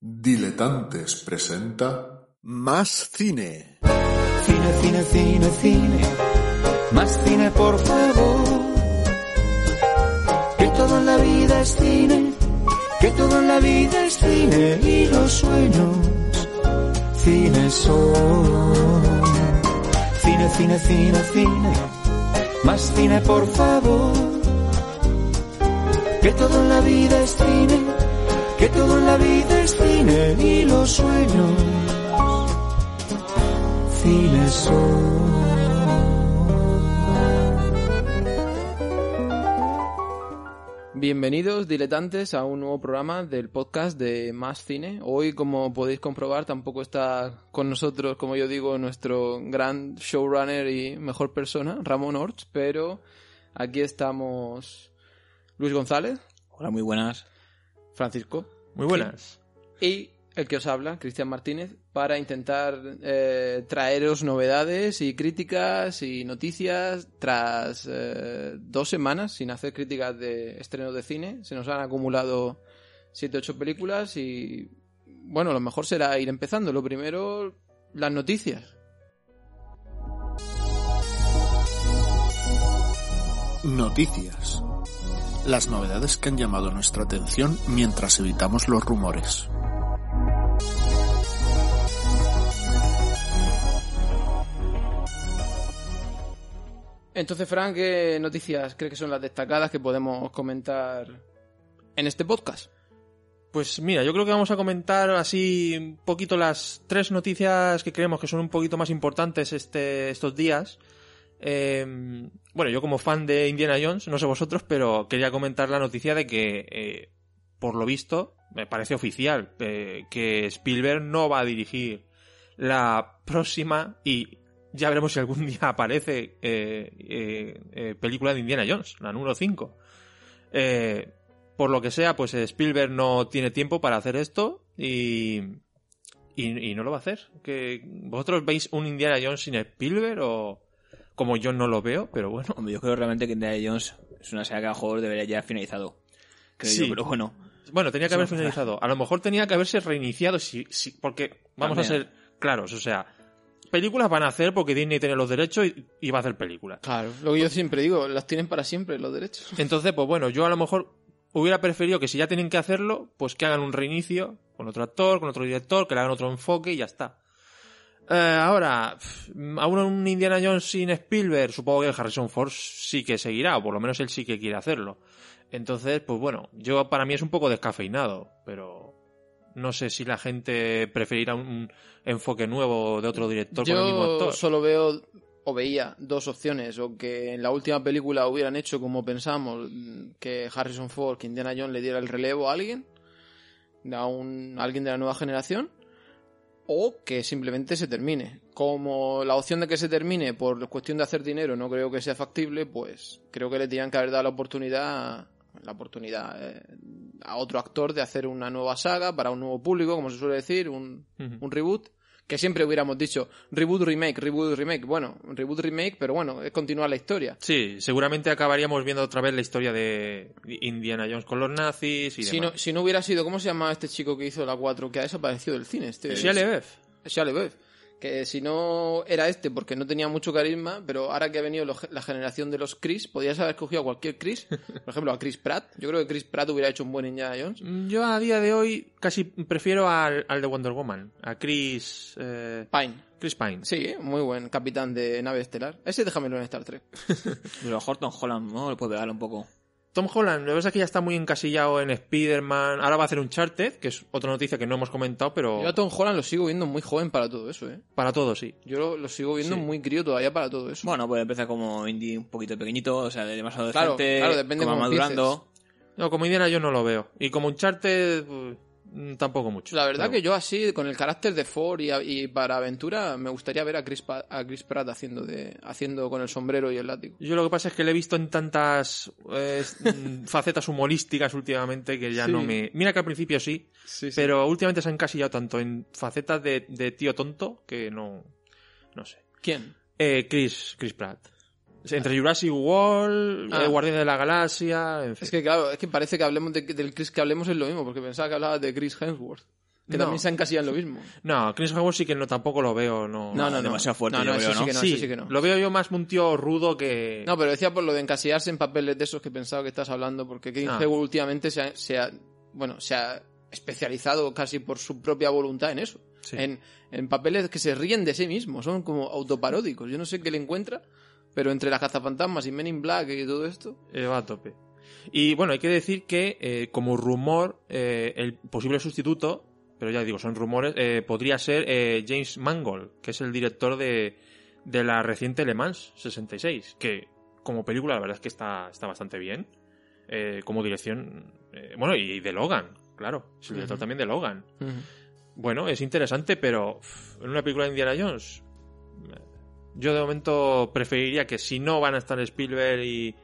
Diletantes presenta Más cine. Cine, cine, cine, cine. Más cine, por favor. Que todo en la vida es cine. Que todo en la vida es cine. Y los sueños, cine son. Cine, cine, cine, cine. Más cine, por favor. Que todo en la vida es cine. Que todo en la vida es cine. Y los sueños cine son. Bienvenidos, diletantes, a un nuevo programa del podcast de Más Cine. Hoy, como podéis comprobar, tampoco está con nosotros, como yo digo, nuestro gran showrunner y mejor persona, Ramón Orts, pero aquí estamos Luis González, Hola, muy buenas. Francisco Muy buenas. y el que os habla, Cristian Martínez, para intentar eh, traeros novedades y críticas y noticias tras eh, dos semanas sin hacer críticas de estrenos de cine. Se nos han acumulado siete ocho películas y bueno, lo mejor será ir empezando. Lo primero, las noticias. Noticias. Las novedades que han llamado nuestra atención mientras evitamos los rumores. Entonces, Frank, ¿qué noticias crees que son las destacadas que podemos comentar en este podcast? Pues mira, yo creo que vamos a comentar así un poquito las tres noticias que creemos que son un poquito más importantes este, estos días. Eh, bueno, yo como fan de Indiana Jones, no sé vosotros, pero quería comentar la noticia de que, eh, por lo visto, me parece oficial, eh, que Spielberg no va a dirigir la próxima y ya veremos si algún día aparece eh, película de Indiana Jones, la número 5. Eh, por lo que sea, pues Spielberg no tiene tiempo para hacer esto y, y, y no lo va a hacer. ¿Que ¿Vosotros veis un Indiana Jones sin Spielberg o como yo no lo veo? Pero bueno. Hombre, yo creo realmente que Indiana Jones es una saga que a lo mejor debería ya haber finalizado. Creo Sí. yo, pero bueno. Bueno, tenía que haber Sí. finalizado. A lo mejor tenía que haberse reiniciado, si, si- porque vamos a ser claros, o sea, películas van a hacer porque Disney tiene los derechos y, y va a hacer películas. Claro, lo que yo siempre digo, las tienen para siempre los derechos. Entonces, pues bueno, yo a lo mejor hubiera preferido que si ya tienen que hacerlo, pues que hagan un reinicio con otro actor, con otro director, que le hagan otro enfoque y ya está. Eh, ahora, pf, a uno un Indiana Jones sin Spielberg, supongo que Harrison Ford sí que seguirá, o por lo menos él sí que quiere hacerlo. Entonces, pues bueno, yo para mí es un poco descafeinado, pero no sé si la gente preferirá un enfoque nuevo de otro director con el mismo Yo actor. solo veo o veía dos opciones, o que en la última película hubieran hecho como pensamos, que Harrison Ford, que Indiana Jones le diera el relevo a alguien, a, un, a alguien de la nueva generación, o que simplemente se termine. Como la opción de que se termine por cuestión de hacer dinero no creo que sea factible, pues creo que le tenían que haber dado la oportunidad, la oportunidad eh, a otro actor de hacer una nueva saga para un nuevo público, como se suele decir, un, un reboot. Que siempre hubiéramos dicho reboot, remake, reboot, remake. Bueno, reboot, remake, pero bueno, es continuar la historia. Sí, seguramente acabaríamos viendo otra vez la historia de Indiana Jones con los nazis y Si no, si no hubiera sido, ¿cómo se llamaba este chico que hizo la 4 que ha desaparecido del cine? Este, Shia LaBeouf. Shia LaBeouf. Que si no era este porque no tenía mucho carisma, pero ahora que ha venido lo- la generación de los Chris, podías haber escogido a cualquier Chris. Por ejemplo, a Chris Pratt. Yo creo que Chris Pratt hubiera hecho un buen Indiana Jones. Yo a día de hoy casi prefiero al, al de Wonder Woman, a Chris... eh, Pine. Chris Pine. Sí, muy buen capitán de nave estelar. Ese déjamelo en Star Trek. Pero Horton Holland, ¿no? Le puede pegar un poco. Tom Holland, lo que pasa es que ya está muy encasillado en Spider-Man. Ahora va a hacer un Charted, que es otra noticia que no hemos comentado, pero Yo a Tom Holland lo sigo viendo muy joven para todo eso, ¿eh? para todos sí. Yo lo, lo sigo viendo Sí. muy crío todavía para todo eso. Bueno, pues empieza como indie un poquito pequeñito, o sea, de más Claro, adolescente, claro, depende como cómo madurando. No, como Indiana yo no lo veo. Y como un Charted, mm, tampoco mucho. La verdad Pero- que yo así, con el carácter de Ford y, para aventura, me gustaría ver a Chris, Pa- a Chris Pratt haciendo, de, haendo con el sombrero y el látigo. Yo lo que pasa es que le he visto en tantas eh, mm, facetas humorísticas últimamente que ya Sí. no me... Mira que al principio sí, Sí, pero últimamente se ha encasillado tanto en facetas de, de tío tonto que no... No sé. ¿Quién? Eh, Chris, Chris Pratt. Entre Jurassic World, Ah. eh, Guardianes de la Galaxia, en fin. Es que claro, es que parece que hablemos de- del Chris que hablemos es lo mismo, porque pensaba que hablabas de Chris Hemsworth. que No. también se encasillan lo mismo. No, Chris Hemsworth sí que no, tampoco lo veo, no. No, no, no. demasiado fuerte, No, no, yo eso creo, sí ¿no? que no, sí, eso sí que no. lo veo yo más un tío rudo que... No, pero decía por lo de encasillarse en papeles de esos que pensaba que estás hablando, porque Chris Ah. Hemsworth últimamente se ha, se ha- bueno, se ha especializado casi por su propia voluntad en eso. Sí. En, en papeles que se ríen de sí mismos, son como autoparódicos. Yo no sé qué le encuentra, pero entre las cazafantasmas y Men in Black y todo esto, Eh, va a tope. Y bueno, hay que decir que eh, como rumor, eh, el posible sustituto, pero ya digo, son rumores, eh, podría ser James Mangold, que es el director de, de la reciente Le Mans 66, que como película la verdad es que está, está bastante bien. Eh, como dirección, bueno, y de Logan, claro, es el director también de Logan. Bueno, es interesante, pero en una película de Indiana Jones, yo de momento preferiría que si no van a estar Spielberg y,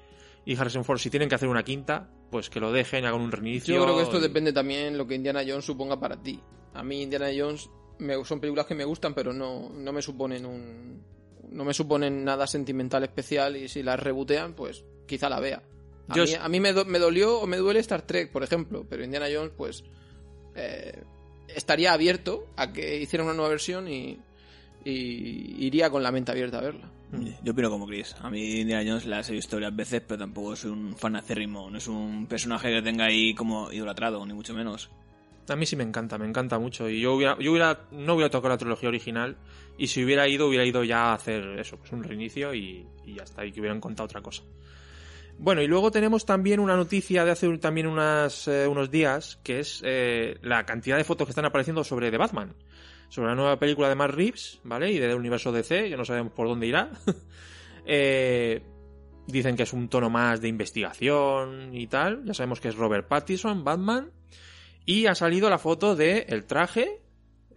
y Harrison Ford, si tienen que hacer una quinta, pues que lo dejen, hagan un reinicio. Yo creo que esto y- depende también lo que Indiana Jones suponga para ti. A mí Indiana Jones me, son películas que me gustan, pero no, no me suponen un no me suponen nada sentimental especial y si las rebotean, pues quizá la vea. A Yo mí, a mí me, do- me dolió o me duele Star Trek, por ejemplo, pero Indiana Jones, pues eh, estaría abierto a que hicieran una nueva versión y, y iría con la mente abierta a verla. Yo opino como Chris. A mí Indiana Jones las he visto varias veces, pero tampoco soy un fan acérrimo. No es un personaje que tenga ahí como idolatrado, ni mucho menos. A mí sí me encanta, me encanta mucho. Y yo hubiera, yo hubiera, no hubiera tocado la trilogía original. Y si hubiera ido, hubiera ido ya a hacer eso, pues un reinicio y, y ya está, y que hubieran contado otra cosa. Bueno, y luego tenemos también una noticia de hace también unas, eh, unos días, que es eh, la cantidad de fotos que están apareciendo sobre The Batman. Sobre la nueva película de Matt Reeves, ¿vale? Y del universo DC, que no sabemos por dónde irá. Eh, dicen que es un tono más de investigación y tal. Ya sabemos que es Robert Pattinson, Batman. Y ha salido la foto de el traje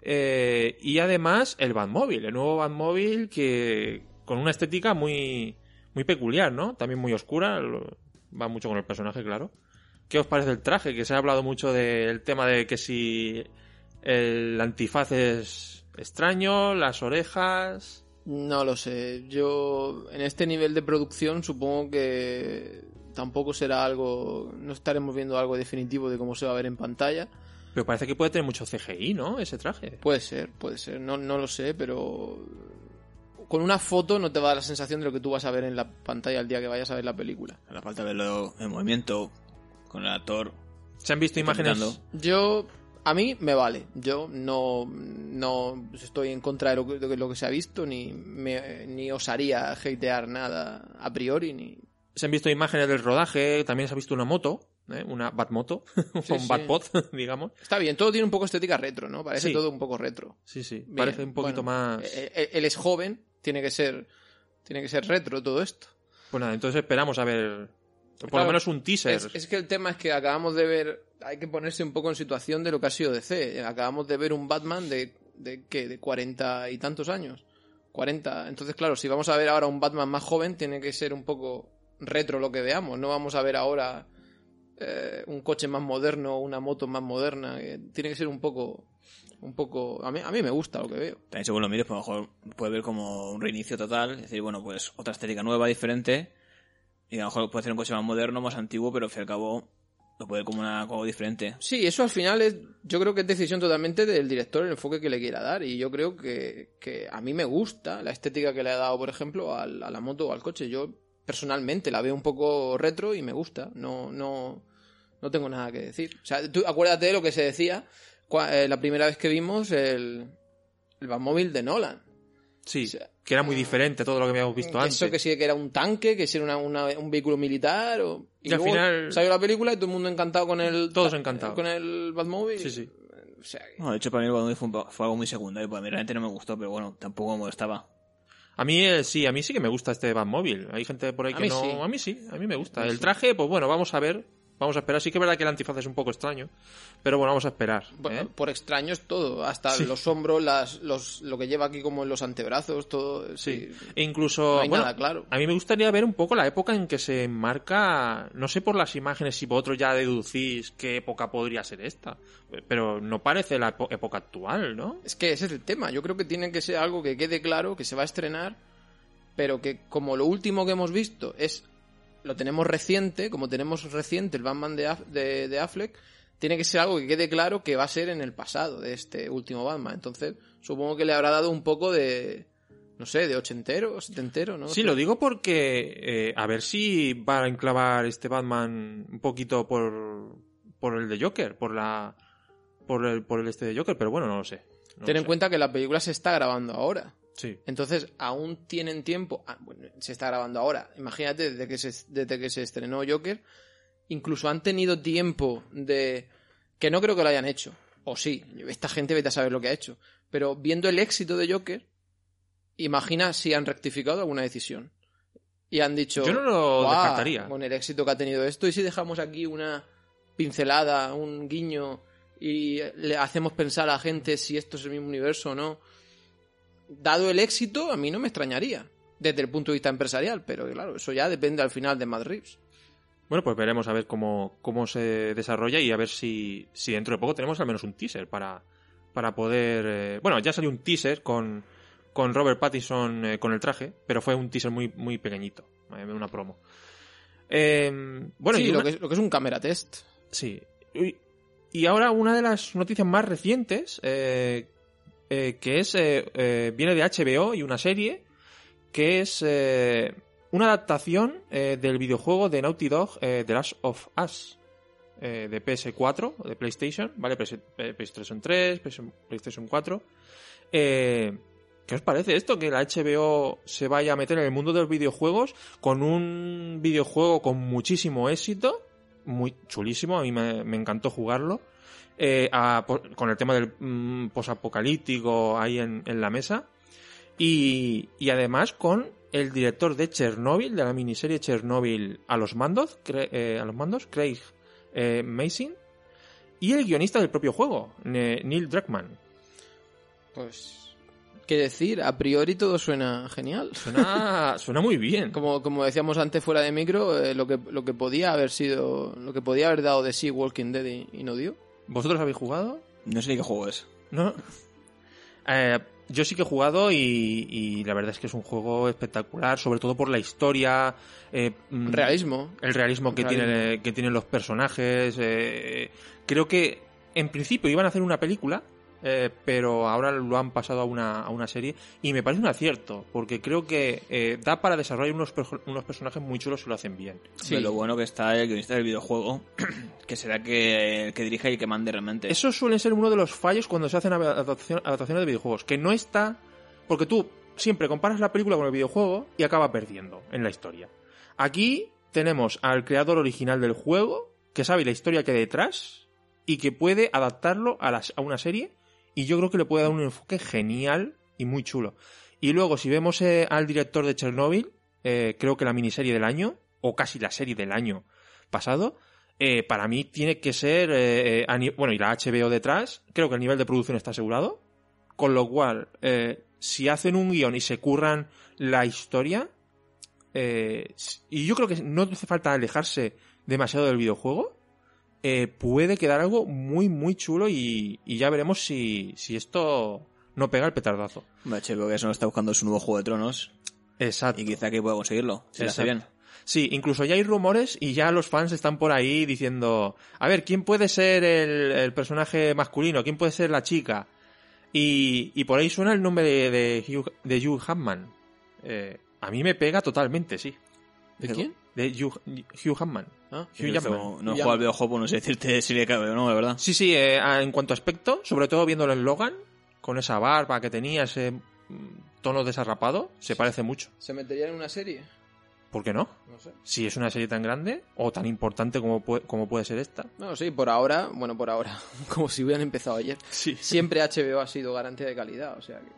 eh, y además el Batmóvil, el nuevo Batmóvil que con una estética muy muy peculiar, ¿no? También muy oscura, va mucho con el personaje, claro. ¿Qué os parece el traje? Que se ha hablado mucho del tema de que si el antifaz es extraño, las orejas... No lo sé. Yo, en este nivel de producción, supongo que tampoco será algo. No estaremos viendo algo definitivo de cómo se va a ver en pantalla. Pero parece que puede tener mucho CGI, ¿no? Ese traje. Puede ser, puede ser. No, no lo sé, pero. Con una foto no te va a dar la sensación de lo que tú vas a ver en la pantalla el día que vayas a ver la película. A la falta de verlo en movimiento con el actor. Se han visto imágenes... Yo. A mí me vale. Yo no, no estoy en contra de lo que, de lo que se ha visto, ni, me, ni osaría hatear nada a priori, ni, Se han visto imágenes del rodaje, también se ha visto una moto, ¿eh? una Batmoto, Sí, un sí. Batpod, digamos. Está bien, todo tiene un poco estética retro, ¿no? Parece Sí. todo un poco retro. Sí, sí, Bien, parece un poquito bueno, más... eh, eh, Él es joven, tiene que ser tiene que ser retro todo esto. Pues nada, entonces esperamos a ver, por Claro, lo menos un teaser. Es, es que el tema es que acabamos de ver, hay que ponerse un poco en situación de lo que ha sido DC. Acabamos de ver un Batman de, de ¿qué? De cuarenta y tantos años. 40. Entonces, claro, si vamos a ver ahora un Batman más joven, tiene que ser un poco retro lo que veamos. No vamos a ver ahora eh, un coche más moderno, una moto más moderna. tiene que ser un poco, un poco. A mí, a mí me gusta lo que veo. También según lo mires, pues a lo mejor puede ver como un reinicio total. Es decir, bueno, pues otra estética nueva, diferente. Y a lo mejor puede ser un coche más moderno, más antiguo, pero al fin y al cabo lo puede como una, algo diferente. Sí, eso al final es, yo creo que es decisión totalmente del director el enfoque que le quiera dar y yo creo que, que a mí me gusta la estética que le ha dado, por ejemplo, al- a la moto o al coche. Yo personalmente la veo un poco retro y me gusta. No, no, no tengo nada que decir. O sea, tú acuérdate de lo que se decía cua- eh, la primera vez que vimos el, el Batmóvil de Nolan. Sí, o sea, que era muy diferente todo lo que habíamos visto Que antes. Eso que sí que era un tanque, que si era una- una- un vehículo militar. O... Y al luego final- salió la película y todo el mundo encantado con el. Todos encantados. Con el Batmóvil. Sí, sí. O sea, que- No, de hecho, para mí el Batman fue, fue algo muy secundario. Pues a mí realmente no me gustó, pero bueno, tampoco me molestaba. A mí eh, sí, a mí sí que me gusta este Batmóvil. Hay gente por ahí A que mí no... sí. A mí sí, a mí me gusta. A mí El sí. traje, pues bueno, vamos a ver. Vamos a esperar. Sí que es verdad que el antifaz es un poco extraño. Pero bueno, vamos a esperar. Bueno, ¿eh? por extraño es todo, hasta Sí. los hombros, las, los, lo que lleva aquí como en los antebrazos, todo. Sí. E incluso... No hay bueno, nada claro. A mí me gustaría ver un poco la época en que se enmarca, no sé por las imágenes si vosotros ya deducís qué época podría ser esta, pero no parece la época actual, ¿no? Es que ese es el tema. Yo creo que tiene que ser algo que quede claro, que se va a estrenar, pero que como lo último que hemos visto es. Lo tenemos reciente, como tenemos reciente el Batman de, Aff- de, de Affleck, tiene que ser algo que quede claro que va a ser en el pasado de este último Batman. Entonces, supongo que le habrá dado un poco de, no sé, de ochentero, setentero, ¿no? Sí, lo digo porque eh, a ver si va a enclavar este Batman un poquito por, por el de Joker, por la por el, por el este de Joker, pero bueno, no lo sé. No Ten lo en sé. cuenta que la película se está grabando ahora. Sí. Entonces, aún tienen tiempo. ah, bueno, se está grabando ahora. Imagínate, desde que, se, desde que se estrenó Joker, incluso han tenido tiempo de. que no creo que lo hayan hecho. O sí, esta gente vete a saber lo que ha hecho. Pero viendo el éxito de Joker, imagina si han rectificado alguna decisión. Y han dicho. Yo no lo "Guau, descartaría". Con el éxito que ha tenido esto, y si dejamos aquí una pincelada, un guiño, y le hacemos pensar a la gente si esto es el mismo universo o no dado el éxito, a mí no me extrañaría. Desde el punto de vista empresarial, pero claro, eso ya depende al final de Reeves. Bueno, pues veremos a ver cómo, cómo se desarrolla y a ver si, si dentro de poco tenemos al menos un teaser para, para poder... eh, Bueno, ya salió un teaser con, con Robert Pattinson eh, con el traje, pero fue un teaser muy, muy pequeñito, eh, una promo. Eh, bueno, sí, y lo, que es, lo que es un cámara test. Sí. Y, y ahora una de las noticias más recientes, eh, eh, que es eh, eh, viene de HBO y una serie, que es una adaptación del videojuego de Naughty Dog, The Last of Us, de PS4, de PlayStation, ¿vale? PlayStation 3, PS- PlayStation 4. Eh, ¿Qué os parece esto? Que la HBO se vaya a meter en el mundo de los videojuegos con un videojuego con muchísimo éxito, muy chulísimo, a mí me encantó jugarlo, eh, a- con el tema del mm, posapocalíptico ahí en, en la mesa, y, y además con el director de Chernobyl, de la miniserie Chernobyl a los mandos, Cre- eh, a los mandos Craig eh, Mason, y el guionista del propio juego, Ne- Neil Druckmann. Pues, ¿qué decir? A priori todo suena genial. Suena, suena muy bien. Como, como decíamos antes fuera de micro, eh, lo, que, lo que podía haber sido, lo que podía haber dado de sí Walking Dead y, y no dio. ¿Vosotros habéis jugado? No sé ni qué juego es. ¿No? Eh, yo sí que he jugado y, y la verdad es que es un juego espectacular, sobre todo por la historia. eh, mm, Realismo. El realismo que, Realismo. Tiene, que tienen los personajes. eh, creo que en principio iban a hacer una película, eh, pero ahora lo han pasado a una, a una serie. Y me parece un acierto, porque creo que eh, da para desarrollar unos, unos personajes muy chulos si lo hacen bien. Sí. De lo bueno que está el guionista del videojuego, que será que el que dirija y el que mande realmente. Eso suele ser uno de los fallos cuando se hacen adaptación- adaptaciones de videojuegos, que no está... Porque tú siempre comparas la película con el videojuego y acaba perdiendo en la historia. Aquí tenemos al creador original del juego, que sabe la historia que hay detrás y que puede adaptarlo a, las- a una serie y yo creo que le puede dar un enfoque genial y muy chulo. Y luego, si vemos eh, al director de Chernobyl, eh, creo que la miniserie del año, o casi la serie del año pasado, eh, para mí tiene que ser, bueno, y la HBO detrás, creo que el nivel de producción está asegurado, con lo cual, si hacen un guion y se curran la historia, y yo creo que no hace falta alejarse demasiado del videojuego, eh, puede quedar algo muy, muy chulo y, y ya veremos si, si esto no pega el petardazo. HBO que eso no está buscando su nuevo juego de tronos Exacto. y quizá que pueda conseguirlo, si lo hace bien. Sí, incluso ya hay rumores y ya los fans están por ahí diciendo, a ver, ¿quién puede ser el, el personaje masculino? ¿Quién puede ser la chica? Y, y por ahí suena el nombre de, de Hugh, de Hugh Hackman. Eh, a mí me pega totalmente, sí. ¿De quién? De Hugh, Hugh Hackman. Ah, Hugh Jackman. No, no Hugh he jugado al videojuego, no sé decirte si le cabe o no, la verdad. Sí, sí, eh, en cuanto a aspecto, sobre todo viéndolo en Logan, con esa barba que tenía, ese mm, tono desarrapado, se parece mucho. ¿Se metería en una serie? ¿Por qué no? No sé. Si es una serie tan grande o tan importante como puede, como puede ser esta. No, sí, por ahora, bueno, por ahora, como si hubieran empezado ayer. Sí. Siempre HBO ha sido garantía de calidad, o sea que...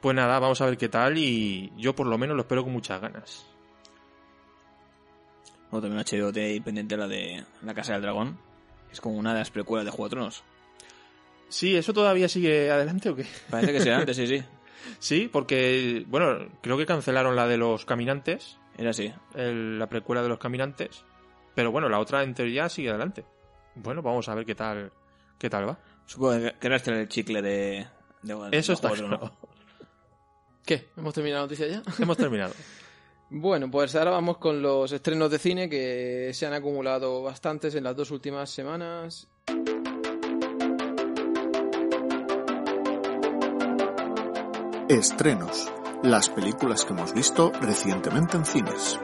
Pues nada, vamos a ver qué tal y yo por lo menos lo espero con muchas ganas. También HBO de pendiente la de La Casa del Dragón. que Es como una de las precuelas de Juego de Tronos. Sí, ¿eso todavía sigue adelante o qué? Parece que será antes, sí, sí. Sí, porque, bueno, creo que cancelaron la de los caminantes, Era así. el- la precuela de los caminantes, pero bueno, la otra en teoría sigue adelante. Bueno, vamos a ver qué tal, qué tal va. Supongo que querrás traer el chicle de... de Eso de está claro. ¿Qué? ¿Hemos terminado la noticia ya? Hemos terminado. Bueno, pues ahora vamos con los estrenos de cine que se han acumulado bastantes en las dos últimas semanas. Estrenos. Las películas que hemos visto recientemente en cines.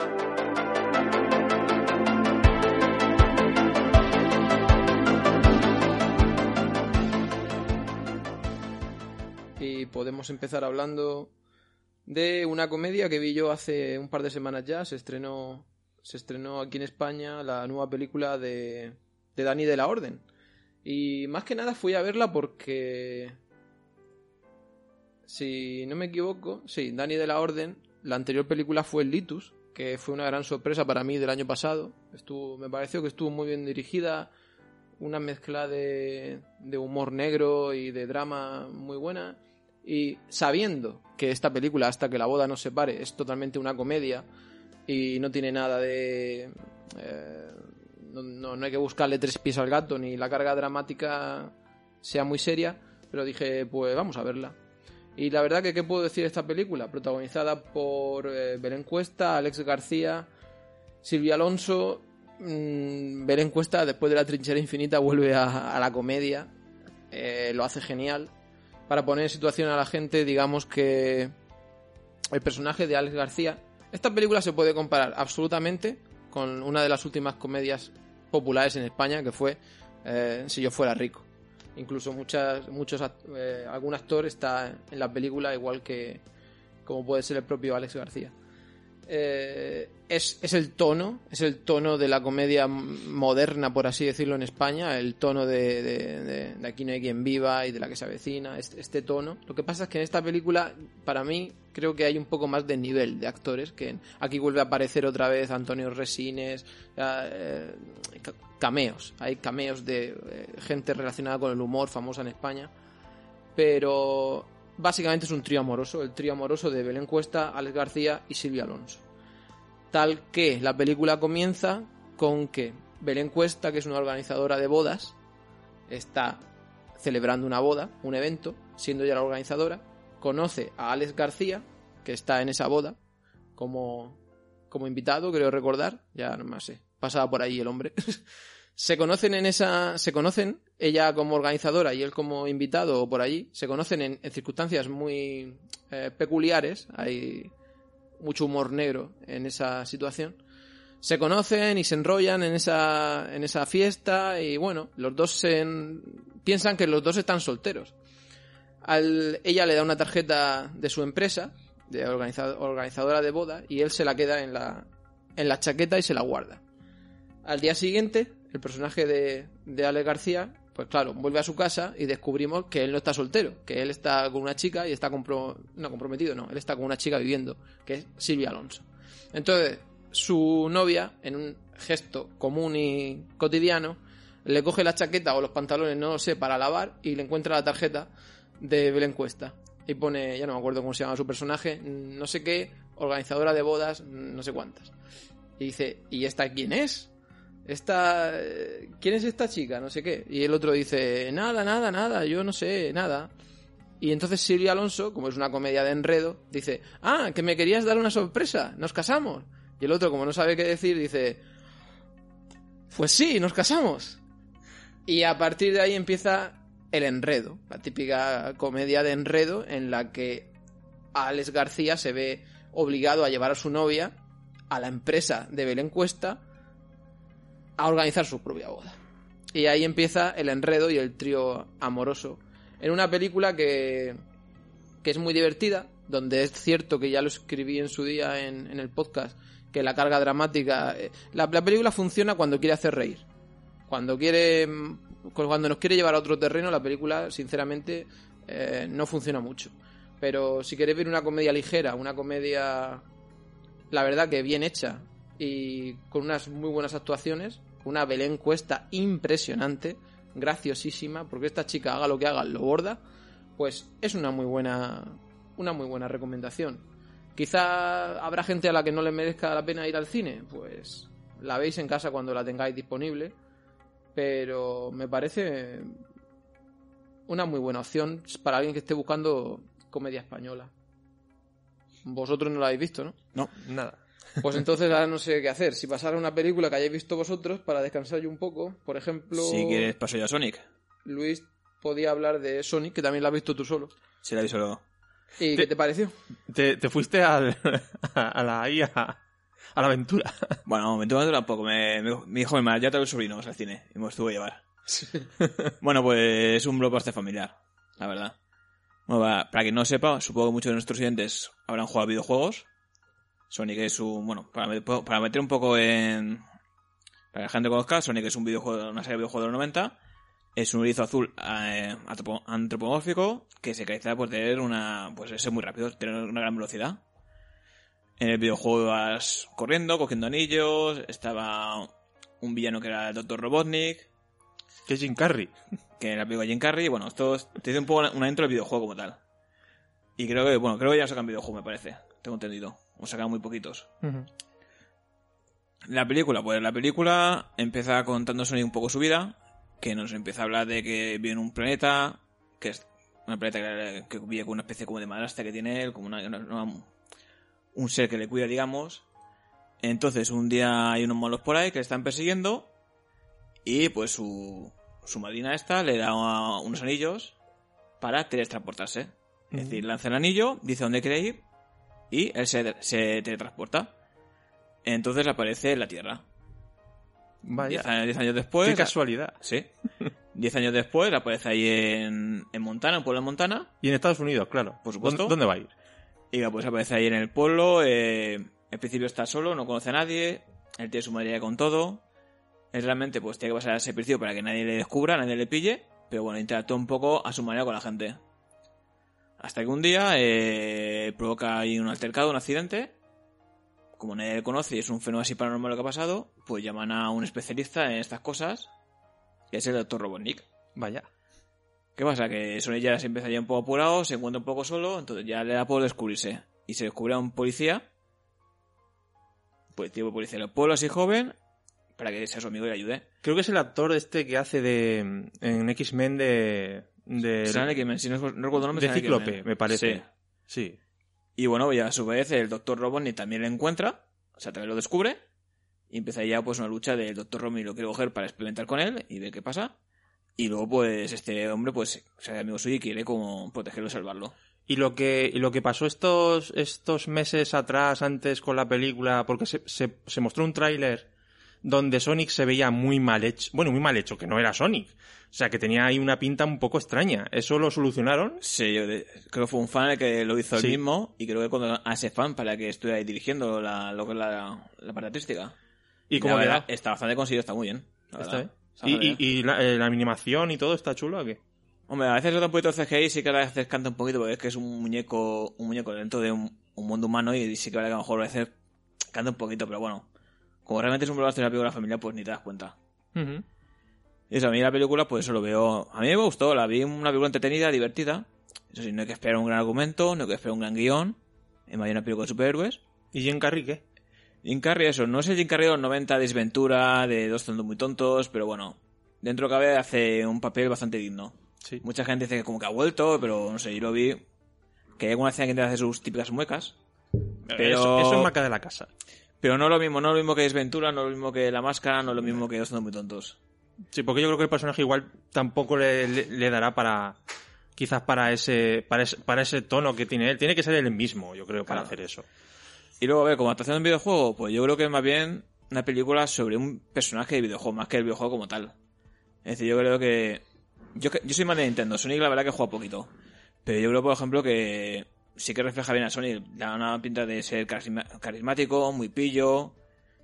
Y podemos empezar hablando de una comedia que vi yo hace un par de semanas ya. Se estrenó, se estrenó aquí en España la nueva película de, de Dani de la Orden. Y más que nada fui a verla porque... Si no me equivoco, sí, Dani de la Orden, la anterior película fue Litus, que fue una gran sorpresa para mí del año pasado. Estuvo, me pareció que estuvo muy bien dirigida, una mezcla de, de humor negro y de drama muy buena. Y sabiendo que esta película, hasta que la boda nos separe, es totalmente una comedia y no tiene nada de... eh, no, no- hay que buscarle tres pies al gato ni la carga dramática sea muy seria, pero dije, pues vamos a verla. Y la verdad que, ¿qué puedo decir de esta película? Protagonizada por eh, Belén Cuesta, Alex García, Silvia Alonso. mm, Belén Cuesta, después de la trinchera infinita, vuelve a, a la comedia. Eh, lo hace genial. Para poner en situación a la gente, digamos que el personaje de Alex García. Esta película se puede comparar absolutamente con una de las últimas comedias populares en España, que fue eh, Si yo fuera rico. Incluso muchas, muchos, eh, algún actor está en la película, igual que como puede ser el propio Alex García. Eh, es, es el tono, es el tono de la comedia moderna, por así decirlo, en España, el tono de, de- Aquí no hay quien viva y de la que se avecina, este, tono. Lo que pasa es que en esta película, para mí, creo que hay un poco más de nivel de actores, que aquí vuelve a aparecer otra vez Antonio Resines, eh, ca- cameos, hay cameos de eh, gente relacionada con el humor famosa en España, pero básicamente es un trío amoroso, el trío amoroso de Belén Cuesta, Alex García y Silvia Alonso. Tal que la película comienza con que Belén Cuesta, que es una organizadora de bodas, está celebrando una boda, un evento, siendo ella la organizadora, conoce a Alex García, que está en esa boda, como, como invitado, creo recordar, ya no más sé, pasaba por ahí el hombre. se conocen en esa, se conocen, ella como organizadora y él como invitado o por allí, se conocen en, en circunstancias muy eh, peculiares, hay mucho humor negro en esa situación. Se conocen y se enrollan en esa, en esa fiesta y bueno, los dos se en- piensan que los dos están solteros. Ella le da una tarjeta de su empresa, de organiza- organizadora de boda, y él se la queda en la, en la chaqueta y se la guarda. Al día siguiente, el personaje de, de Ale García, pues claro, vuelve a su casa y descubrimos que él no está soltero, que él está con una chica y está compro no comprometido, no, él está con una chica viviendo, que es Silvia Alonso. Entonces, su novia, en un gesto común y cotidiano, le coge la chaqueta o los pantalones, no lo sé, para lavar y le encuentra la tarjeta de Belén Cuesta. Y pone, ya no me acuerdo cómo se llama su personaje, no sé qué, organizadora de bodas, no sé cuántas. Y dice, ¿y esta quién es? Esta, eh, ¿Quién es esta chica? No sé qué. Y el otro dice, nada, nada, nada, yo no sé, nada. Y entonces Silvia Alonso, como es una comedia de enredo, dice, ah, que me querías dar una sorpresa, nos casamos. Y el otro, como no sabe qué decir, dice, pues sí, nos casamos. Y a partir de ahí empieza el enredo, la típica comedia de enredo en la que Alex García se ve obligado a llevar a su novia a la empresa de Belén Cuesta a organizar su propia boda. Y ahí empieza el enredo y el trío amoroso. En una película que, que es muy divertida, donde es cierto que ya lo escribí en su día en, en el podcast, que la carga dramática... eh, La, la película funciona cuando quiere hacer reír. Cuando quiere... mm, Cuando nos quiere llevar a otro terreno, la película, sinceramente, eh, no funciona mucho. Pero si queréis ver una comedia ligera, una comedia, la verdad que bien hecha y con unas muy buenas actuaciones, una Belén Cuesta impresionante, graciosísima, porque esta chica haga lo que haga, lo borda, pues es una muy buena, una muy buena recomendación. Quizá habrá gente a la que no le merezca la pena ir al cine, pues la veis en casa cuando la tengáis disponible, pero me parece una muy buena opción para alguien que esté buscando comedia española. Vosotros no la habéis visto, ¿no? No. Nada. Pues entonces ahora no sé qué hacer. Si pasara una película que hayáis visto vosotros para descansar yo un poco, por ejemplo, Si quieres, paso yo a Sonic. Luis podía hablar de Sonic, que también la has visto tú solo. Si la vi solo. ¿Y qué te pareció? Te, te fuiste al, a, a la ahí a, a la aventura. Bueno, me tuve tampoco. Me, me, me dijo mi madre, ya te el sobrino al cine. Y me estuvo a llevar. bueno, pues es un blockbuster familiar, la verdad. Bueno, va, para quien no sepa, supongo que muchos de nuestros oyentes habrán jugado a videojuegos. Sonic es un... Bueno, para, para meter un poco en... Para que la gente conozca, Sonic es un videojuego, una serie de videojuegos de los 90. Es un erizo azul eh, antropo- antropomórfico que se caracteriza por tener una... Pues ser muy rápido, tener una gran velocidad. En el videojuego vas corriendo, cogiendo anillos. Estaba un villano que era el Dr. Robotnik, Que es Jim Carrey. que era película de Jim Carrey. Bueno, esto es- te dice un poco una, una intro del videojuego como tal. Y creo que, bueno, creo que ya sacan videojuego, me parece. Tengo entendido. O sacan muy poquitos. La película, pues la película empieza contando Sonic un poco su vida, que nos empieza a hablar de que vive en un planeta, que es un planeta que, que vive con una especie como de madrastra que tiene él, como una, una- una- un ser que le cuida, digamos. Entonces un día hay unos malos por ahí que le están persiguiendo y pues su, su madrina esta le da unos anillos para teletransportarse. Es decir, lanza el anillo, dice dónde quiere ir y él se, se teletransporta. Entonces aparece en la Tierra. Vaya. Diez años, diez años después. Qué casualidad. Sí. Diez años después aparece ahí en, en Montana, en pueblo de Montana. Y en Estados Unidos, claro. Por supuesto. ¿Dónde, dónde va a ir? Y pues aparece ahí en el pueblo. eh, en principio está solo, no conoce a nadie. Él tiene su madre con todo. Él realmente pues tiene que pasar ese principio para que nadie le descubra, nadie le pille. Pero bueno, interactúa un poco a su manera con la gente. Hasta que un día eh, provoca ahí un altercado, un accidente. Como nadie le conoce y es un fenómeno así paranormal lo que ha pasado, pues llaman a un especialista en estas cosas, que es el Dr. Robotnik. Vaya. ¿Qué pasa? Que Sonic ya se empieza ya un poco apurado, se encuentra un poco solo, entonces ya le da por descubrirse. Y se descubre a un policía, pues tipo policía del pueblo así joven, para que sea su amigo y le ayude. Creo que es el actor este que hace de en X-Men de de, si no, no recuerdo el nombre, de Cíclope, me parece. Sí. Sí. Y bueno, ya a su vez el Dr. Robotnik también le encuentra, o sea, también lo descubre, y empieza ya pues una lucha del Dr. Robotnik lo quiere coger para experimentar con él y ver qué pasa. Y luego pues este hombre pues se hace amigo suyo y quiere como protegerlo y salvarlo. Y lo que, y lo que pasó estos, estos meses atrás, antes con la película, porque se, se, se mostró un tráiler donde Sonic se veía muy mal hecho, bueno, muy mal hecho, que no era Sonic. O sea, que tenía ahí una pinta un poco extraña. ¿Eso lo solucionaron? Sí, yo creo que fue un fan el que lo hizo Sí. él mismo y creo que cuando ese fan para que estuviera ahí dirigiendo la, lo que es la, la parte artística. ¿Y quedó? verdad, Está bastante conseguido, está muy bien. la Está ¿Y, y, bien. y la, eh, la animación y todo está chulo o qué? Hombre, a veces un poquito CGI y sí que a veces canta un poquito porque es que es un muñeco un muñeco dentro de un, un mundo humano y sí que a lo mejor a veces canta un poquito, pero bueno. Como realmente es un blockbuster de la película familiar, pues ni te das cuenta. Y eso, a mí la película, pues eso lo veo. A mí me gustó, la vi una película entretenida, divertida. Eso sí, no hay que esperar un gran argumento, no hay que esperar un gran guion. Más bien una película de superhéroes. ¿Y Jim Carrey qué? Jim Carrey, eso, no es el Jim Carrey de los 90 de desventura, de dos tontos muy tontos, pero bueno, dentro de cabe hace un papel bastante digno. Sí. Mucha gente dice que como que ha vuelto, pero no sé, yo lo vi. Que hay alguna escena que intenta hacer sus típicas muecas. Pero- Eso, eso es marca de la casa. Pero no lo mismo, no lo mismo que Desventura, no lo mismo que La Máscara, no lo mismo que Dos muy tontos. Sí, porque yo creo que el personaje igual tampoco le, le- le dará para quizás para ese, para ese para ese tono que tiene él. Tiene que ser él mismo, yo creo, para Claro. hacer eso. Y luego, a ver, como adaptación de un videojuego, pues yo creo que es más bien una película sobre un personaje de videojuego, más que el videojuego como tal. Es decir, yo creo que. Yo, yo soy más de Nintendo, Sonic la verdad que juega poquito. Pero yo creo, por ejemplo, que sí que refleja bien a Sonic. Da una pinta de ser carisma- carismático, muy pillo,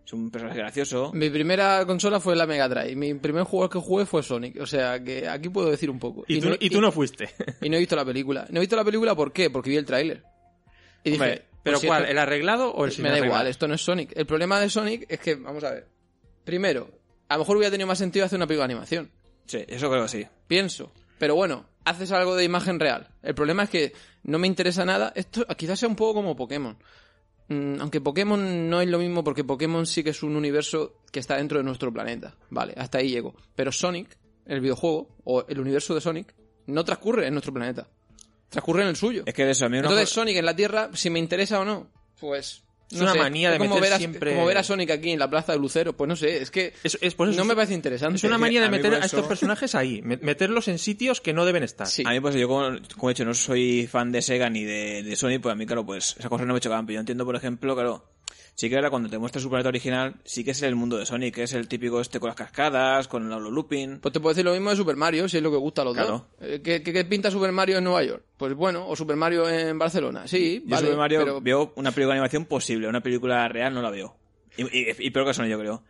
es un personaje gracioso. Mi primera consola fue la Mega Drive. Mi primer juego que jugué fue Sonic. O sea, que aquí puedo decir un poco. Y, tú, y tú no fuiste. y no he visto la película. No he visto la película ¿por qué? Porque vi el tráiler. Y dije, Hombre, ¿Pero si cuál? ¿El arreglado o el sin Me da igual, esto no es Sonic. El problema de Sonic es que, vamos a ver. Primero, a lo mejor hubiera tenido más sentido hacer una película de animación. Sí, eso creo que sí. Pienso. Pero bueno, haces algo de imagen real. El problema es que no me interesa nada. Esto quizás sea un poco como Pokémon. Mm, aunque Pokémon no es lo mismo porque Pokémon sí que es un universo que está dentro de nuestro planeta. Vale, hasta ahí llego. Pero Sonic, el videojuego, o el universo de Sonic, no transcurre en nuestro planeta. Transcurre en el suyo. Es que de eso, a mí una Entonces Sonic en la Tierra, si me interesa o no, pues Es una sé, manía de meter ver a, siempre- como ver a Sonic aquí en la plaza de Lucero. Pues no sé, es que Es, es por eso, no me parece interesante. Es una manía de a meter a estos personajes ahí, me- meterlos en sitios que no deben estar. Sí. A mí, pues yo, como, como he dicho, no soy fan de Sega ni de, de Sony, pues a mí, claro, pues esas cosas no me chocaban. Pero yo entiendo, por ejemplo, claro, sí que ahora cuando te muestra su planeta original, sí que es el mundo de Sonic, que es el típico este con las cascadas, con el holo looping. Pues te puedo decir lo mismo de Super Mario, si es lo que gusta a los Claro. dos. Eh, ¿Qué, qué, qué pinta Super Mario en Nueva York? Pues bueno, o Super Mario en Barcelona. Sí, Yo vale, Super Mario pero veo una película de animación posible, una película real no la veo. Y, y, y peor que Sony, yo creo.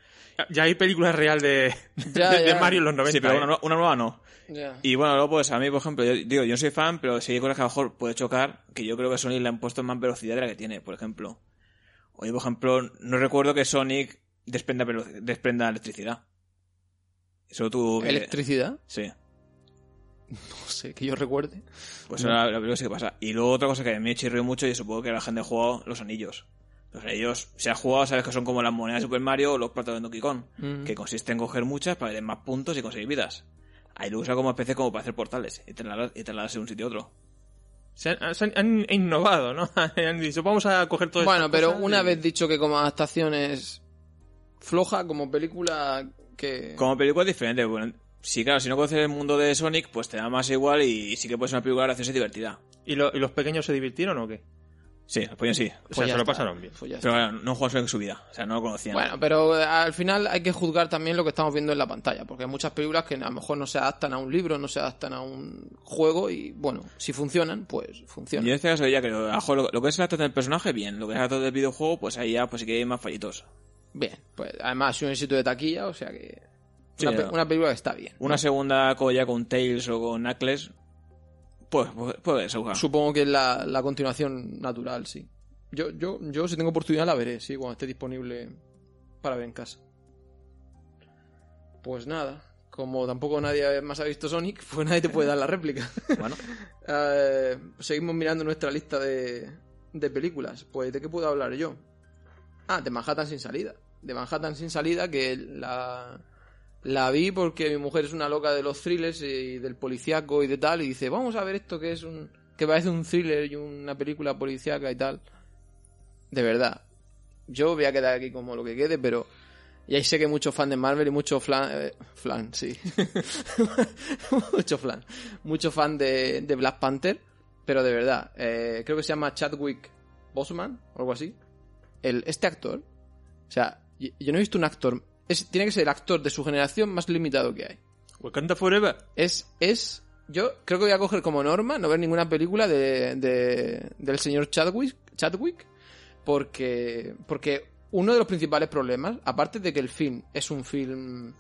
Ya hay películas real de, Ya, de, de ya. Mario en los 90. sí, pero ¿eh? una, nu- una nueva no. Ya. Y bueno, luego pues a mí, por ejemplo, yo digo, yo no soy fan, pero sí hay cosas que a lo mejor puede chocar, que yo creo que Sonic le han puesto más velocidad de la que tiene, por ejemplo. Oye, por ejemplo, no recuerdo que Sonic desprenda, electricidad. Eso tú... que- ¿Electricidad? Sí. No sé, que yo recuerde. Pues ahora la película sí que pasa. Y luego otra cosa que a mí me chirrió mucho y supongo que la gente ha jugado los anillos. Los anillos, si has jugado, sabes que son como las monedas de Super Mario o los platos de Donkey Kong, Mm. que consiste en coger muchas para tener más puntos y conseguir vidas. Ahí lo usa como especie como para hacer portales y trasladarse de un sitio a otro. Se han, se han- han innovado, ¿no? han dicho, vamos a coger todo Bueno, pero una vez dicho que como adaptación es floja, como película que... Como película es diferente. Bueno, sí, claro, si no conoces el mundo de Sonic, pues te da más igual y sí que puede ser una película graciosa y divertida. ¿Y, lo- y los pequeños se divirtieron o qué? Sí, los pollos sí. O sea, ya se lo está. pasaron bien. Pues Pero claro, no juegan Sonic en su vida. O sea, no lo conocían. Bueno, pero eh, al final hay que juzgar también lo que estamos viendo en la pantalla, porque hay muchas películas que a lo mejor no se adaptan a un libro, no se adaptan a un juego y bueno, si funcionan, pues Yo funcionan. en este caso ya creo, a lo mejor lo, lo que es el acto del personaje, bien. Lo que es el acto del videojuego, pues ahí ya pues sí que hay más fallitos. Bien, pues además es un éxito de taquilla, o sea que Sí, una, pe- no. una película que está bien. Una segunda como ya con Tails o con Knuckles, pues puede, puede ser. Supongo que es la, la continuación natural, sí. Yo, yo, yo si tengo oportunidad la veré, sí, cuando esté disponible para ver en casa. Pues nada, como tampoco nadie más ha visto Sonic, pues nadie te puede dar la réplica. Bueno, Eh, seguimos mirando nuestra lista de, de películas. Pues, ¿de qué puedo hablar yo? Ah, de Manhattan sin salida. De Manhattan sin salida, que la, la vi porque mi mujer es una loca de los thrillers y del policíaco y de tal, y dice, vamos a ver esto que es un... que parece un thriller y una película policíaca y tal. De verdad. Yo voy a quedar aquí como lo que quede, pero... Y ahí sé que muchos fans de Marvel y muchos flan... eh, flan, sí. mucho flan. Mucho fan de, de Black Panther, pero de verdad. eh, creo que se llama Chadwick Boseman o algo así. El, este actor... O sea, yo no he visto un actor... Es, tiene que ser el actor de su generación más limitado que hay. Wakanda Forever. Es, es, yo creo que voy a coger como norma no ver ninguna película de, de- del señor Chadwick, Chadwick, porque, porque uno de los principales problemas, aparte de que el film es un film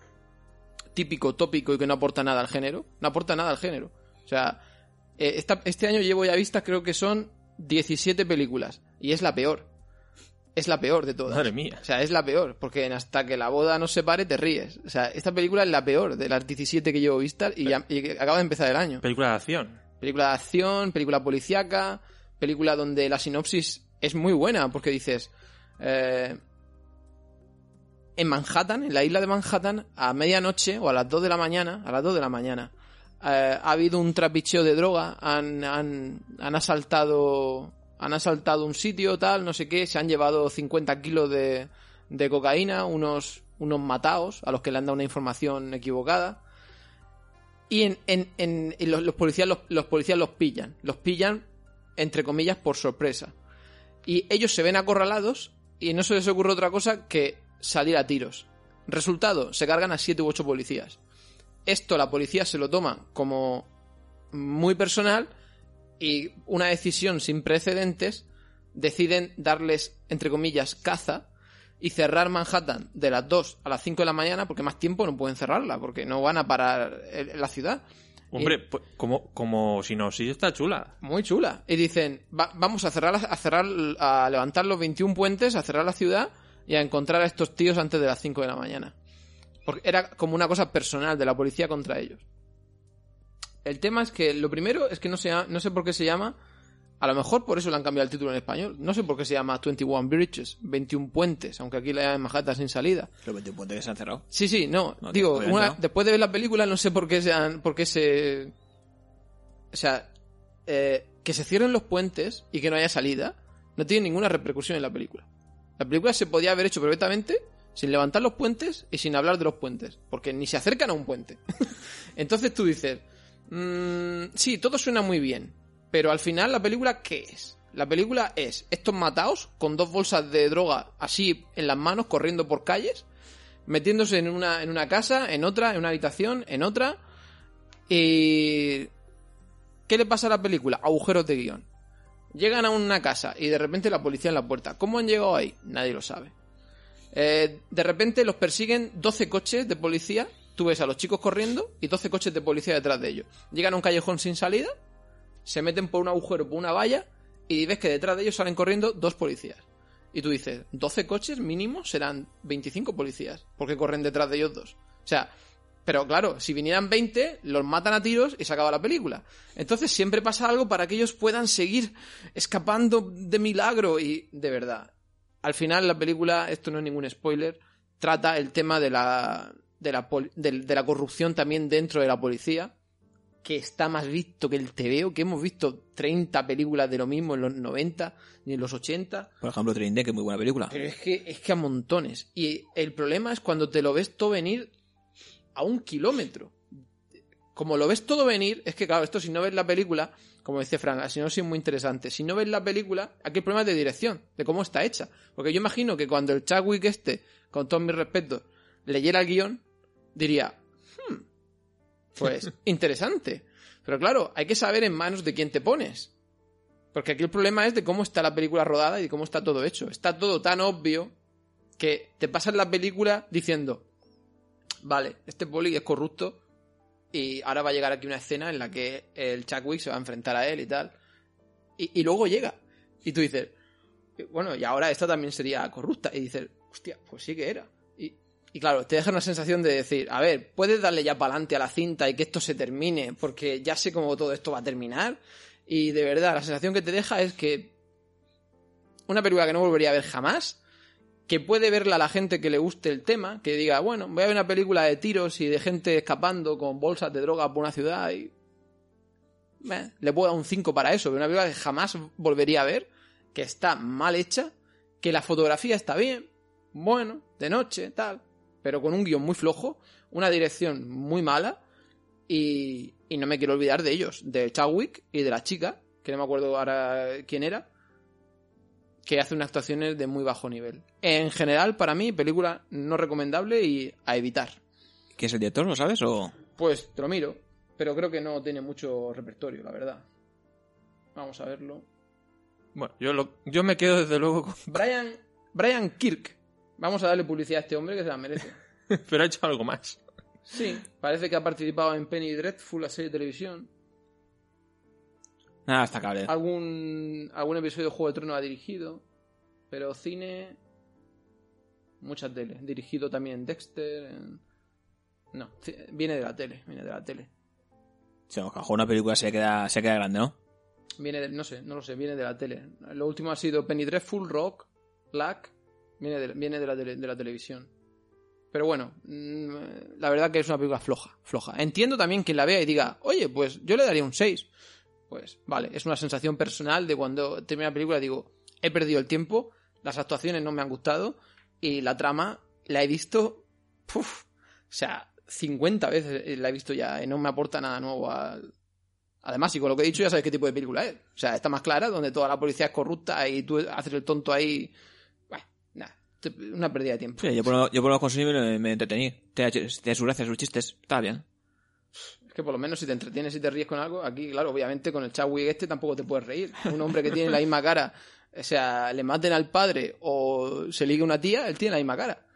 típico, tópico y que no aporta nada al género, no aporta nada al género. O sea, eh, esta- este año llevo ya vistas, creo que son 17 películas, y es la peor. Es la peor de todas. Madre mía. O sea, es la peor, porque en hasta que la boda no se pare te ríes. O sea, esta película es la peor de las 17 que llevo vistas y, ya- y acaba de empezar el año. Película de acción. Película de acción, película policíaca, película donde la sinopsis es muy buena, porque dices... eh, en Manhattan, en la isla de Manhattan, a medianoche o a las 2 de la mañana, a las 2 de la mañana, eh, ha habido un trapicheo de droga, han, han, han asaltado han asaltado un sitio, tal, no sé qué, se han llevado 50 kilos de, de cocaína, unos, unos mataos a los que le han dado una información equivocada. Y en, en, los policías los, los policías los pillan. Los pillan, entre comillas, por sorpresa. Y ellos se ven acorralados y no se les ocurre otra cosa que salir a tiros. Resultado, se cargan a 7 u 8 policías. Esto la policía se lo toma como muy personal y una decisión sin precedentes deciden darles, entre comillas, caza y cerrar Manhattan de las 2 a las 5 de la mañana porque más tiempo no pueden cerrarla porque no van a parar el- la ciudad. Hombre, pues, como, como sinopsis está chula. Muy chula. Y dicen, "Va- vamos a cerrar, a cerrar, a levantar los 21 puentes, a cerrar la ciudad y a encontrar a estos tíos antes de las 5 de la mañana. Porque era como una cosa personal de la policía contra ellos. El tema es que lo primero es que no, se llama- no sé por qué se llama, a lo mejor por eso le han cambiado el título en español. No sé por qué se llama 21 Bridges, 21 puentes, aunque aquí la llaman Manhattan sin salida. los 21 puentes que se han cerrado. Sí, sí, no. No, digo, una- no. después de ver la película no sé por qué se han, por qué se... O sea, eh, que se cierren los puentes y que no haya salida no tiene ninguna repercusión en la película. La película se podía haber hecho perfectamente sin levantar los puentes y sin hablar de los puentes, porque ni se acercan a un puente. Entonces tú dices, mm, sí, todo suena muy bien, pero al final la película, ¿qué es? La película es estos mataos con dos bolsas de droga así en las manos, corriendo por calles, metiéndose en una, en una casa, en otra, en una habitación, en otra. Y... ¿Qué le pasa a la película? Agujeros de guion. Llegan a una casa y de repente la policía en la puerta. ¿Cómo han llegado ahí? Nadie lo sabe. Eh, de repente los persiguen 12 coches de policía. Tú ves a los chicos corriendo y 12 coches de policía detrás de ellos. Llegan a un callejón sin salida, se meten por un agujero, por una valla, y ves que detrás de ellos salen corriendo dos policías. Y tú dices, 12 coches mínimo serán 25 policías, porque corren detrás de ellos dos. O sea, pero claro, si vinieran 20, los matan a tiros y se acaba la película. Entonces siempre pasa algo para que ellos puedan seguir escapando de milagro y de verdad. Al final la película, esto no es ningún spoiler, trata el tema de la, de la, de- de la corrupción también dentro de la policía, que está más visto que el TVO, que hemos visto 30 películas de lo mismo en los 90 ni en los 80. Por ejemplo, Trinidad, que es muy buena película. Pero es que, es que a montones. Y el problema es cuando te lo ves todo venir a un kilómetro. Como lo ves todo venir, es que claro, esto si no ves la película, como dice Fran, si no es muy interesante. Si no ves la película, aquí el problema es de dirección, de cómo está hecha. Porque yo imagino que cuando el Chadwick este, con todos mis respetos, leyera el guion, diría, "Hmm, pues interesante. Pero claro, hay que saber en manos de quién te pones. Porque aquí el problema es de cómo está la película rodada y de cómo está todo hecho. Está todo tan obvio que te pasas la película diciendo, vale, este poli es corrupto y ahora va a llegar aquí una escena en la que el Chadwick se va a enfrentar a él y tal. Y, y luego llega. Y tú dices, bueno, y ahora esta también sería corrupta. Y dices, hostia, pues sí que era. Y, claro, te deja una sensación de decir, a ver, puedes darle ya para adelante a la cinta y que esto se termine, porque ya sé cómo todo esto va a terminar. Y de verdad, la sensación que te deja es que una película que no volvería a ver jamás, que puede verla a la gente que le guste el tema, que diga, bueno, voy a ver una película de tiros y de gente escapando con bolsas de droga por una ciudad y... Le puedo dar un 5 para eso, una película que jamás volvería a ver, que está mal hecha, que la fotografía está bien, bueno, de noche, tal, pero con un guion muy flojo, una dirección muy mala y, y no me quiero olvidar de ellos, de Chadwick y de la chica, que no me acuerdo ahora quién era, que hace unas actuaciones de muy bajo nivel. En general, para mí, película no recomendable y a evitar. ¿Qué es el director? ¿Lo sabes? O... Pues te lo miro, pero creo que no tiene mucho repertorio, la verdad. Vamos a verlo. Bueno, yo, lo- yo me quedo desde luego con... Brian, Brian Kirk. Vamos a darle publicidad a este hombre que se la merece. Pero ha hecho algo más. Sí, parece que ha participado en Penny Dreadful, la serie de televisión. Nada, está cable. Algún, algún episodio de Juego de Tronos ha dirigido. Pero cine. Mucha tele. Dirigido también en Dexter. en- No, viene de la tele. Viene de la tele. Si a lo mejor una película se queda, se queda grande, ¿no? Viene de, no sé, no lo sé, viene de la tele. Lo último ha sido Penny Dreadful, Rock, Black. Viene de, viene de, la, de la televisión. Pero bueno, mm, la verdad que es una película floja, floja. Entiendo también que la vea y diga, oye, pues yo le daría un 6. Pues vale, es una sensación personal de cuando termina la película digo, he perdido el tiempo, las actuaciones no me han gustado y la trama la he visto, puf, o sea, 50 veces la he visto ya y no me aporta nada nuevo al, Además, y con lo que he dicho ya sabes qué tipo de película es. O sea, está más clara, donde toda la policía es corrupta y tú haces el tonto ahí. Una pérdida de tiempo. Sí, yo por lo, yo por lo consumí me, entretení. Te te sus gracias, sus chistes. Está bien. Es que por lo menos si te entretienes y te ríes con algo, aquí, claro, obviamente con el Chadwick este tampoco te puedes reír. Un hombre que tiene la misma cara, o sea, le maten al padre o se ligue una tía, él tiene la misma cara.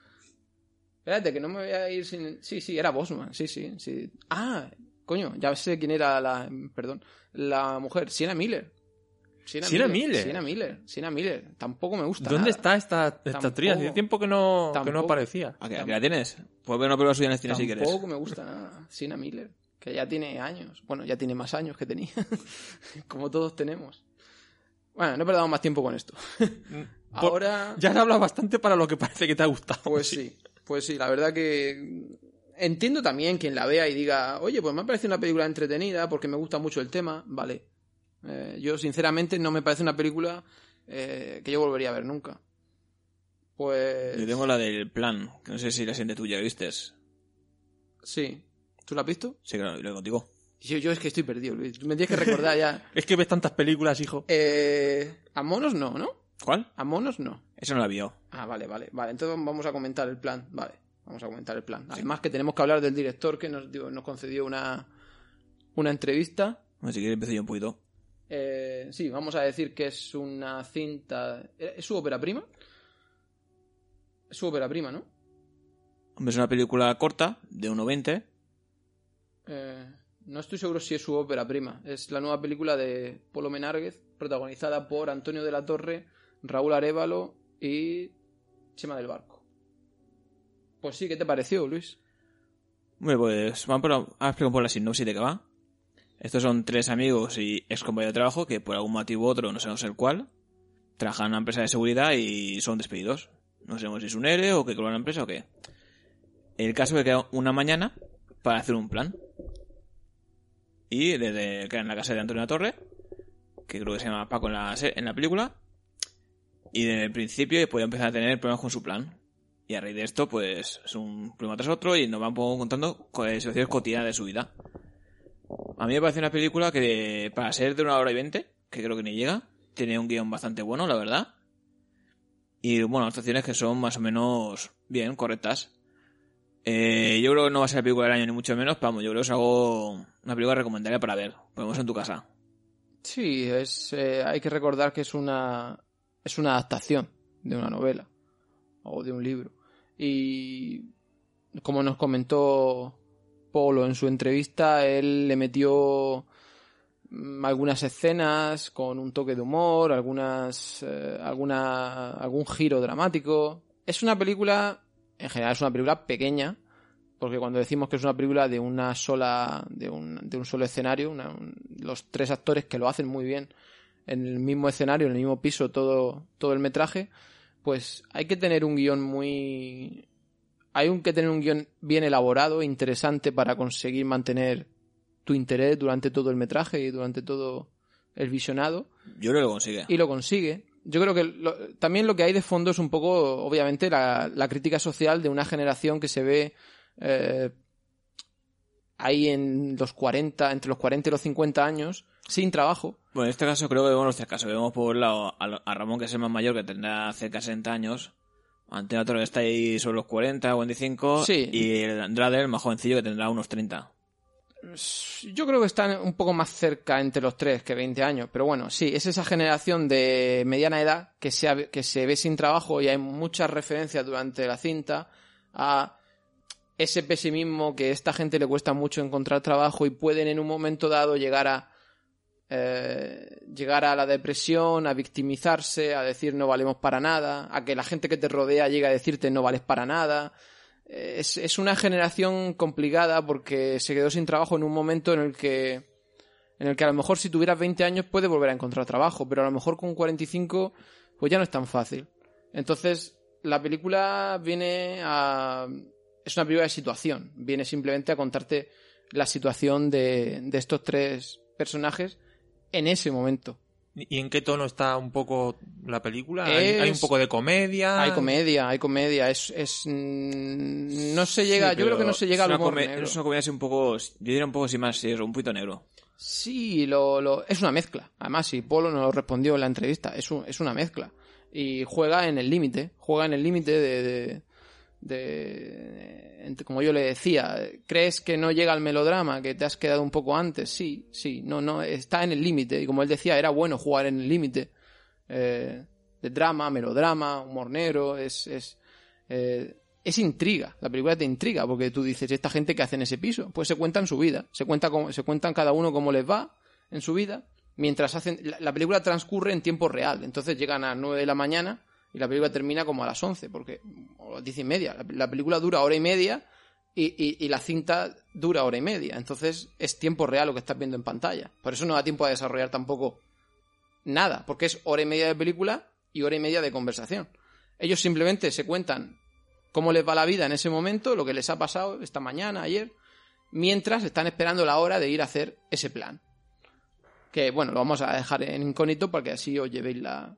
Espérate, que no me voy a ir sin... Sí, sí, era Bosman, sí, sí, sí. Ah, coño, ya sé quién era la... Perdón, la mujer, Sienna Miller. Sienna Miller. Sienna Miller, Sienna Miller. Tampoco me gusta ¿Dónde nada. está esta, esta Tampoco. actriz? Hace tiempo que no, que no aparecía. ¿A qué, a qué la tienes? Puedes ver una película suya en el cine si quieres. Tampoco me gusta nada. Sienna Miller, que ya tiene años. Bueno, ya tiene más años que tenía. Como todos tenemos. Bueno, no perdamos más tiempo con esto. Ahora, Ya has hablado bastante para lo que parece que te ha gustado. pues sí. Pues sí, la verdad que entiendo también quien la vea y diga, oye, pues me ha parecido una película entretenida porque me gusta mucho el tema. Vale. Eh, yo, sinceramente, no me parece una película eh, que yo volvería a ver nunca. Pues... Yo tengo la del plan, que no sé si la siente tuya, ¿vistes? Sí. ¿Tú la has visto? Sí, claro, lo contigo. Yo, yo es que estoy perdido, Luis. Me tienes que recordar ya. Es que ves tantas películas, hijo. Eh, a monos no, ¿no? ¿Cuál? A monos no. Eso no la vio. Ah, vale, vale. Vale, entonces vamos a comentar el plan. Vale, vamos a comentar el plan. Además que tenemos que hablar del director que nos, dio- nos concedió una, una entrevista. Bueno, si quieres empiezo yo un poquito. Eh, sí, vamos a decir que es una cinta... ¿Es su ópera prima? Es su ópera prima, ¿no? Hombre, es una película corta, de 1.20. Eh, no estoy seguro si es su ópera prima. Es la nueva película de Polo Menárguez, protagonizada por Antonio de la Torre, Raúl Arevalo y Chema del Barco. Pues sí, ¿qué te pareció, Luis? Hombre, pues vamos ahora explico un poco la sinopsis de qué va. Estos son tres amigos y ex compañeros de trabajo que por algún motivo u otro, no sabemos el cual, trabajan en una empresa de seguridad y son despedidos. No sabemos si es un ERE o que creó la empresa o qué. El caso es que queda una mañana para hacer un plan. Y desde queda en la casa de Antonio Torre, que creo que se llama Paco en la, película, y desde el principio puede empezar a tener problemas con su plan. Y a raíz de esto, pues es un problema tras otro y nos van contando co- eh, situaciones cotidianas de su vida. A mí me parece una película que, para ser de una hora y veinte, que creo que ni llega, tiene un guion bastante bueno, la verdad. Y bueno, actuaciones que son más o menos bien, correctas. Eh, yo creo que no va a ser la película del año ni mucho menos, vamos, yo creo que es algo, una película recomendable para ver. Podemos en tu casa. Sí, es, eh, hay que recordar que es una, es una adaptación de una novela o de un libro. Y como nos comentó Polo en su entrevista, él le metió mm, algunas escenas con un toque de humor, algunas, eh, alguna, algún giro dramático. Es una película, en general es una película pequeña, porque cuando decimos que es una película de una sola, de un, de un solo escenario, los tres actores que lo hacen muy bien en el mismo escenario, en el mismo piso, todo, todo el metraje, pues hay que tener un guion muy, hay un- que tener un guion bien elaborado, interesante para conseguir mantener tu interés durante todo el metraje y durante todo el visionado Yo creo que lo consigue. y lo consigue. Yo creo que lo- también lo que hay de fondo es un poco, obviamente, la, la crítica social de una generación que se ve eh, ahí en los 40, entre los 40 y los 50 años, sin trabajo. Bueno, en este caso creo que vemos los tres casos. Vemos por un lado a, a Ramón, que es el más mayor, que tendrá cerca de 60 años. Que está ahí sobre los 40, 45. Sí. Y el Andrade, el más jovencillo, que tendrá unos 30. Yo creo que están un poco más cerca entre los tres que 20 años, pero bueno, sí, es esa generación de mediana edad que se, ha- que se ve sin trabajo y hay muchas referencias durante la cinta a ese pesimismo que a esta gente le cuesta mucho encontrar trabajo y pueden en un momento dado llegar a eh, llegar a la depresión, a victimizarse, a decir no valemos para nada, a que la gente que te rodea llegue a decirte no vales para nada. Eh, Es, una generación complicada porque se quedó sin trabajo en un momento en el que en el que a lo mejor si tuvieras 20 años puedes volver a encontrar trabajo, pero a lo mejor con 45 pues ya no es tan fácil. Entonces, la película viene a es una película de situación, viene simplemente a contarte la situación de, de estos tres personajes en ese momento. ¿Y en qué tono está un poco la película? Es- ¿Hay, un poco de comedia? Hay comedia, hay comedia, es, es mm, no se llega, Sí, yo creo que no se llega es al una humor negro. Es una comedia así un poco, yo diría un poco así más, sí, un poquito negro. Sí, lo, lo- es una mezcla. Además, si Polo no lo respondió en la entrevista, es, un- es una mezcla. Y juega en el límite, juega en el límite de, de, de- como yo le decía, ¿crees que no llega al melodrama, que te has quedado un poco antes? Sí, sí, no, no, está en el límite. Y como él decía, era bueno jugar en el límite. Eh, de drama, melodrama, humor negro, es, es, eh, es intriga. La película te intriga porque tú dices, ¿y esta gente que hace en ese piso? Pues se cuentan su vida, se, cuenta cómo- se cuentan cada uno cómo les va en su vida, mientras hacen... La, la película transcurre en tiempo real, entonces llegan a las 9 de la mañana y la película termina como a las 11, porque... o a las 10 y media. La, la película dura hora y media y, y- y la cinta dura hora y media, entonces es tiempo real lo que estás viendo en pantalla. Por eso no da tiempo a desarrollar tampoco nada, porque es hora y media de película y hora y media de conversación. Ellos simplemente se cuentan cómo les va la vida en ese momento, lo que les ha pasado esta mañana, ayer, mientras están esperando la hora de ir a hacer ese plan. Que bueno, lo vamos a dejar en incógnito para que así os llevéis la,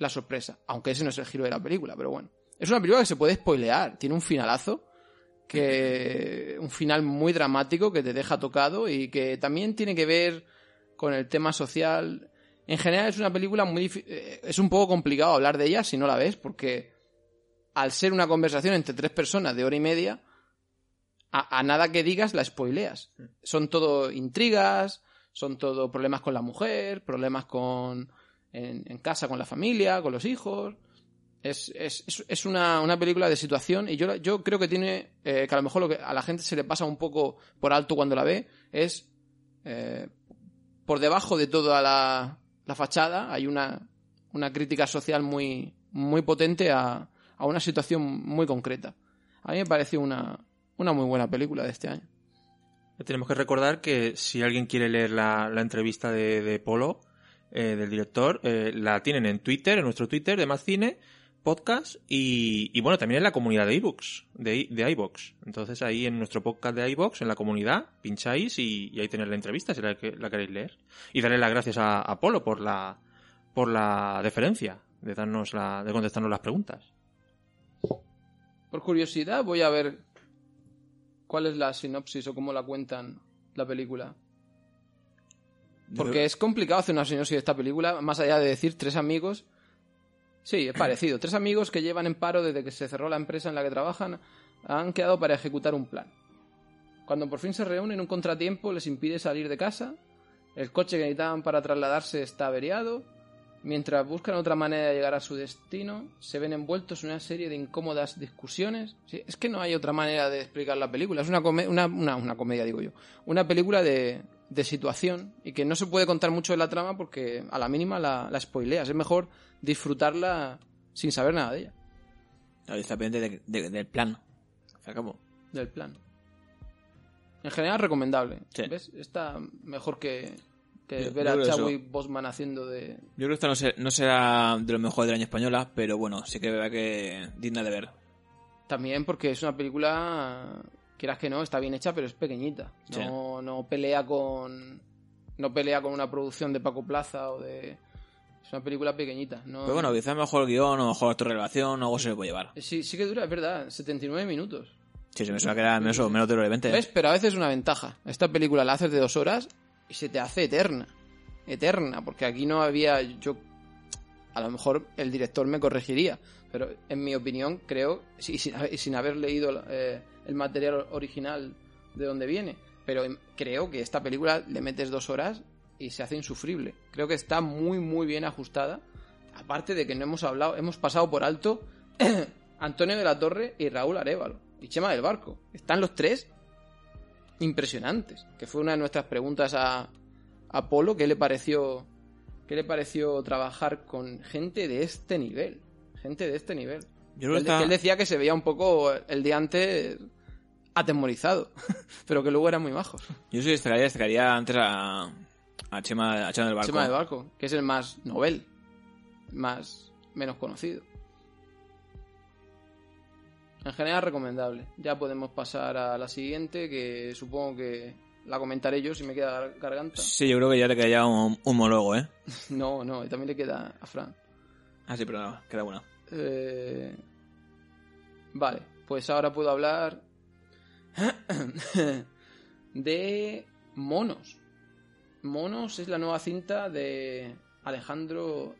la sorpresa. Aunque ese no es el giro de la película, pero bueno. Es una película que se puede spoilear. Tiene un finalazo. Que. Un final muy dramático que te deja tocado y que también tiene que ver con el tema social. En general es una película muy. eh, Es un poco complicado hablar de ella si no la ves, porque al ser una conversación entre tres personas de hora y media, a, a nada que digas la spoileas. Son todo intrigas, son todo problemas con la mujer, problemas con en, en casa con la familia, con los hijos. Es, es, es- una, una película de situación y yo, yo creo que tiene, eh, que a lo mejor lo que a la gente se le pasa un poco por alto cuando la ve, es eh, por debajo de toda la, la fachada hay una, una crítica social muy, muy potente a, a una situación muy concreta. A mí me pareció una, una muy buena película de este año. Tenemos que recordar que si alguien quiere leer la, la entrevista de Polo, eh, del director, eh, la tienen en Twitter, en nuestro Twitter de Más Cine, podcast y, y bueno, también en la comunidad de iBooks, de, de iBox. Entonces ahí en nuestro podcast de iBox, en la comunidad, pincháis y, y ahí tenéis la entrevista si la queréis leer. Y darle las gracias a, a Polo por la, por la deferencia de darnos la, de contestarnos las preguntas. Por curiosidad voy a ver cuál es la sinopsis o cómo la cuentan la película. Porque es complicado hacer una sinopsis de esta película, más allá de decir tres amigos. Sí, es parecido. Tres amigos que llevan en paro desde que se cerró la empresa en la que trabajan han quedado para ejecutar un plan. Cuando por fin se reúnen, un contratiempo les impide salir de casa. El coche que necesitaban para trasladarse está averiado. Mientras buscan otra manera de llegar a su destino, se ven envueltos en una serie de incómodas discusiones. Sí, es que no hay otra manera de explicar la película. Es una, come- una, una, una comedia, digo yo. Una película de, de situación y que no se puede contar mucho de la trama porque a la mínima la, la spoileas. Es mejor disfrutarla sin saber nada de ella, Claro, está pendiente de- de- del plan. Se acabó. del plan. En general, recomendable. Sí. ¿Ves? Está mejor que, que Yo- ver yo a. Chadwick Bosman haciendo de, Yo creo que esta no, se- no será de lo mejor del año española, pero bueno, sí que vea que digna de ver. También porque es una película, quieras que no, está bien hecha, pero es pequeñita. Sí. No, no pelea con. No pelea con una producción de Paco Plaza o de. Es una película pequeñita. No... Pero bueno, quizás mejor guion o mejor actor de revelación o algo se le puede llevar. Sí, sí que dura, es verdad, 79 minutos. Sí, se me suena que era menos, menos de lo de 20. ¿Ves? Pero a veces es una ventaja. Esta película la haces de dos horas y se te hace eterna. Eterna, porque aquí no había. Yo. A lo mejor el director me corregiría, pero en mi opinión, creo, y sin, haber- y sin haber leído eh, el material original de donde viene, pero em- creo que esta película le metes dos horas y se hace insufrible. Creo que está muy, muy bien ajustada. Aparte de que no hemos hablado, hemos pasado por alto Antonio de la Torre y Raúl Arevalo y Chema del Barco. Están los tres impresionantes. Que fue una de nuestras preguntas a, a Polo, ¿qué le pareció qué le pareció trabajar con gente de este nivel? Gente de este nivel. Yo creo que Él, está- que él decía que se veía un poco el de antes atemorizado, pero que luego eran muy majos. Yo sí destacaría, destacaría antes a, a Chema, a Chema del Barco. Chema del Barco, que es el más novel, más menos conocido. En general recomendable. Ya podemos pasar a la siguiente, que supongo que la comentaré yo si me queda gar- garganta. Sí, yo creo que ya te queda ya un, un monólogo, ¿eh? No, no, y también le queda a Fran. Ah, sí, pero no, queda una. Eh, Vale, pues ahora puedo hablar de Monos. Monos es la nueva cinta de Alejandro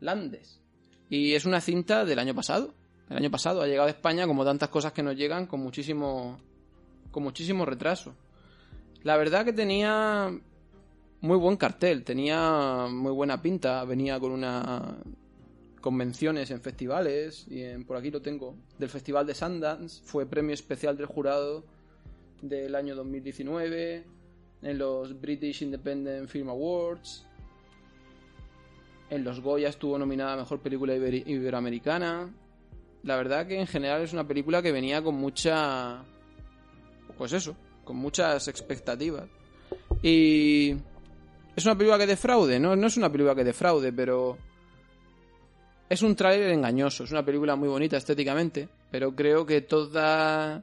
Landes. Y es una cinta del año pasado. El año pasado ha llegado a España como tantas cosas que nos llegan con muchísimo con muchísimo retraso. La verdad que tenía muy buen cartel, tenía muy buena pinta, venía con una convenciones en festivales y en, por aquí lo tengo del festival de Sundance fue premio especial del jurado del año 2019 en los British Independent Film Awards en los Goya estuvo nominada a mejor película iberoamericana. La verdad que en general es una película que venía con mucha pues eso con muchas expectativas. Y es una película que defraude no, no es una película que defraude pero es un tráiler engañoso, es una película muy bonita estéticamente, pero creo que todas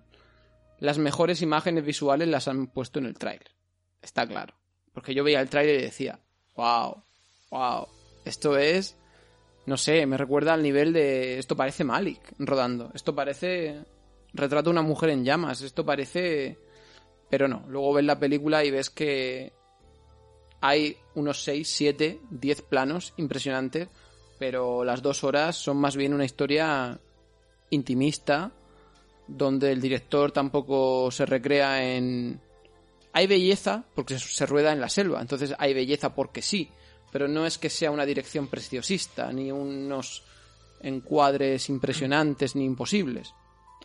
las mejores imágenes visuales las han puesto en el tráiler. Está claro. Porque yo veía el tráiler y decía, wow, wow, esto es no sé, me recuerda al nivel de esto parece Malik rodando, esto parece retrato de una mujer en llamas, esto parece pero no, luego ves la película y ves que hay unos 6, 7, 10 planos impresionantes, pero las dos horas son más bien una historia intimista, donde el director tampoco se recrea en... Hay belleza porque se rueda en la selva, entonces hay belleza porque sí, pero no es que sea una dirección preciosista, ni unos encuadres impresionantes ni imposibles.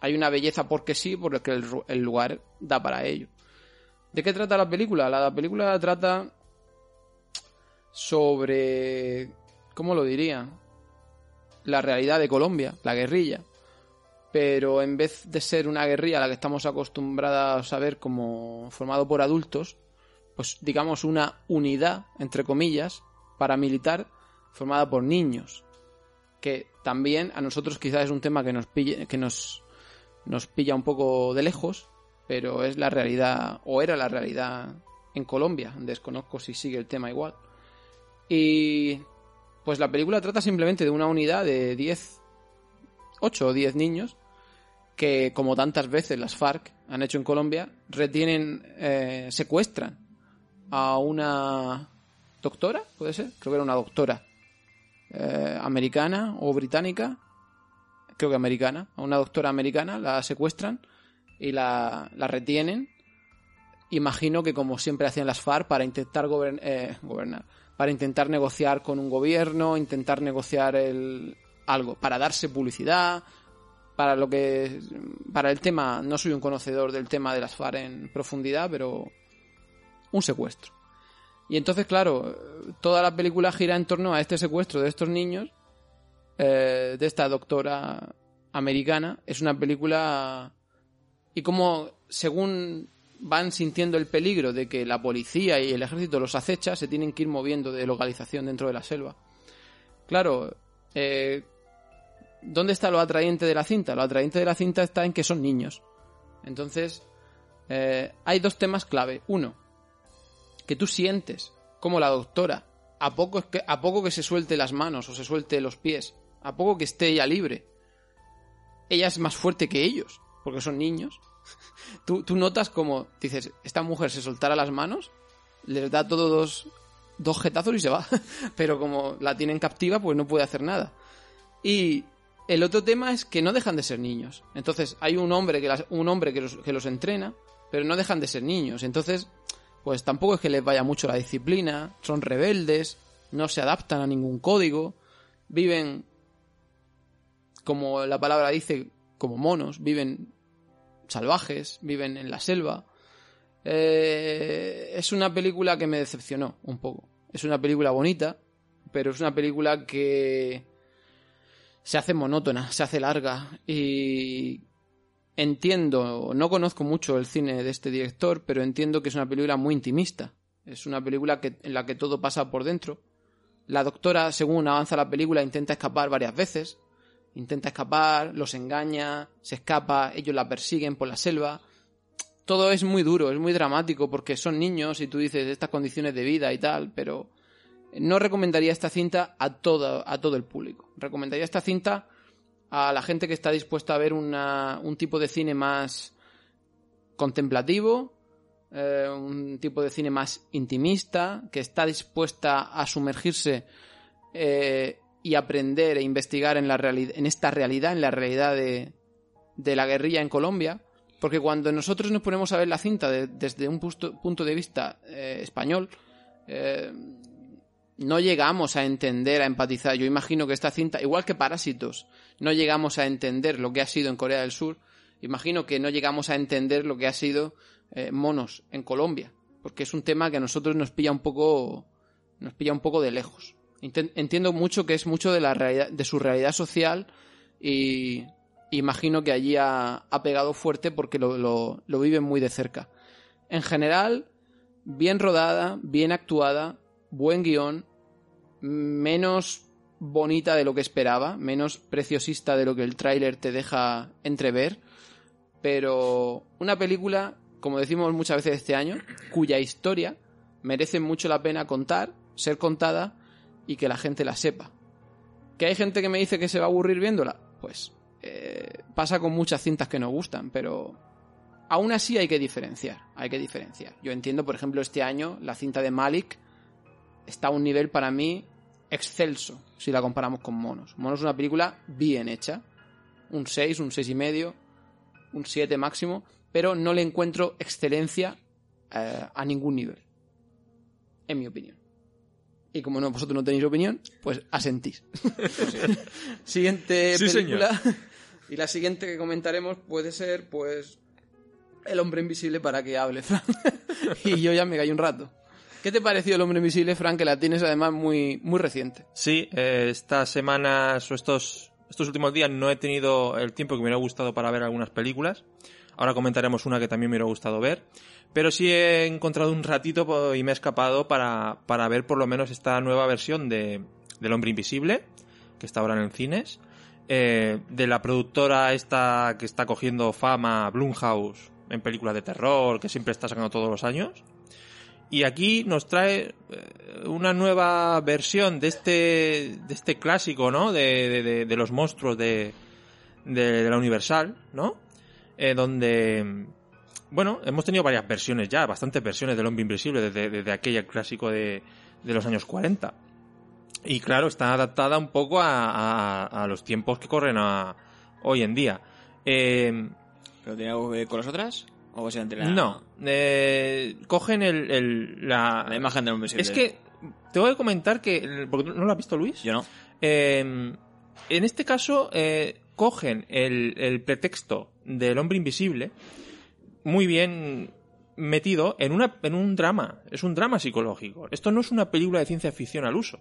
Hay una belleza porque sí, porque el, el lugar da para ello. ¿De qué trata la película? La película trata sobre... ¿Cómo lo diría? La realidad de Colombia, la guerrilla. Pero en vez de ser una guerrilla a la que estamos acostumbrados a ver como formado por adultos, pues digamos una unidad, entre comillas, paramilitar formada por niños. Que también a nosotros quizás es un tema que nos, pille, que nos, nos pilla un poco de lejos, pero es la realidad, o era la realidad en Colombia. Desconozco si sigue el tema igual. Y pues la película trata simplemente de una unidad de 10, 8 o 10 niños que, como tantas veces las FARC han hecho en Colombia, retienen, eh, secuestran a una doctora, puede ser, creo que era una doctora eh, americana o británica, creo que americana, a una doctora americana, la secuestran y la, la retienen. Imagino que como siempre hacían las FARC para intentar eh, gobernar, para intentar negociar con un gobierno, intentar negociar el, algo, para darse publicidad, para lo que para el tema, no soy un conocedor del tema de las FARC en profundidad, pero un secuestro. Y entonces, claro, toda la película gira en torno a este secuestro de estos niños, eh, de esta doctora americana. Es una película y como según van sintiendo el peligro de que la policía y el ejército los acecha, se tienen que ir moviendo de localización dentro de la selva. Claro, eh, ¿dónde está lo atrayente de la cinta? Lo atrayente de la cinta está en que son niños. Entonces, eh, hay dos temas clave. Uno, que tú sientes como la doctora, a poco, que, a poco que se suelte las manos o se suelte los pies, a poco que esté ella libre, ella es más fuerte que ellos, porque son niños. Tú, tú notas como, dices, esta mujer se soltara las manos, les da todos dos, dos jetazos y se va. Pero como la tienen captiva, pues no puede hacer nada. Y el otro tema es que no dejan de ser niños. Entonces, hay un hombre que, un hombre que los, que los entrena, pero no dejan de ser niños. Entonces, pues tampoco es que les vaya mucho la disciplina, son rebeldes, no se adaptan a ningún código, viven, como la palabra dice, como monos, viven salvajes, viven en la selva. Eh, es una película que me decepcionó un poco. Es una película bonita, pero es una película que se hace monótona, se hace larga y entiendo, no conozco mucho el cine de este director, pero entiendo que es una película muy intimista. Es una película en la que todo pasa por dentro. La doctora, según avanza la película, intenta escapar varias veces intenta escapar, los engaña, se escapa, ellos la persiguen por la selva. Todo es muy duro, es muy dramático porque son niños y tú dices estas condiciones de vida y tal, pero no recomendaría esta cinta a todo, a todo el público. Recomendaría esta cinta a la gente que está dispuesta a ver una, un tipo de cine más contemplativo, eh, un tipo de cine más intimista, que está dispuesta a sumergirse eh, y aprender e investigar en, la en esta realidad, en la realidad de, la guerrilla en Colombia, porque cuando nosotros nos ponemos a ver la cinta desde un punto, de vista eh, español, eh, no llegamos a entender, a empatizar. Yo imagino que esta cinta, igual que Parásitos, no llegamos a entender lo que ha sido en Corea del Sur, imagino que no llegamos a entender lo que ha sido eh, Monos en Colombia, porque es un tema que a nosotros nos pilla un poco, nos pilla un poco de lejos entiendo mucho que es mucho de la realidad, de su realidad social y imagino que allí ha, pegado fuerte porque lo, lo, viven muy de cerca. En general, bien rodada, bien actuada, buen guion, menos bonita de lo que esperaba, menos preciosista de lo que el tráiler te deja entrever, pero una película, como decimos muchas veces este año, cuya historia merece mucho la pena contar, ser contada y que la gente la sepa. ¿Que hay gente que me dice que se va a aburrir viéndola? Pues eh, pasa con muchas cintas que nos gustan, pero aún así hay que diferenciar, hay que diferenciar. Yo entiendo, por ejemplo, este año la cinta de Malik está a un nivel para mí excelso si la comparamos con Monos. Monos es una película bien hecha, un 6, un 6 y medio, un 7 máximo, pero no le encuentro excelencia eh, a ningún nivel, en mi opinión. Y como no, vosotros no tenéis opinión, pues asentís. siguiente Sí, película. Y la siguiente que comentaremos puede ser, pues, El hombre invisible para que hable, Fran. y yo ya me caí un rato. ¿Qué te pareció El hombre invisible, Fran? Que la tienes además muy, muy reciente. Sí, eh, estas semanas o estos, estos últimos días no he tenido el tiempo que me hubiera gustado para ver algunas películas. Ahora comentaremos una que también me hubiera gustado ver. Pero sí he encontrado un ratito po- y me he escapado para, para ver por lo menos esta nueva versión de, del Hombre Invisible, que está ahora en cines. eh, de la productora esta que está cogiendo fama, Blumhouse, en películas de terror, que siempre está sacando todos los años. Y aquí nos trae eh, una nueva versión de este, de este clásico, ¿no? De, de- de- los monstruos de, de la Universal, ¿no? Eh, donde, bueno, hemos tenido varias versiones ya, bastantes versiones del Hombre Invisible desde, desde aquel clásico de, de los años 40. Y claro, está adaptada un poco a, a- a los tiempos que corren a- hoy en día. Eh, ¿Pero tiene algo que ver con las otras? ¿O básicamente la, no, eh, cogen el, el- la, la imagen del hombre invisible? es que te voy a comentar que. Porque ¿No lo has visto, Luis? Yo no. Eh, en este caso, cogen el, el pretexto del hombre invisible muy bien metido en, una, en un drama. Es un drama psicológico. Esto no es una película de ciencia ficción al uso.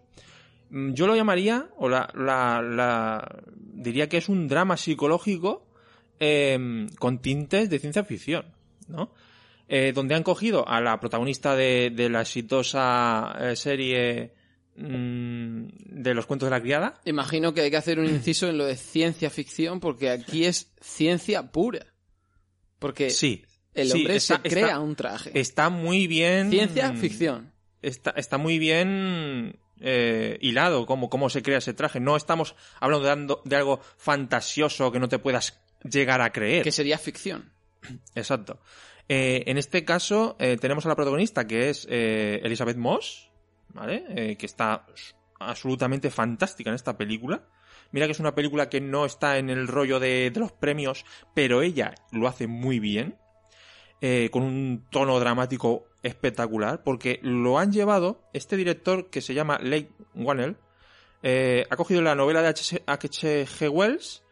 Mm, Yo lo llamaría, o la, la- la- diría que es un drama psicológico eh, con tintes de ciencia ficción, ¿no? Eh, donde han cogido a la protagonista de, de la exitosa eh, serie de los cuentos de la criada. Imagino que hay que hacer un inciso en lo de ciencia ficción, porque aquí es ciencia pura. Porque Sí. el sí, hombre está- se crea está- un traje. Está muy bien. Ciencia ficción. Está, está muy bien eh, hilado cómo, cómo se crea ese traje. No estamos hablando de, de algo fantasioso que no te puedas llegar a creer. Que sería ficción. Exacto. Eh, en este caso eh, tenemos a la protagonista que es Elizabeth Moss, ¿vale? Eh, que está absolutamente fantástica en esta película. Mira que es una película que no está en el rollo de, los premios, pero ella lo hace muy bien, eh, con un tono dramático espectacular, porque lo han llevado, este director que se llama Lake Whannell, eh, ha cogido la novela de H.G. Wells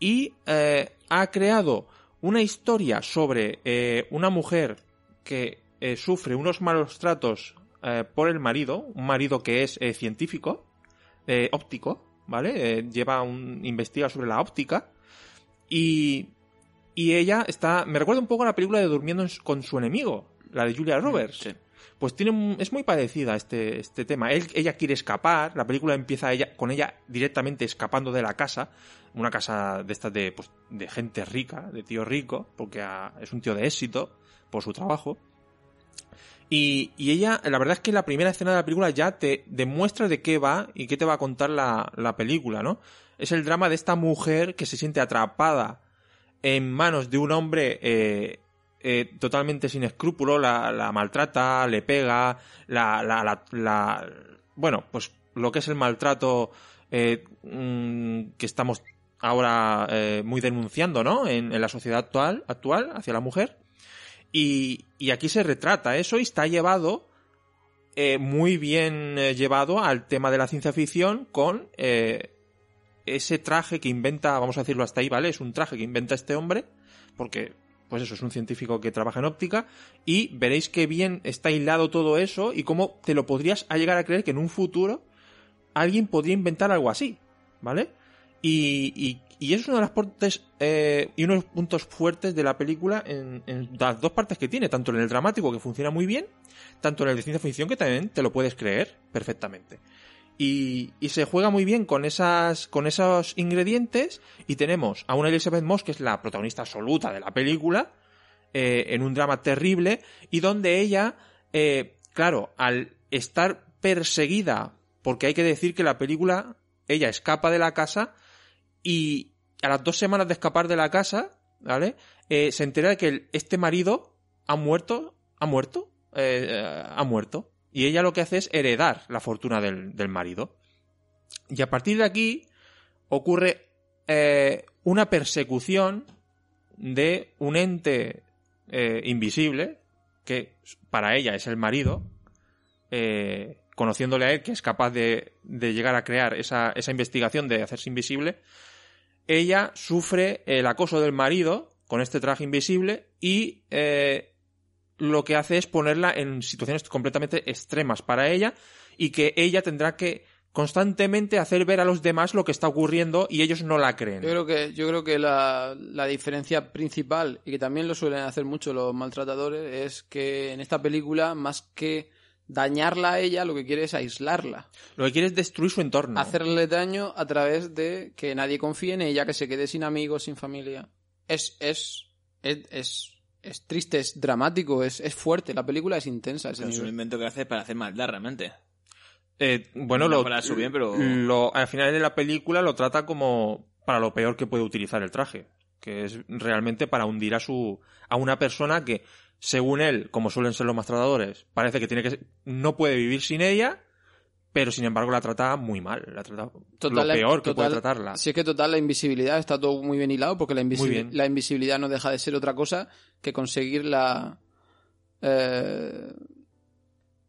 y ha creado una historia sobre una mujer que sufre unos malos tratos eh, por el marido, un marido que es eh, científico, eh, óptico, ¿vale? Lleva un, investiga sobre la óptica y, y ella está, me recuerda un poco a la película de Durmiendo con su enemigo, la de Julia Roberts. Sí. Pues tiene, un- es muy parecida este, este tema. Él- ella quiere escapar, la película empieza ella, con ella directamente escapando de la casa, una casa de estas de, pues, de gente rica, de tío rico, porque es un tío de éxito por su trabajo. Y, y ella, la verdad es que la primera escena de la película ya te demuestra de qué va y qué te va a contar la, la película, ¿no? Es el drama de esta mujer que se siente atrapada en manos de un hombre eh, eh, totalmente sin escrúpulo, la, la maltrata, le pega, la, la, la, la- bueno, pues lo que es el maltrato eh, mm, que estamos ahora eh, muy denunciando, ¿no? En, en la sociedad actual, actual hacia la mujer. Y, aquí se retrata eso y está llevado eh, muy bien eh, llevado al tema de la ciencia ficción con eh, ese traje que inventa, vamos a decirlo hasta ahí, ¿vale? Es un traje que inventa este hombre, porque, pues eso, es un científico que trabaja en óptica, y veréis qué bien está hilado todo eso y cómo te lo podrías llegar a creer que en un futuro alguien podría inventar algo así, ¿vale? Y, y es uno de las partes eh, y uno de los puntos fuertes de la película en, en las dos partes que tiene, tanto en el dramático que funciona muy bien, tanto en el de ciencia ficción que también te lo puedes creer perfectamente. Y, y se juega muy bien con esas con esos ingredientes y tenemos a una Elizabeth Moss que es la protagonista absoluta de la película eh, en un drama terrible y donde ella eh, claro al estar perseguida porque hay que decir que la película, ella escapa de la casa y a las dos semanas de escapar de la casa, ¿vale? Eh, se entera de que este marido ha muerto, ha muerto, eh, ha muerto. Y ella lo que hace es heredar la fortuna del, del marido. Y a partir de aquí ocurre eh, una persecución de un ente invisible, que para ella es el marido, conociéndole a él, que es capaz de, de llegar a crear esa, esa investigación de hacerse invisible, ella sufre el acoso del marido con este traje invisible y eh, lo que hace es ponerla en situaciones completamente extremas para ella y que ella tendrá que constantemente hacer ver a los demás lo que está ocurriendo y ellos no la creen. Yo creo que, yo creo que la, la diferencia principal, y que también lo suelen hacer mucho los maltratadores, es que en esta película, más que dañarla a ella, lo que quiere es aislarla. Lo que quiere es destruir su entorno. Hacerle daño a través de que nadie confíe en ella, que se quede sin amigos, sin familia. Es, es, es, es, es triste, es dramático, es, es fuerte. La película es intensa. ese Es un invento que hace para hacer maldad, realmente. Eh, bueno, No lo, para su bien, pero- lo- al final de la película lo trata como para lo peor que puede utilizar el traje, que es realmente para hundir a su a una persona que, según él, como suelen ser los maltratadores, parece que tiene que no puede vivir sin ella, pero sin embargo la trata muy mal, la trata Total, lo peor que total- puede tratarla. Si es que total la invisibilidad está todo muy bien hilado porque la invisibilidad no deja de ser otra cosa que conseguir la eh,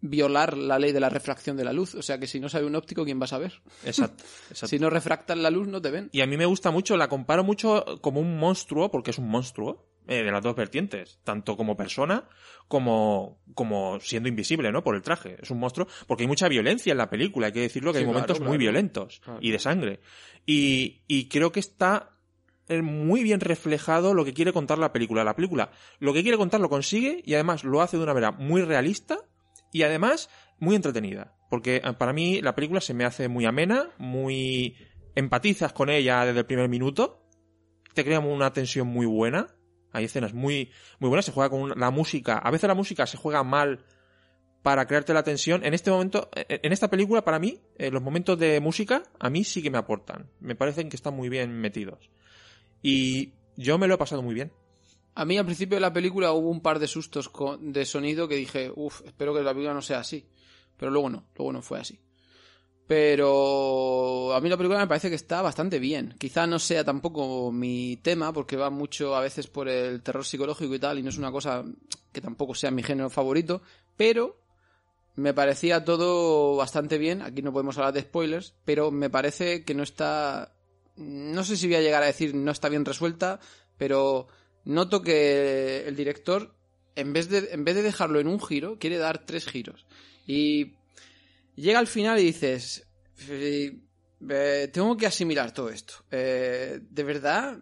violar la ley de la refracción de la luz. O sea que si no sabe un óptico, ¿quién va a saber? Exacto, exacto. Si no refractan la luz, no te ven. Y a mí me gusta mucho, la comparo mucho como un monstruo, porque es un monstruo, eh, de las dos vertientes, tanto como persona como, como siendo invisible, ¿no? Por el traje. Es un monstruo, porque hay mucha violencia en la película, hay que decirlo, que Sí, hay momentos claro, muy claro. violentos Claro. y de sangre. Y, y creo que está eh, muy bien reflejado lo que quiere contar la película. La película lo que quiere contar lo consigue y además lo hace de una manera muy realista y además muy entretenida. Porque eh, para mí la película se me hace muy amena, muy empatizas con ella desde el primer minuto, te crea una tensión muy buena. Hay escenas muy, muy buenas, se juega con la música. A veces la música se juega mal para crearte la tensión. En este momento, eh, en esta película, para mí, eh, los momentos de música, a mí sí que me aportan. Me parecen que están muy bien metidos. Y yo me lo he pasado muy bien. A mí al principio de la película hubo un par de sustos de sonido que dije, uff, espero que la película no sea así. Pero luego no, luego no fue así. Pero a mí la película me parece que está bastante bien. Quizá no sea tampoco mi tema, porque va mucho a veces por el terror psicológico y tal, y no es una cosa que tampoco sea mi género favorito, pero me parecía todo bastante bien. Aquí no podemos hablar de spoilers, pero me parece que no está. No sé si voy a llegar a decir no está bien resuelta, pero noto que el director, en vez de, en vez de dejarlo en un giro, quiere dar tres giros. Y llega al final y dices. "Eh, tengo que asimilar todo esto. Eh, de verdad.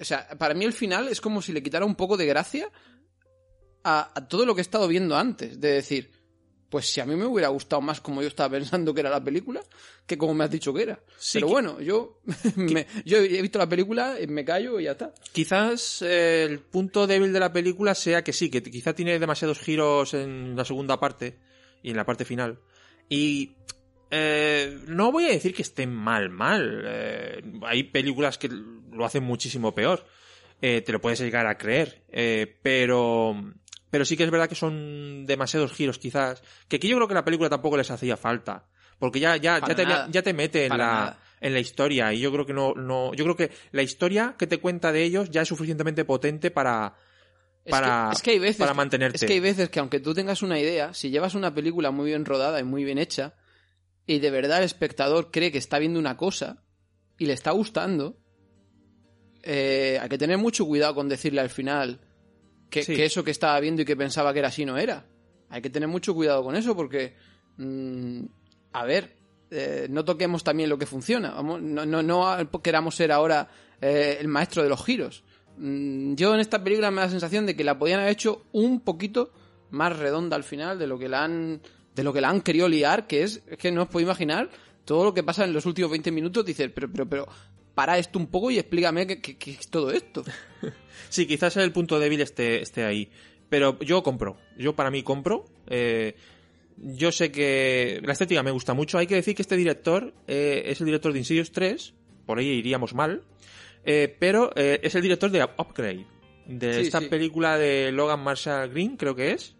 O sea, para mí el final es como si le quitara un poco de gracia a, a todo lo que he estado viendo antes. De decir, pues si a mí me hubiera gustado más como yo estaba pensando que era la película, que como me has dicho que era. Sí, Pero bueno, yo, me- yo he visto la película, me callo y ya está. Quizás eh, el punto débil de la película sea que sí, que quizá tiene demasiados giros en la segunda parte y en la parte final. Y eh, no voy a decir que estén mal, mal. Eh, hay películas que lo hacen muchísimo peor. Eh, te lo puedes llegar a creer. Eh, pero, pero sí que es verdad que son demasiados giros quizás. Que aquí yo creo que la película tampoco les hacía falta. Porque ya, ya, ya, te, nada. ya te mete en la, en la historia y yo creo que no, no, yo creo que la historia que te cuenta de ellos ya es suficientemente potente para, Es que- es que hay veces para que- mantenerte. Es que hay veces que aunque tú tengas una idea, si llevas una película muy bien rodada y muy bien hecha, y de verdad el espectador cree que está viendo una cosa y le está gustando, eh, hay que tener mucho cuidado con decirle al final que, Sí. que eso que estaba viendo y que pensaba que era así no era. Hay que tener mucho cuidado con eso porque, mm, a ver, eh, no toquemos también lo que funciona. Vamos, no, no, no queramos ser ahora eh, el maestro de los giros. Mm, Yo en esta película me da la sensación de que la podían haber hecho un poquito más redonda al final de lo que la han de lo que la han querido liar, que es, que no os puedo imaginar todo lo que pasa en los últimos 20 minutos. Dices, pero, pero, pero, para esto un poco y explícame qué es todo esto. Sí, quizás el punto débil esté, esté ahí. Pero yo compro. Yo para mí compro. Eh, Yo sé que la estética me gusta mucho. Hay que decir que este director eh, es el director de Insidious 3, por ahí iríamos mal, eh, pero eh, es el director de Upgrade, de Sí, esta sí. película de Logan Marshall Green, creo que es.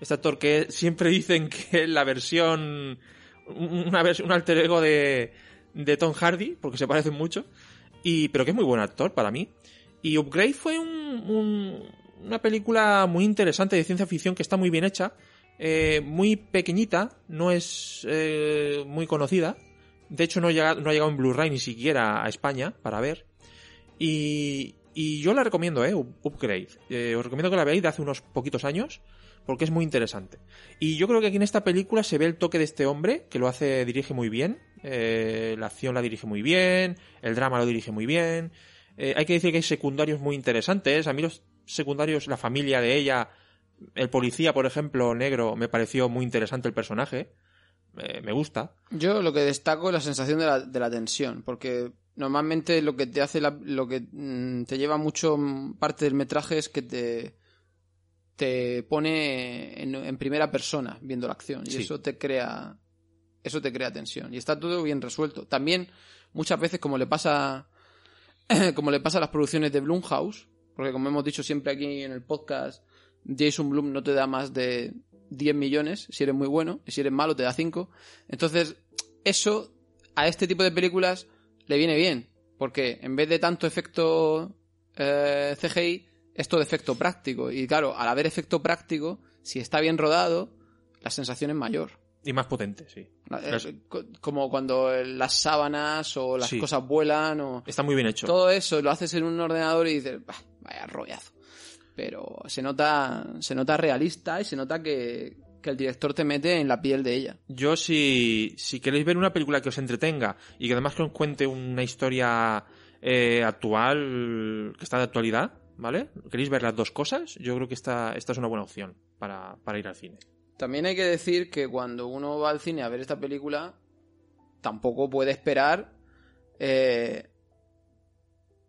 Este actor que siempre dicen que es la versión. Una vers- un alter ego de, de Tom Hardy, porque se parecen mucho. Y, pero que es muy buen actor para mí. Y Upgrade fue un- un- una película muy interesante de ciencia ficción que está muy bien hecha. eh, muy pequeñita, no es eh, muy conocida. De hecho, no ha, llegado, no ha llegado en Blu-ray ni siquiera a España para ver. Y, y yo la recomiendo, ¿eh? Up- Upgrade. Eh, os recomiendo que la veáis de hace unos poquitos años, porque es muy interesante. Y yo creo que aquí en esta película se ve el toque de este hombre, que lo hace, dirige muy bien. Eh, la acción la dirige muy bien, el drama lo dirige muy bien. Eh, hay que decir que hay secundarios muy interesantes. A mí los secundarios, la familia de ella, el policía, por ejemplo, negro, me pareció muy interesante el personaje. Me gusta. Yo lo que destaco es la sensación de la, de la tensión, porque normalmente lo que te hace, la- lo que mm, te lleva mucho mm, parte del metraje es que te, te pone en, en primera persona viendo la acción y Sí. eso te crea, eso te crea tensión y está todo bien resuelto. También muchas veces como le pasa, como le pasa a las producciones de Blumhouse, porque como hemos dicho siempre aquí en el podcast, Jason Blum no te da más de 10 millones si eres muy bueno, y si eres malo te da 5. Entonces, eso a este tipo de películas le viene bien, porque en vez de tanto efecto eh, CGI, es todo efecto práctico. Y claro, al haber efecto práctico, si está bien rodado, la sensación es mayor. Y más potente, sí. Eh, como cuando las sábanas o las Sí. cosas vuelan o... Está muy bien hecho. Todo eso lo haces en un ordenador y dices, "Bah, vaya rollazo. Pero se nota, se nota realista y se nota que, que el director te mete en la piel de ella. Yo, si, si queréis ver una película que os entretenga y que además que os cuente una historia eh, actual, que está de actualidad, ¿vale? ¿Queréis ver las dos cosas? Yo creo que esta, esta es una buena opción para, para ir al cine. También hay que decir que cuando uno va al cine a ver esta película, tampoco puede esperar eh,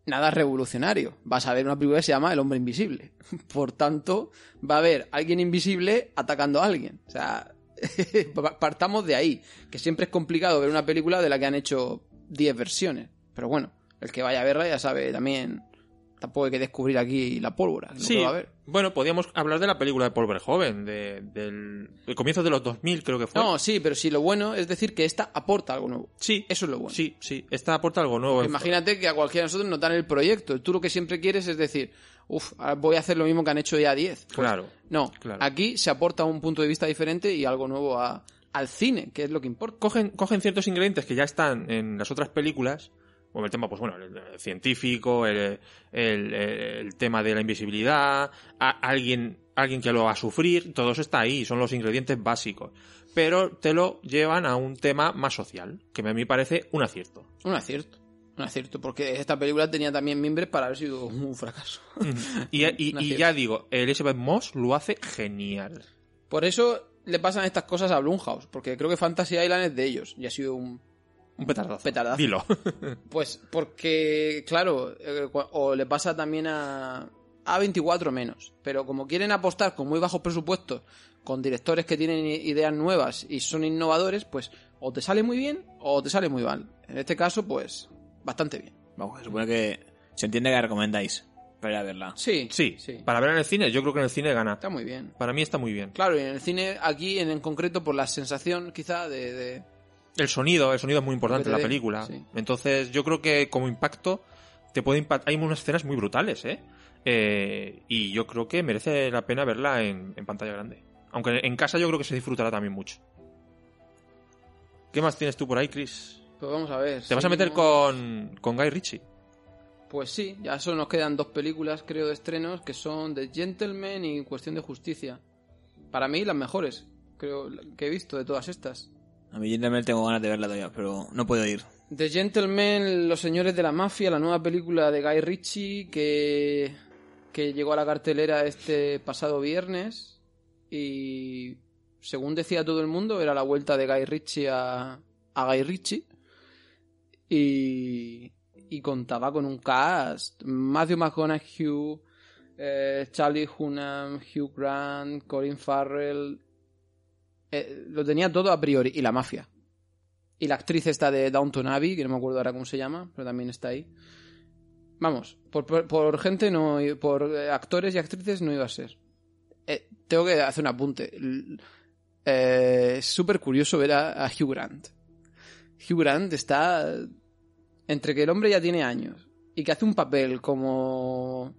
nada revolucionario. Vas a ver una película que se llama El hombre invisible. Por tanto, va a haber alguien invisible atacando a alguien. O sea, partamos de ahí. Que siempre es complicado ver una película de la que han hecho 10 versiones. Pero bueno, el que vaya a verla ya sabe también. Tampoco hay que descubrir aquí la pólvora. lo que va a haber. bueno, podríamos hablar de la película de Paul Verhoeven, de, del el comienzo de los 2000 creo que fue. No, sí, pero sí, lo bueno es decir que esta aporta algo nuevo. sí, Eso es lo bueno. sí, sí, esta aporta algo nuevo. Imagínate que a cualquiera de nosotros nos dan el proyecto. Tú lo que siempre quieres es decir, uff, voy a hacer lo mismo que han hecho ya 10. Pues, Claro. No, claro. aquí se aporta un punto de vista diferente y algo nuevo a- al cine, que es lo que importa. cogen, cogen ciertos ingredientes que ya están en las otras películas, como el tema, pues bueno, el, el científico, el, el- tema de la invisibilidad, a- alguien, alguien que lo va a sufrir, todo eso está ahí, son los ingredientes básicos. Pero te lo llevan a un tema más social, que a mí me parece un acierto. Un acierto. Un acierto, porque esta película tenía también miembros para haber sido un fracaso. Y, y- Un y acierto. ya digo, Elizabeth Moss lo hace genial. Por eso le pasan estas cosas a Blumhouse, porque creo que Fantasy Island es de ellos y ha sido un Un petardazo. Petardazo. Dilo. Pues porque, claro, eh, o le pasa también a A24 menos, pero como quieren apostar con muy bajos presupuestos, con directores que tienen ideas nuevas y son innovadores, pues o te sale muy bien o te sale muy mal. En este caso, pues bastante bien. Vamos, se supone que se entiende que la recomendáis para ir a verla. Sí, Sí, sí. para ver en el cine, yo creo que en el cine gana. Está muy bien. Para mí está muy bien. Claro, y en el cine, aquí en, en concreto, por la sensación quizá de... de- El sonido, el sonido es muy importante en la película. sí. Entonces, yo creo que como impacto te puede impact- Hay unas escenas muy brutales, ¿eh? Eh, Y yo creo que merece la pena verla en, en pantalla grande. Aunque en casa yo creo que se disfrutará también mucho. ¿Qué más tienes tú por ahí, Chris? Pues vamos a ver. ¿Te vas a meter con, con Guy Ritchie? Pues sí, ya solo nos quedan dos películas, creo, de estrenos, que son The Gentleman y Cuestión de Justicia. Para mí, las mejores, creo, que he visto de todas estas. A mí también tengo ganas de verla todavía, pero no puedo ir. The Gentleman, Los Señores de la Mafia, la nueva película de Guy Ritchie que, que llegó a la cartelera este pasado viernes y según decía todo el mundo era la vuelta de Guy Ritchie a, a Guy Ritchie y, y contaba con un cast Matthew McConaughey, eh, Charlie Hunnam, Hugh Grant, Colin Farrell Eh, lo tenía todo a priori. Y la mafia. Y la actriz esta de Downton Abbey, que no me acuerdo ahora cómo se llama, pero también está ahí. Vamos, por, por- gente no, por eh, actores y actrices no iba a ser. Eh, tengo que hacer un apunte. Es súper curioso ver a, a Hugh Grant. Hugh Grant está entre que el hombre ya tiene años y que hace un papel como...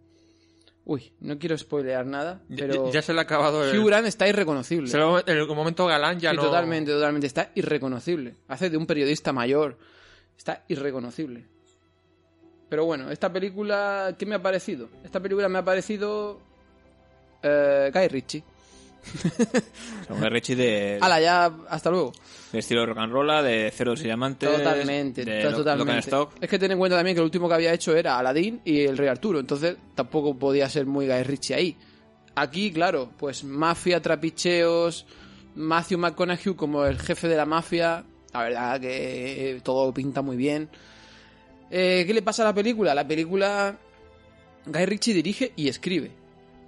Uy, no quiero spoilear nada, pero Ya, se le ha acabado el... Hugh Grant está irreconocible. se le- en el momento galán ya Sí, no... totalmente, totalmente. Está irreconocible. Hace de un periodista mayor. Está irreconocible. Pero bueno, esta película, ¿qué me ha parecido? Esta película me ha parecido... eh, Guy Ritchie. Son Richie de, Hala, ya, hasta luego. de estilo rock and roll, de Ceros y Diamantes. Totalmente, de Lo- totalmente. Stock. Es que ten en cuenta también que el último que había hecho era Aladdin y el Rey Arturo, entonces tampoco podía ser muy Guy Ritchie ahí. Aquí, claro, pues mafia, trapicheos, Matthew McConaughey como el jefe de la mafia, la verdad que todo pinta muy bien. Eh, ¿Qué le pasa a la película? La película Guy Ritchie dirige y escribe,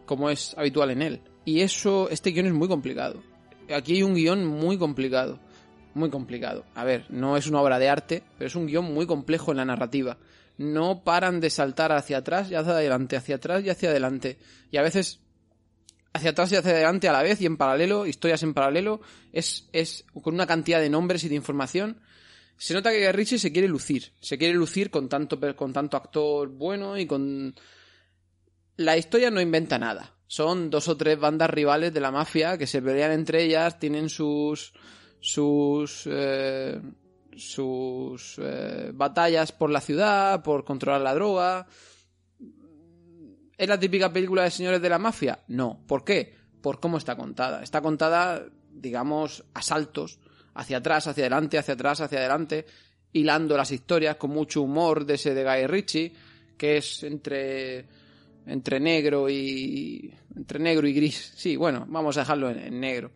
como es habitual en él. Y eso, este guion es muy complicado. Aquí hay un guion muy complicado. Muy complicado. A ver, no es una obra de arte, pero es un guion muy complejo en la narrativa. No paran de saltar hacia atrás y hacia adelante, hacia atrás y hacia adelante. Y a veces hacia atrás y hacia adelante a la vez y en paralelo, historias en paralelo. Es, es con una cantidad de nombres y de información. Se nota que Guy Ritchie se quiere lucir. Se quiere lucir con tanto, con tanto actor bueno y con... La historia no inventa nada. Son dos o tres bandas rivales de la mafia que se pelean entre ellas, tienen sus sus eh, sus eh, batallas por la ciudad, por controlar la droga. ¿Es la típica película de señores de la mafia? No. ¿Por qué? Por cómo está contada. Está contada, digamos, a saltos, hacia atrás, hacia adelante, hacia atrás, hacia adelante, hilando las historias con mucho humor de ese de Guy Ritchie, que es entre entre negro y entre negro y gris. Sí, bueno, vamos a dejarlo en, en negro.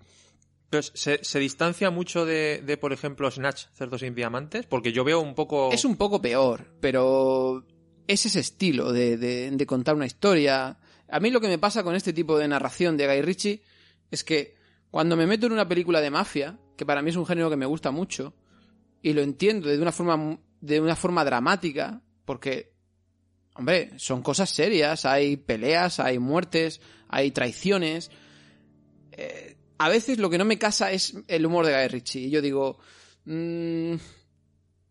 Pero se, se distancia mucho de, de, por ejemplo, Snatch, Cerdos sin Diamantes, porque yo veo un poco... Es un poco peor, pero es ese estilo de, de- de contar una historia. A mí lo que me pasa con este tipo de narración de Guy Ritchie es que cuando me meto en una película de mafia, que para mí es un género que me gusta mucho, y lo entiendo de una forma, de una forma dramática, porque, hombre, son cosas serias, hay peleas, hay muertes, hay traiciones. Eh, a veces lo que no me casa es el humor de Guy Ritchie. Y yo digo, mm,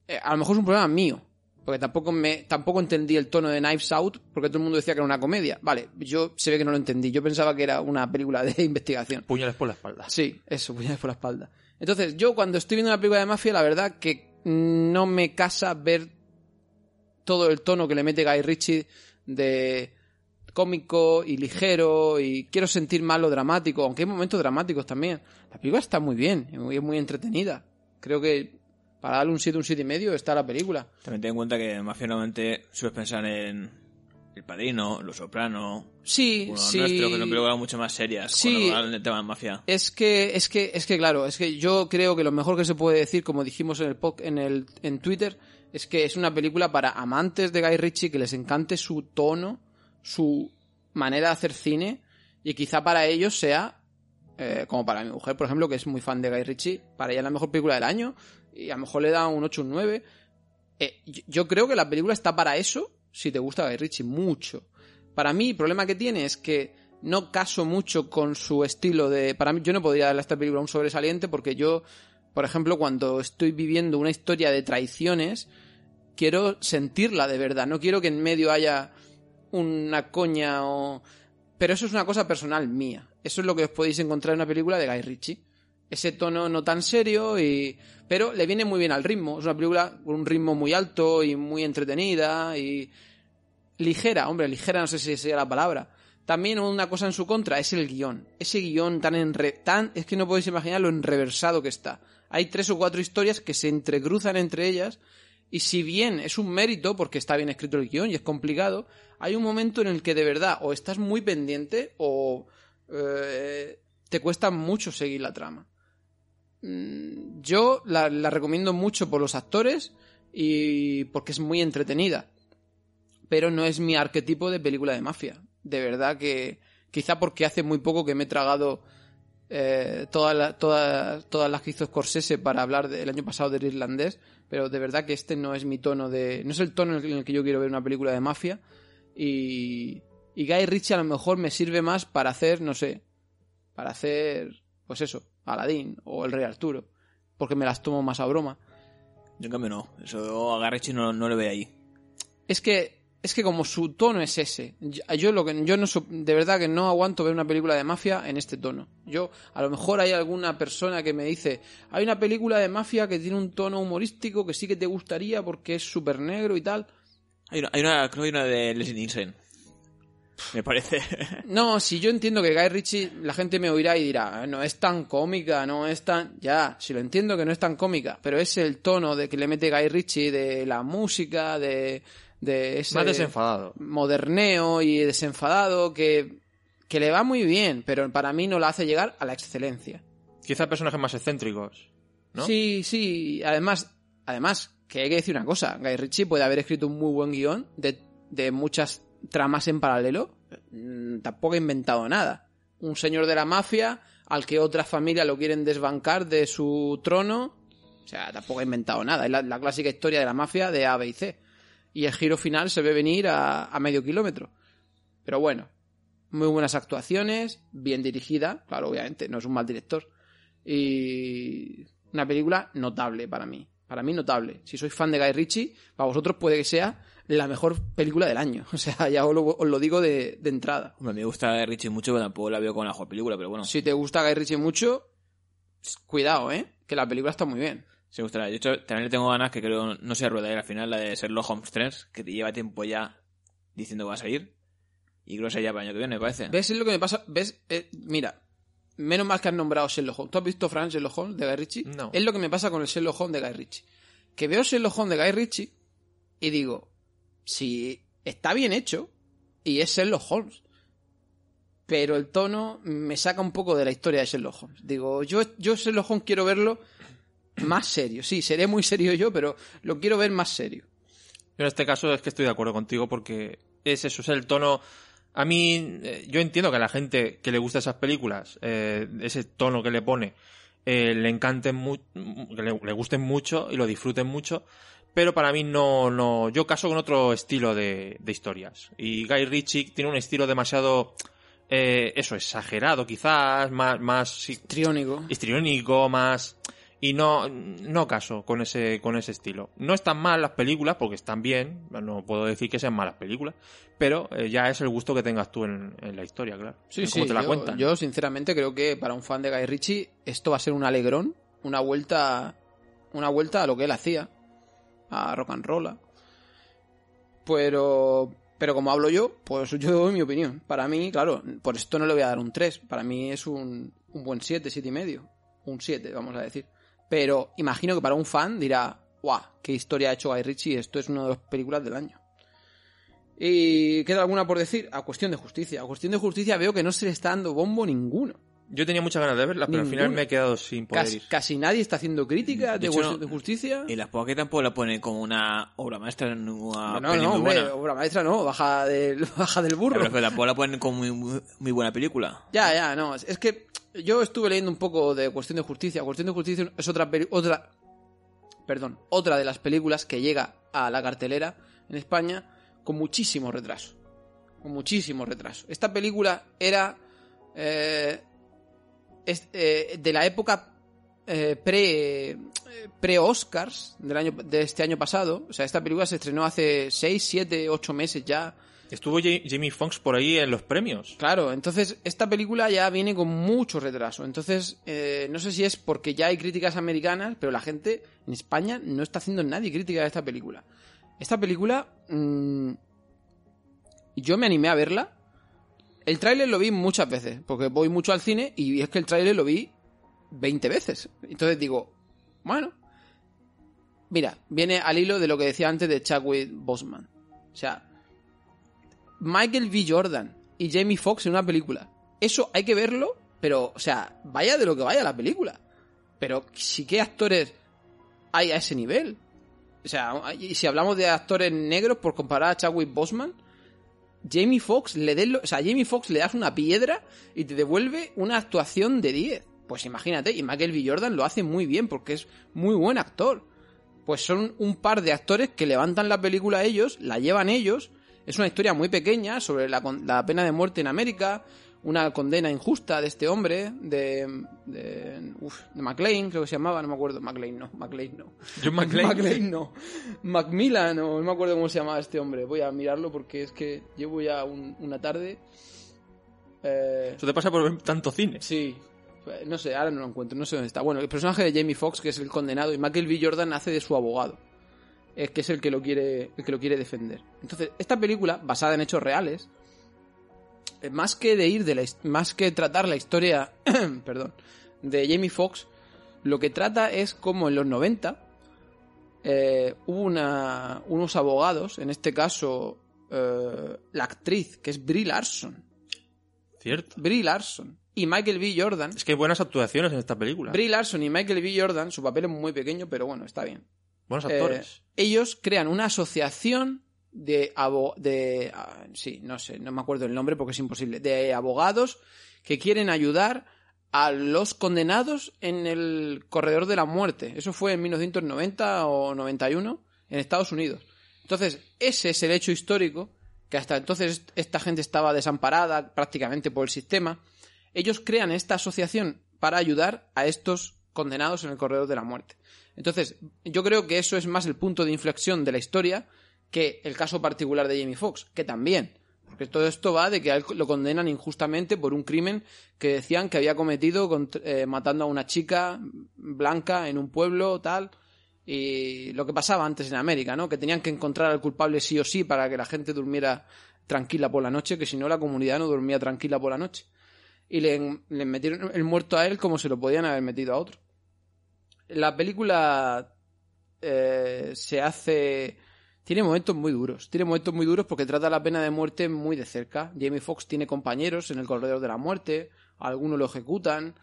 eh, a lo mejor es un problema mío. Porque tampoco me, tampoco entendí el tono de Knives Out, porque todo el mundo decía que era una comedia. Vale, yo se ve que no lo entendí. Yo pensaba que era una película de investigación. Puñales por la espalda. Sí, eso, puñales por la espalda. Entonces, yo cuando estoy viendo una película de mafia, la verdad que no me casa ver todo el tono que le mete Guy Ritchie de cómico y ligero y quiero sentir más lo dramático, aunque hay momentos dramáticos también. La película está muy bien, es muy, muy entretenida. Creo que para darle un 7, un 7 y medio está la película. También ten en cuenta que Mafia normalmente sueles pensar en El Padrino, Los Soprano, Sí, uno sí. nuestro, que son películas mucho más serias Sí. cuando del tema de mafia. Es que, es que, es que claro, es que yo creo que lo mejor que se puede decir, como dijimos en el en el, en Twitter, es que es una película para amantes de Guy Ritchie que les encante su tono, su manera de hacer cine, y quizá para ellos sea, eh, como para mi mujer, por ejemplo, que es muy fan de Guy Ritchie, para ella es la mejor película del año, y a lo mejor le da un 8 un 9. Eh, yo- creo que la película está para eso, si te gusta Guy Ritchie, mucho. Para mí, el problema que tiene es que no caso mucho con su estilo de... Para mí, yo no podría darle a esta película un sobresaliente porque yo, por ejemplo, cuando estoy viviendo una historia de traiciones, quiero sentirla de verdad. No quiero que en medio haya una coña o... Pero eso es una cosa personal mía. Eso es lo que os podéis encontrar en una película de Guy Ritchie. Ese tono no tan serio y... Pero le viene muy bien al ritmo. Es una película con un ritmo muy alto y muy entretenida y... Ligera, hombre, ligera no sé si sería la palabra. También una cosa en su contra es el guion. Ese guion tan enre... tan... Es que no podéis imaginar lo enreversado que está. Hay tres o cuatro historias que se entrecruzan entre ellas y si bien es un mérito porque está bien escrito el guion y es complicado, hay un momento en el que de verdad o estás muy pendiente o eh, te cuesta mucho seguir la trama. Mm, Yo la, la recomiendo mucho por los actores y porque es muy entretenida. Pero no es mi arquetipo de película de mafia. De verdad que quizá porque hace muy poco que me he tragado eh, todas, la- todas, todas las que hizo Scorsese para hablar del año pasado del irlandés, pero de verdad que este no es mi tono de... No es el tono en el, en el que yo quiero ver una película de mafia y, y Guy Ritchie a lo mejor me sirve más para hacer, no sé, para hacer, pues eso, Aladdin o El Rey Arturo, porque me las tomo más a broma. Yo en cambio no. Eso a Garrechi no, no lo veo ahí. Es que es que como su tono es ese, yo, lo que yo no de verdad que no aguanto ver una película de mafia en este tono. Yo a lo mejor hay alguna persona que me dice, hay una película de mafia que tiene un tono humorístico que sí que te gustaría porque es súper negro y tal. Hay una, hay una, creo que hay una de Leslie Nielsen. Me parece. No, si yo entiendo que Guy Ritchie, la gente me oirá y dirá, "Ah, no es tan cómica, no es tan... Ya, si lo entiendo que no es tan cómica, pero es el tono de que le mete Guy Ritchie, de la música, de, de ese... Más desenfadado. moderneo y desenfadado que, que le va muy bien, pero para mí no la hace llegar a la excelencia. Quizá personajes más excéntricos. ¿no? Sí, sí, además, además, que hay que decir una cosa, Guy Ritchie puede haber escrito un muy buen guion de, de muchas tramas en paralelo, Mm, tampoco ha inventado nada. Un señor de la mafia al que otras familias lo quieren desbancar de su trono, o sea, tampoco ha inventado nada, es la, la clásica historia de la mafia de A, B y C. Y el giro final se ve venir a, a medio kilómetro. Pero bueno, muy buenas actuaciones, bien dirigida, claro, obviamente, no es un mal director. Y una película notable para mí. Para mí notable. Si sois fan de Guy Ritchie, para vosotros puede que sea la mejor película del año. O sea, ya os lo, os lo digo de, de entrada. Hombre, me gusta Richie mucho, pero tampoco la veo con la mejor película, pero bueno. Si te gusta Guy Ritchie mucho, cuidado, ¿eh? Que la película está muy bien. Se gustará. De hecho, también le tengo ganas que creo, no sé, rueda al final, la de Sherlock Holmes 3, que te lleva tiempo ya diciendo que va a salir. Y creo que sería para el año que viene, me parece. ¿Ves es lo que me pasa? ¿Ves? Eh, mira, menos mal que has nombrado Sherlock Holmes. ¿Tú has visto Fran Sherlock Holmes de Guy Ritchie? No. Es lo que me pasa con el Sherlock Holmes de Guy Ritchie. Que veo Sherlock Holmes de Guy Ritchie y digo, si está bien hecho y es Sherlock Holmes. Pero el tono me saca un poco de la historia de Sherlock Holmes. Digo, yo, yo Sherlock Holmes quiero verlo más serio. Sí, seré muy serio yo, pero lo quiero ver más serio. Yo en este caso es que estoy de acuerdo contigo porque es eso, es el tono... A mí, eh, yo entiendo que a la gente que le gusta esas películas, eh, ese tono que le pone, eh, le encanten mu- le, le gusten mucho y lo disfruten mucho, pero para mí no, no, yo caso con otro estilo de, de historias. Y Guy Ritchie tiene un estilo demasiado, eh, eso, exagerado quizás, más, más, sí, Triónico. histriónico, más y no no caso con ese con ese estilo. No están mal las películas porque están bien, no puedo decir que sean malas películas, pero eh, ya es el gusto que tengas tú en, en la historia, claro. Sí, en sí, cómo te la yo, cuentan. yo sinceramente creo que para un fan de Guy Ritchie esto va a ser un alegrón, una vuelta, una vuelta a lo que él hacía, a rock and roll. Pero, pero como hablo yo, pues yo doy mi opinión. Para mí, claro, por esto no le voy a dar un 3, para mí es un, un buen 7, 7 y medio, un 7, vamos a decir. Pero imagino que para un fan dirá, guau, qué historia ha hecho Guy Ritchie, esto es una de las películas del año. ¿Y queda alguna por decir? A cuestión de justicia. A cuestión de justicia veo que no se le está dando bombo ninguno. Yo tenía muchas ganas de verla, pero al final me he quedado sin poder Casi, ir. casi nadie está haciendo críticas de, De hecho, cuestión no. de justicia. Y las pocas que tampoco la ponen como una obra maestra, una no, peli no, muy hombre, buena. obra maestra no, baja del, baja del burro. Pero, pero tampoco la ponen como muy, muy, muy buena película. Ya, ya, no. Es que yo estuve leyendo un poco de Cuestión de Justicia. Cuestión de Justicia es otra otra perdón, otra de las películas que llega a la cartelera en España con muchísimo retraso. Con muchísimo retraso. Esta película era eh, es- eh, de la época eh, pre pre Oscars del año de este año pasado. O sea, esta película se estrenó hace 6, 7, 8 meses ya. Estuvo Ja- Jamie Foxx por ahí en los premios. Claro, entonces esta película ya viene con mucho retraso. Entonces, eh, no sé si es porque ya hay críticas americanas, pero la gente en España no está haciendo nadie crítica de esta película. Esta película, mm, yo me animé a verla. El tráiler lo vi muchas veces, porque voy mucho al cine y es que el tráiler lo vi 20 veces. Entonces digo, bueno, mira, viene al hilo de lo que decía antes de Chadwick Boseman. O sea, Michael B. Jordan y Jamie Foxx en una película. Eso hay que verlo, pero, o sea, vaya de lo que vaya la película. Pero sí que actores hay a ese nivel. O sea, y si hablamos de actores negros por comparar a Chadwick Boseman, Jamie Foxx le des o sea, Jamie Foxx le das una piedra y te devuelve una actuación de 10. Pues imagínate, y Michael B. Jordan lo hace muy bien porque es muy buen actor. Pues son un par de actores que levantan la película ellos, la llevan ellos. Es una historia muy pequeña sobre la, la pena de muerte en América, una condena injusta de este hombre, de, de, uf, de McLean, creo que se llamaba, no me acuerdo, McLean no, McLean no. John McClane. McLean no. Macmillan o no me acuerdo cómo se llamaba este hombre. Voy a mirarlo porque es que llevo ya un- una tarde. Eh, Eso te pasa por ver tanto cine. sí. Eh, No sé, ahora no lo encuentro, no sé dónde está. Bueno, el personaje de Jamie Foxx, que es el condenado, y Michael B. Jordan hace de su abogado. Es que es el que lo quiere, el que lo quiere defender. Entonces, esta película, basada en hechos reales, eh, más que de ir de la, más que tratar la historia, perdón, de Jamie Foxx, lo que trata es como en los 90 eh, hubo una, unos abogados, en este caso eh, la actriz, que es Brie Larson. Cierto. Brie Larson y Michael B. Jordan. Es que hay buenas actuaciones en esta película. Brie Larson y Michael B. Jordan, su papel es muy pequeño, pero bueno, está bien. Buenos Eh, actores. ellos crean una asociación de, abo- de ah, sí, no sé, no me acuerdo el nombre porque es imposible, de abogados que quieren ayudar a los condenados en el corredor de la muerte. Eso fue en 1990 o 91 en Estados Unidos. Entonces, ese es el hecho histórico que hasta entonces esta gente estaba desamparada prácticamente por el sistema. Ellos crean esta asociación para ayudar a estos condenados en el corredor de la muerte. Entonces, yo creo que eso es más el punto de inflexión de la historia que el caso particular de Jamie Foxx, que también. Porque todo esto va de que a él lo condenan injustamente por un crimen que decían que había cometido eh, matando a una chica blanca en un pueblo, tal. Y lo que pasaba antes en América, ¿no? Que tenían que encontrar al culpable sí o sí para que la gente durmiera tranquila por la noche, que si no la comunidad no dormía tranquila por la noche. Y le, le metieron el muerto a él como se lo podían haber metido a otro. La película eh, se hace... Tiene momentos muy duros. Tiene momentos muy duros porque trata la pena de muerte muy de cerca. Jamie Foxx tiene compañeros en el corredor de la muerte. Algunos lo ejecutan.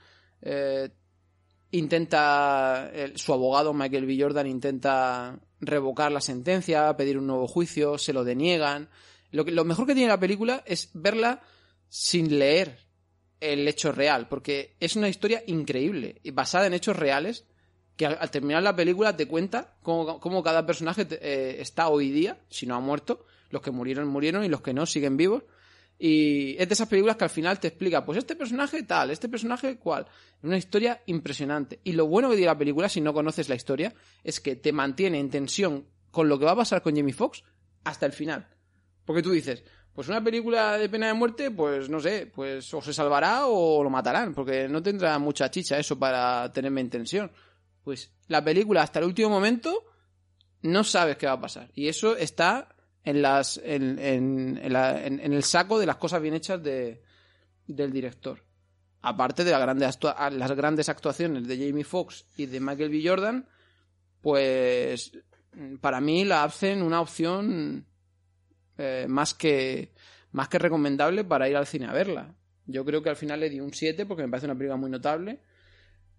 eh, intenta... su abogado, Michael B. Jordan, intenta revocar la sentencia, pedir un nuevo juicio, se lo deniegan. Lo, que, lo mejor que tiene la película es verla sin leer el hecho real, porque es una historia increíble basada en hechos reales que al, terminar la película te cuenta cómo, cómo cada personaje te- eh, está hoy día, si no ha muerto, los que murieron murieron y los que no siguen vivos. Y es de esas películas que al final te explica, pues este personaje tal, este personaje cual. Una historia impresionante. Y lo bueno que tiene la película, si no conoces la historia, es que te mantiene en tensión con lo que va a pasar con Jamie Foxx hasta el final. Porque tú dices, pues una película de pena de muerte, pues no sé, pues o se salvará o lo matarán, porque no tendrá mucha chicha eso para tenerme en tensión. Pues la película hasta el último momento no sabes qué va a pasar. Y eso está en las en, en- el saco de las cosas bien hechas de, del director. Aparte de las grandes actuaciones de Jamie Foxx y de Michael B. Jordan, pues para mí la hacen una opción eh, más que más que recomendable para ir al cine a verla. Yo creo que al final le di un 7 porque me parece una película muy notable.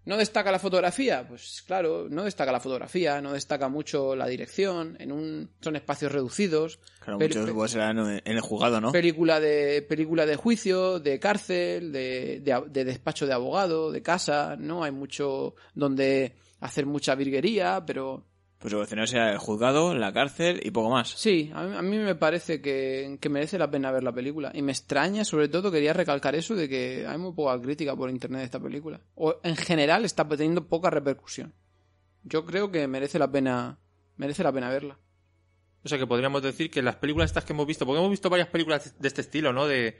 ¿No destaca la fotografía? Pues claro, no destaca la fotografía, no destaca mucho la dirección, en un son espacios reducidos, Claro, muchos pues, serán en el juzgado, ¿no? película de película de juicio, de cárcel, de, de, de despacho de abogado, de casa, no hay mucho donde hacer mucha virguería, pero Pues el escenario será el juzgado, la cárcel y poco más. Sí, a mí, a mí me parece que, que merece la pena ver la película. Y me extraña, sobre todo, quería recalcar eso de que hay muy poca crítica por internet de esta película. O en general está teniendo poca repercusión. Yo creo que merece la pena, merece la pena verla. O sea que podríamos decir que las películas estas que hemos visto, porque hemos visto varias películas de este estilo, ¿no? De,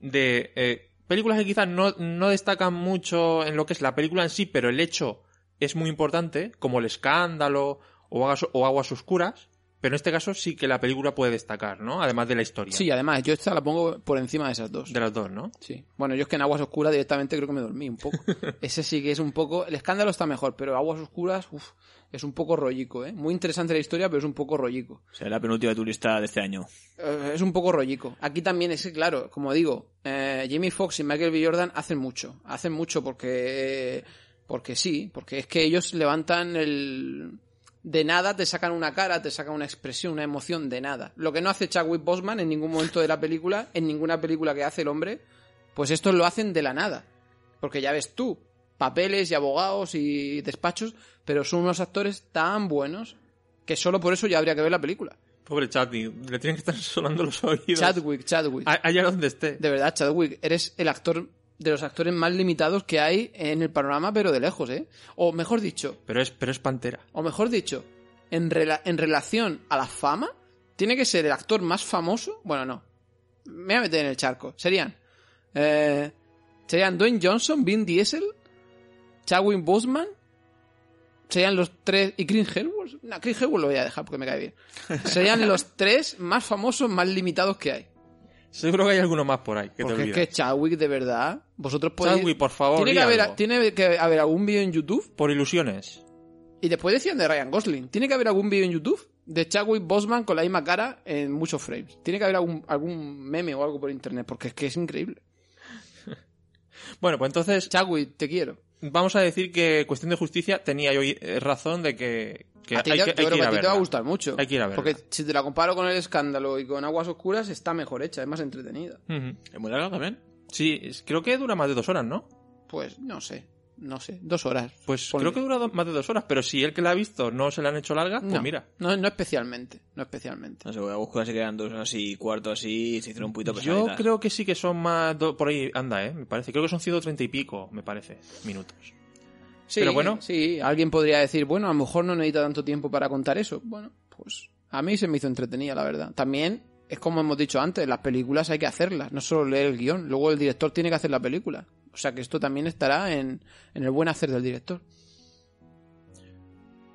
de eh, películas que quizás no, no destacan mucho en lo que es la película en sí, pero el hecho es muy importante, como el escándalo o aguas, o aguas oscuras, pero en este caso sí que la película puede destacar, ¿no? Además de la historia. Sí, además, yo esta la pongo por encima de esas dos. De las dos, ¿no? Sí. Bueno, yo es que en Aguas Oscuras directamente creo que me dormí un poco. Ese sí que es un poco... El escándalo está mejor, pero Aguas Oscuras, uff, es un poco rollico, ¿eh? Muy interesante la historia, pero es un poco rollico. Será la penúltima de tu lista de este año. Eh, es un poco rollico. Aquí también es que, claro, como digo, eh, Jamie Foxx y Michael B. Jordan hacen mucho. Hacen mucho porque... Porque sí, porque es que ellos levantan el... De nada te sacan una cara, te sacan una expresión, una emoción, de nada. Lo que no hace Chadwick Boseman en ningún momento de la película, en ninguna película que hace el hombre, pues esto lo hacen de la nada. Porque ya ves tú, papeles y abogados y despachos, pero son unos actores tan buenos que solo por eso ya habría que ver la película. Pobre Chadwick, le tienen que estar sonando los oídos. Chadwick, Chadwick. A- Allá donde esté. De verdad, Chadwick, eres el actor de los actores más limitados que hay en el panorama, pero de lejos, ¿eh? O mejor dicho, Pero es, pero es Pantera. o mejor dicho, en, rela- en relación a la fama, tiene que ser el actor más famoso. Bueno, no. Me voy a meter en el charco. Serían. eh, serían Dwayne Johnson, Vin Diesel, Chadwick Boseman. Serían los tres. ¿Y Chris Hemsworth? No, Chris Hemsworth lo voy a dejar porque me cae bien. Serían los tres más famosos, más limitados que hay. Seguro que hay alguno más por ahí que te Porque es olvidas. que Chadwick, de verdad, vosotros podéis... Chadwick, por favor, tiene que, haber, algo. tiene que haber algún vídeo en YouTube, Por ilusiones. y después decían de Ryan Gosling, tiene que haber algún vídeo en YouTube de Chadwick Boseman con la misma cara en muchos frames. Tiene que haber algún, algún meme o algo por internet, porque es que es increíble. Bueno, pues entonces Chadwick, te quiero. Vamos a decir que Cuestión de Justicia tenía yo eh, razón de que, que a ti, hay, te- que, yo hay creo que ir a a ti te va a gustar mucho. Hay que ir a verla. Porque si te la comparo con El Escándalo y con Aguas Oscuras, está mejor hecha, es más entretenida. ¿Es muy larga también? Sí, creo que dura más de dos horas, ¿no? Pues no sé, no sé, dos horas. Pues Ponle. creo que dura do- más de dos horas, pero si el que la ha visto no se la han hecho larga, pues no, mira. no, no especialmente, no especialmente. No sé, voy a buscar si quedan dos así, cuarto así, se hicieron un poquito Yo pesaditas. creo que sí que son más... do- por ahí anda, ¿eh? Me parece. Creo que son 130 y pico, me parece, minutos. Sí, Pero bueno. Sí, alguien podría decir, bueno, a lo mejor no necesita tanto tiempo para contar eso. Bueno, pues a mí se me hizo entretenida, la verdad. También es como hemos dicho antes, las películas hay que hacerlas, no solo leer el guion. Luego el director tiene que hacer la película. O sea que esto también estará en, en el buen hacer del director.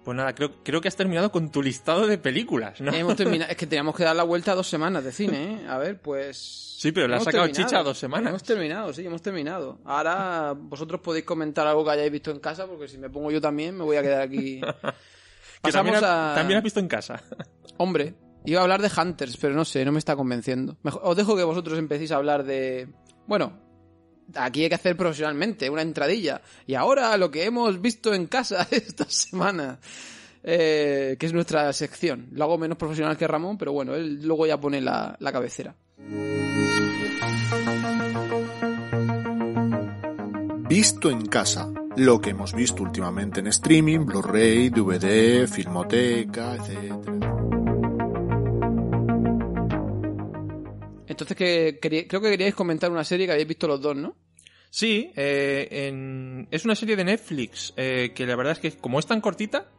Pues nada, creo, creo que has terminado con tu listado de películas, ¿no? Hemos terminado, es que teníamos que dar la vuelta a dos semanas de cine, ¿eh? A ver, pues... Sí, pero le has sacado terminado. chicha a dos semanas. Hemos terminado, sí, hemos terminado. Ahora vosotros podéis comentar algo que hayáis visto en casa, porque si me pongo yo también me voy a quedar aquí... También, Pasamos has- a... también has visto en casa. Hombre, iba a hablar de Hunters, pero no sé, no me está convenciendo. Mejor- os dejo que vosotros empecéis a hablar de... Bueno, aquí hay que hacer profesionalmente, una entradilla. Y ahora lo que hemos visto en casa esta semana, eh, que es nuestra sección. Lo hago menos profesional que Ramón, pero bueno, él luego ya pone la, la cabecera. Visto en casa. Lo que hemos visto últimamente en streaming, Blu-ray, DVD, Filmoteca, etc. Entonces, que, quería- creo que queríais comentar una serie que habéis visto los dos, ¿no? Sí, eh, en- es una serie de Netflix eh, que la verdad es que como es tan cortita,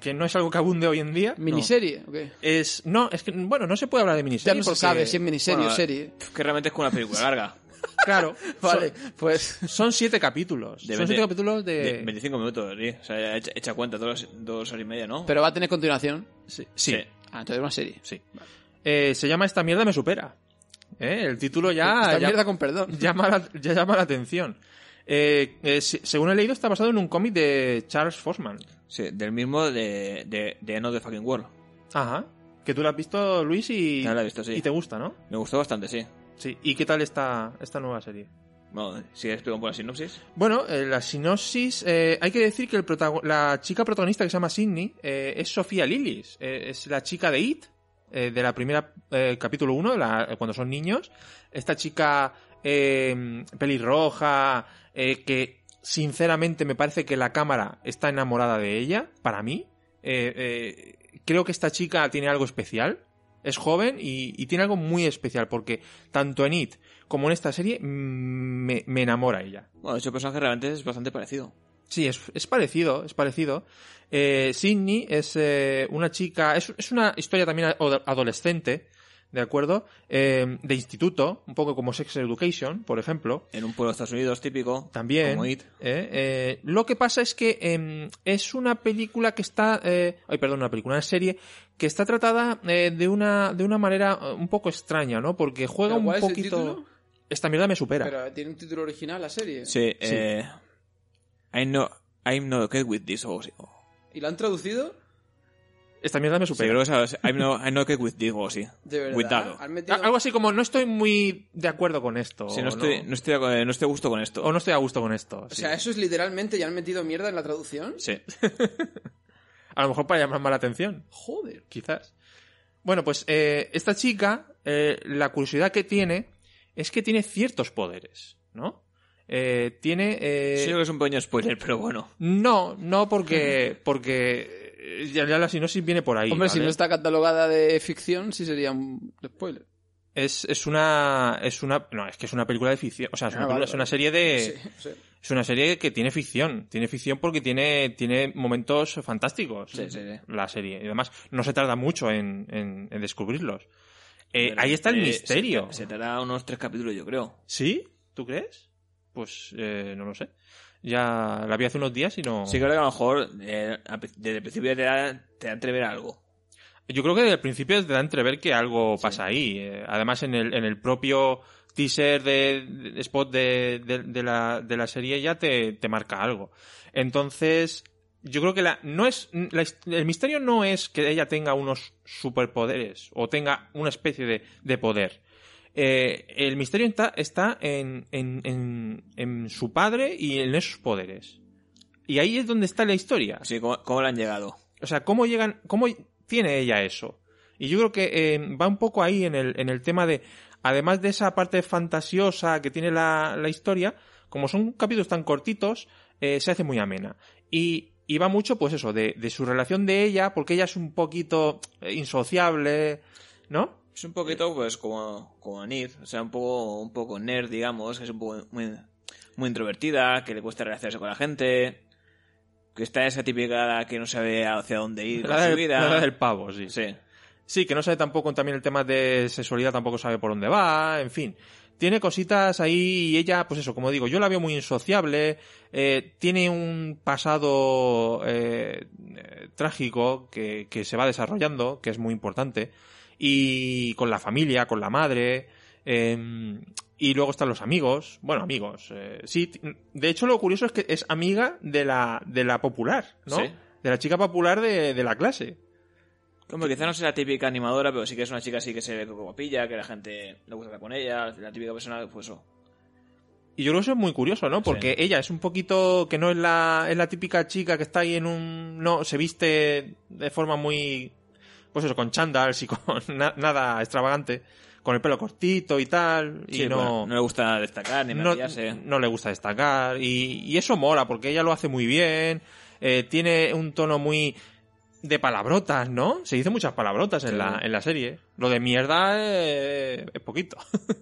que no es algo que abunde hoy en día, ¿Miniserie? ¿o qué? es no, es que bueno, no se puede hablar de Ya miniserie no se porque- sabe si es miniserie Bueno, o serie. Que realmente es como una película larga. Claro, Vale, son, pues... son siete capítulos. De son 20 siete capítulos de, De 25 minutos, sí. O sea, echa, echa cuenta, dos, dos horas y media, ¿no? Pero va a tener continuación. sí, sí, Sí. Ah, entonces es una serie. sí. Eh, se llama Esta mierda me supera. ¿Eh? El título ya, Esta ya- mierda con perdón. llama la, ya llama la atención. Eh, eh, se- según he leído, está basado en un cómic de Charles Fosman. Sí, del mismo de, de, de End of the Fucking World. Ajá. Que tú lo has visto, Luis, y, Ya la he visto, sí. y te gusta, ¿no? Me gustó bastante, sí. Sí. ¿Y qué tal esta, esta nueva serie? Bueno, si explico un poco la sinopsis. Bueno, eh, la sinopsis, eh, hay que decir que el la chica protagonista que se llama Sidney eh, es Sofía Lillis, eh, es la chica de It, eh, de la primera eh, capítulo 1, cuando son niños. Esta chica eh, pelirroja, eh, que sinceramente me parece que la cámara está enamorada de ella, para mí. Eh, eh, creo que esta chica tiene algo especial. Es joven y, tiene algo muy especial porque tanto en It como en esta serie mm, me, me enamora ella. Bueno, ese personaje realmente es bastante parecido. Sí, es, es parecido, es parecido. Eh, Sidney es eh, una chica, es, es una historia también ado- adolescente, ¿de acuerdo? Eh, de instituto, un poco como Sex Education, por ejemplo. En un pueblo de Estados Unidos típico. También. Como It. eh, eh, lo que pasa es que em, es una película que está, eh, ay, perdón, una película, una serie que está tratada eh, de una de una manera eh, un poco extraña, ¿no? Porque juega ¿Pero un es poquito. Esta mierda me supera. Pero tiene un título original la serie. Sí, eh... I'm not, I'm not okay with this. O, o- ¿Y lo han traducido? Esta mierda me Sí, supera. creo que es I'm not, I'm not okay with this o así. De verdad. With that. Han metido- A- Algo así como no estoy muy de acuerdo con esto. Sí, no o estoy, no estoy, no estoy a gusto con esto. O no estoy a gusto con esto. O sí. sea, eso es literalmente ya han metido mierda en la traducción. Sí. A lo mejor para llamar más la atención. Joder. Quizás. Bueno, pues eh, esta chica, eh, la curiosidad que tiene es que tiene ciertos poderes, ¿no? Eh, tiene... eh, Sí, creo que es un pequeño spoiler, pero bueno. No, no porque... porque eh, ya, ya la sinopsis viene por ahí. Hombre, si no está catalogada de ficción, sí sería un spoiler. es, es una... Es una... No, es que es una película de ficción. O sea, es una, Ah, película- vale, es una serie de... Sí, sí. Es una serie que tiene ficción. Tiene ficción porque tiene, tiene momentos fantásticos. Sí, sí, sí. La serie. Y además, no se tarda mucho en, en- en descubrirlos. Eh, Pero, ahí está el eh, misterio. Se, se tarda unos tres capítulos, yo creo. ¿Sí? ¿Tú crees? Pues eh, no lo sé. Ya la vi hace unos días y no... Sí, creo que a lo mejor eh, desde el principio te da, te da entrever algo. Yo creo que desde el principio te da entrever que algo pasa ahí. Eh, además, en el, en el propio teaser de, de- spot de, de- de la, de la serie ya te, te marca algo. Entonces, yo creo que la, no es, la el misterio no es que ella tenga unos superpoderes o tenga una especie de, de poder. Eh, el misterio está, está en, en, en, en su padre y en esos poderes. Y ahí es donde está la historia. Sí, ¿cómo, cómo le han llegado? O sea, ¿cómo llegan, cómo tiene ella eso? Y yo creo que eh, va un poco ahí en el, en el tema de, además de esa parte fantasiosa que tiene la, la historia, como son capítulos tan cortitos, eh, se hace muy amena. Y, y va mucho, pues eso, de, de su relación de ella, porque ella es un poquito eh, insociable, ¿no? Es un poquito, pues, como, como Nid, o sea, un poco, un poco nerd, digamos, que es un poco muy, muy introvertida, que le cuesta relacionarse con la gente, que está esa típica que no sabe hacia dónde ir con La su del, vida. la del pavo, sí. Sí. Sí, que no sabe tampoco también el tema de sexualidad, tampoco sabe por dónde va, en fin. Tiene cositas ahí y ella, pues eso, como digo, yo la veo muy insociable, eh, tiene un pasado eh, eh, trágico que, que se va desarrollando, que es muy importante, y con la familia, con la madre, eh, y luego están los amigos, bueno, amigos, eh, sí, de hecho lo curioso es que es amiga de la, de la popular, ¿no? Sí. De la chica popular de, de la clase. Como quizá no sea la típica animadora, pero sí que es una chica así que se ve como pilla, que la gente le gusta estar con ella, la típica persona, pues eso. Y yo creo que eso es muy curioso, ¿no? Porque Sí. ella es un poquito que no es la, es la típica chica que está ahí en un... No, se viste de forma muy... Pues eso, con chandals y con na- nada extravagante. Con el pelo cortito y tal. Y no, bueno, no le gusta destacar ni maquillarse. no le gusta destacar. Y, y eso mola, porque ella lo hace muy bien. eh, tiene un tono muy de palabrotas, ¿no? Se dice muchas palabrotas en, la, en la serie. Lo de mierda eh, es poquito.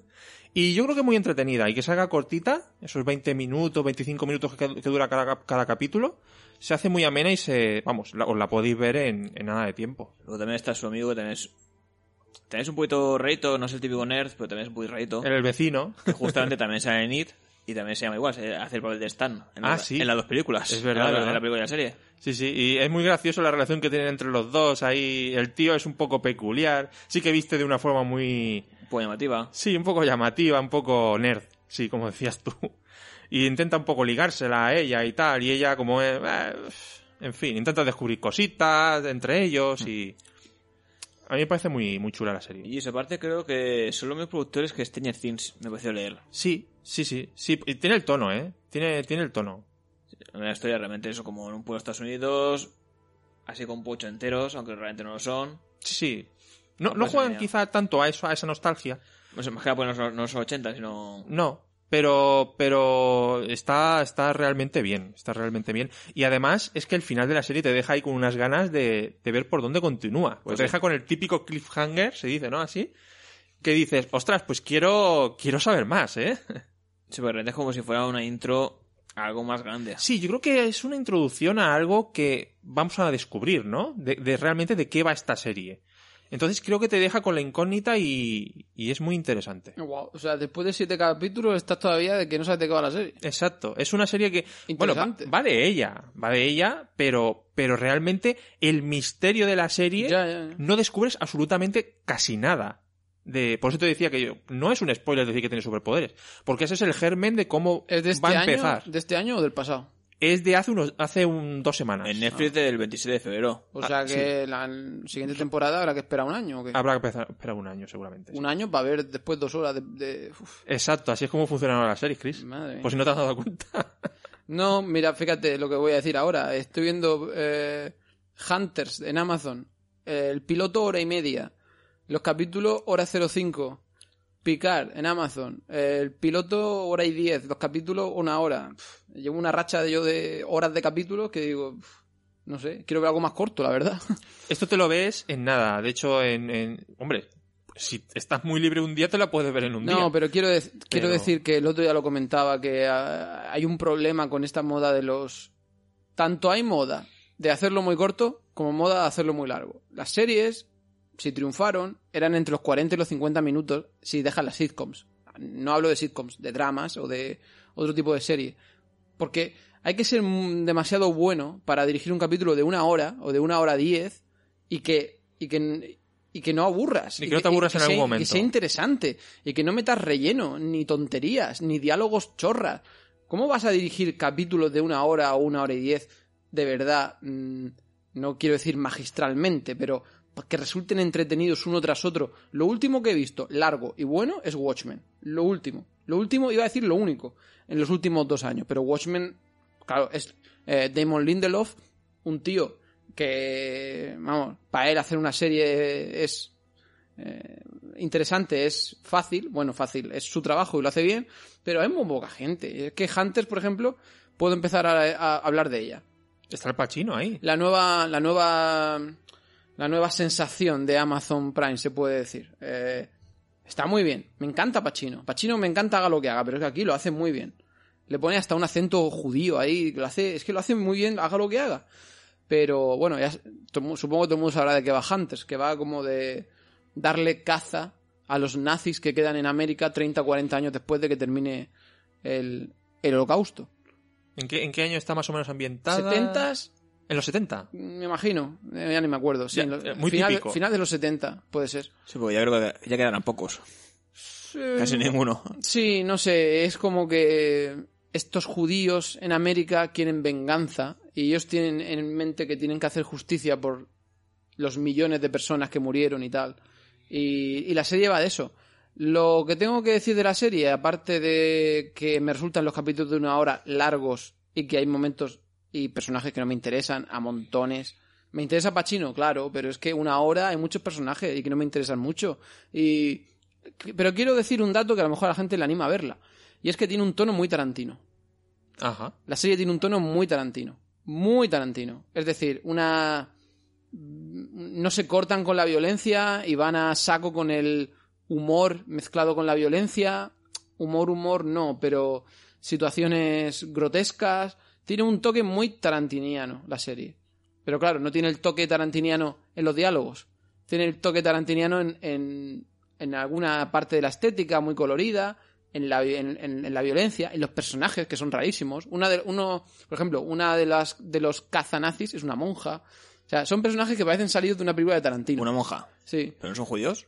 y yo creo que es muy entretenida. Y que salga cortita, esos 20 minutos, 25 minutos que, que dura cada capítulo, se hace muy amena y se... Vamos, la- os la podéis ver en, en nada de tiempo. Luego también está su amigo que. También es un poquito reito, no es el típico nerd, pero también es un poquito reito. El vecino. Que justamente también sale en It y también se llama igual, se hace el papel de Stan en, Ah, la- sí. en las dos películas. Es verdad, En la, verdad. en la película y la serie. Sí, sí, y es muy gracioso la relación que tienen entre los dos. Ahí el tío es un poco peculiar. Sí que viste de una forma muy... Un poco llamativa. Sí, un poco llamativa, un poco nerd. Sí, como decías tú. Y intenta un poco ligársela a ella y tal. Y ella como... es, eh, en fin, intenta descubrir cositas entre ellos y... A mí me parece muy, muy chula la serie. Y esa parte creo que son los mismos productores que Stranger Things, me pareció leer. Sí, sí, sí. sí. Y tiene el tono, ¿eh? Tiene, tiene el tono. La historia realmente eso como en un pueblo de Estados Unidos, así con pocho enteros, aunque realmente no lo son. Sí, sí. No, No pasa juegan quizá tanto a eso, a esa nostalgia. No sé, más que nada porque no no son 80, sino... No, pero, pero está, está realmente bien, está realmente bien. Y además es que el final de la serie te deja ahí con unas ganas de, de ver por dónde continúa. Pues te sí. deja con el típico cliffhanger, se dice, ¿no? Así. Que dices, ostras, pues quiero, quiero saber más, ¿eh? Sí, porque realmente es como si fuera una intro a algo más grande. Sí, yo creo que es una introducción a algo que vamos a descubrir, ¿no? De, de realmente de qué va esta serie. Entonces creo que te deja con la incógnita y, y es muy interesante. O sea, después de siete capítulos estás todavía de que no sabes de qué va la serie. Exacto, es una serie que bueno va, de ella, va de ella, pero pero realmente el misterio de la serie Ya, ya, ya. no descubres absolutamente casi nada. De, por eso te decía que yo, no es un spoiler decir que tiene superpoderes, porque ese es el germen de cómo ¿Es de este va a año? empezar. ¿De este año o del pasado? Es de hace unos hace un dos semanas. En Netflix del 27 de febrero. O Ah, sea sí. que la siguiente temporada habrá que esperar un año o qué? Habrá que empezar, esperar un año seguramente. Un año para ver después dos horas de... Exacto, así es como funcionan ahora las series, Chris. madre. Por si no te has dado cuenta. No, mira, fíjate lo que voy a decir ahora. Estoy viendo eh, Hunters en Amazon, el piloto hora y media, los capítulos hora 05, Picard en Amazon, el piloto hora y 10, los capítulos una hora. Pff, llevo una racha de yo de horas de capítulos que digo, pff, no sé, quiero ver algo más corto, la verdad. Esto te lo ves en nada. De hecho, en, en- hombre, si estás muy libre un día te la puedes ver en un día. No, pero quiero, quiero decir que el otro día lo comentaba, que ah, hay un problema con esta moda de los... Tanto hay moda de hacerlo muy corto como moda de hacerlo muy largo. Las series, si triunfaron, eran entre los 40 y los 50 minutos si dejas las sitcoms. No hablo de sitcoms, de dramas o de otro tipo de serie. Porque hay que ser demasiado bueno para dirigir un capítulo de una hora o de una hora diez y que, y que, y que no aburras. Y que no te aburras en sea- algún Que momento. sea interesante y que no metas relleno, ni tonterías, ni diálogos chorras. ¿Cómo vas a dirigir capítulos de una hora o una hora y diez de verdad? mm, no quiero decir magistralmente, pero que resulten entretenidos uno tras otro. Lo último que he visto, largo y bueno, es Watchmen. Lo último. Lo último, iba a decir lo único, en los últimos dos años. Pero Watchmen, claro, es eh, Damon Lindelof, un tío que, vamos, para él hacer una serie es eh, interesante, es fácil, bueno, fácil, es su trabajo y lo hace bien, pero hay muy poca gente. Es que Hunters, por ejemplo, puedo empezar a, a hablar de ella. Está el Pachino ahí. La nueva, la nueva, la nueva sensación de Amazon Prime, se puede decir. Eh, está muy bien. Me encanta Pacino. Pacino me encanta haga lo que haga, pero es que aquí lo hace muy bien. Le pone hasta un acento judío ahí. Lo hace, es que lo hace muy bien, haga lo que haga. Pero bueno, ya, supongo que todo el mundo sabrá de qué va Hunters, que va como de darle caza a los nazis que quedan en América 30 o 40 años después de que termine el, el holocausto. ¿En qué, ¿En qué año está más o menos ambientada? ¿70s? En los 70. Me imagino, eh, ya ni me acuerdo. Sí, Ya, en los- eh, muy final, típico. final de los 70, puede ser. Sí, pues ya creo que ya quedarán pocos. Casi ninguno. Sí, no sé, es como que estos judíos en América quieren venganza y ellos tienen en mente que tienen que hacer justicia por los millones de personas que murieron y tal. Y, y la serie va de eso. Lo que tengo que decir de la serie, aparte de que me resultan los capítulos de una hora largos y que hay momentos y personajes que no me interesan a montones. Me interesa Pacino, claro, pero es que una hora hay muchos personajes y que no me interesan mucho. Y pero quiero decir un dato que a lo mejor a la gente le anima a verla. Y es que tiene un tono muy tarantino. Ajá. La serie tiene un tono muy tarantino. Muy tarantino. Es decir, una... No se cortan con la violencia y van a saco con el humor mezclado con la violencia. Humor, humor, no, pero situaciones grotescas. Tiene un toque muy tarantiniano la serie. Pero claro, no tiene el toque tarantiniano en los diálogos. Tiene el toque tarantiniano en, en, en alguna parte de la estética muy colorida, en la, en, en- en la violencia, en los personajes que son rarísimos. Una de, uno, por ejemplo, una de las de los cazanazis es una monja. O sea, son personajes que parecen salidos de una película de Tarantino. Una monja. Sí. ¿Pero no son judíos?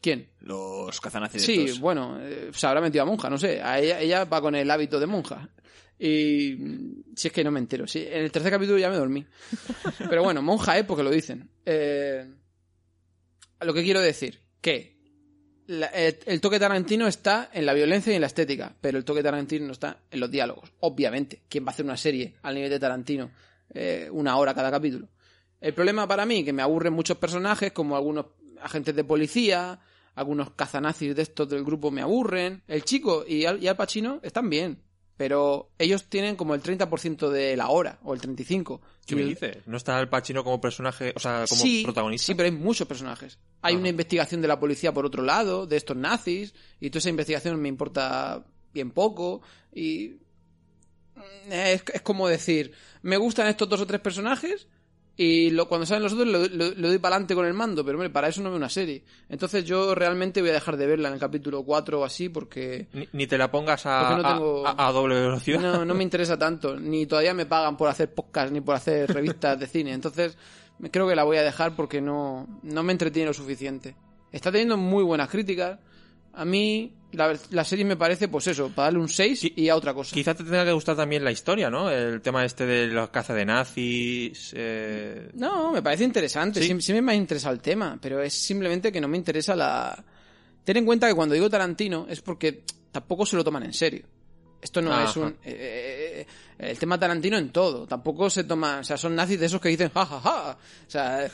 ¿Quién? Los cazanazis Sí, estos. bueno, eh, se habrá metido a monja, no sé. A ella, ella va con el hábito de monja. Y si es que no me entero. Sí, en el tercer capítulo ya me dormí. Pero bueno, monja, ¿eh? Porque lo dicen. Eh, lo que quiero decir, que la- el, el toque tarantino está en la violencia y en la estética, pero el toque tarantino no está en los diálogos. Obviamente, ¿quién va a hacer una serie al nivel de Tarantino? Eh, una hora cada capítulo. El problema para mí, que me aburren muchos personajes, como algunos agentes de policía, algunos cazanazis de estos del grupo me aburren. El chico y Al, y Al Pacino están bien, pero ellos tienen como el 30% de la hora, o el 35%. ¿Qué me dices? ¿No está el Pachino como personaje, o sea, como sí, protagonista? Sí, pero hay muchos personajes. Hay Ajá. una investigación de la policía por otro lado, de estos nazis, y toda esa investigación me importa bien poco, y mm, es, es como decir, me gustan estos dos o tres personajes, y lo, cuando salen los otros le, le- le doy para adelante con el mando, pero hombre, para eso no veo una serie. Entonces yo realmente voy a dejar de verla en el capítulo 4 o así, porque Ni, ni te la pongas a, no a- tengo- a- a doble velocidad. no, no me interesa tanto, ni todavía me pagan por hacer podcast ni por hacer revistas de cine. Entonces, creo que la voy a dejar porque no, no me entretiene lo suficiente. Está teniendo muy buenas críticas. A mí, la, la serie me parece, pues eso, para darle un 6 Sí. y a otra cosa. Quizá te tenga que gustar también la historia, ¿no? El tema este de la caza de nazis. eh, No, me parece interesante. Sí. Sí, sí me ha interesado el tema, pero es simplemente que no me interesa la. Ten en cuenta que cuando digo Tarantino es porque tampoco se lo toman en serio. Esto no Ajá. es un... eh, eh, el tema Tarantino en todo. Tampoco se toma... O sea, son nazis de esos que dicen ja, ja, ja. O sea,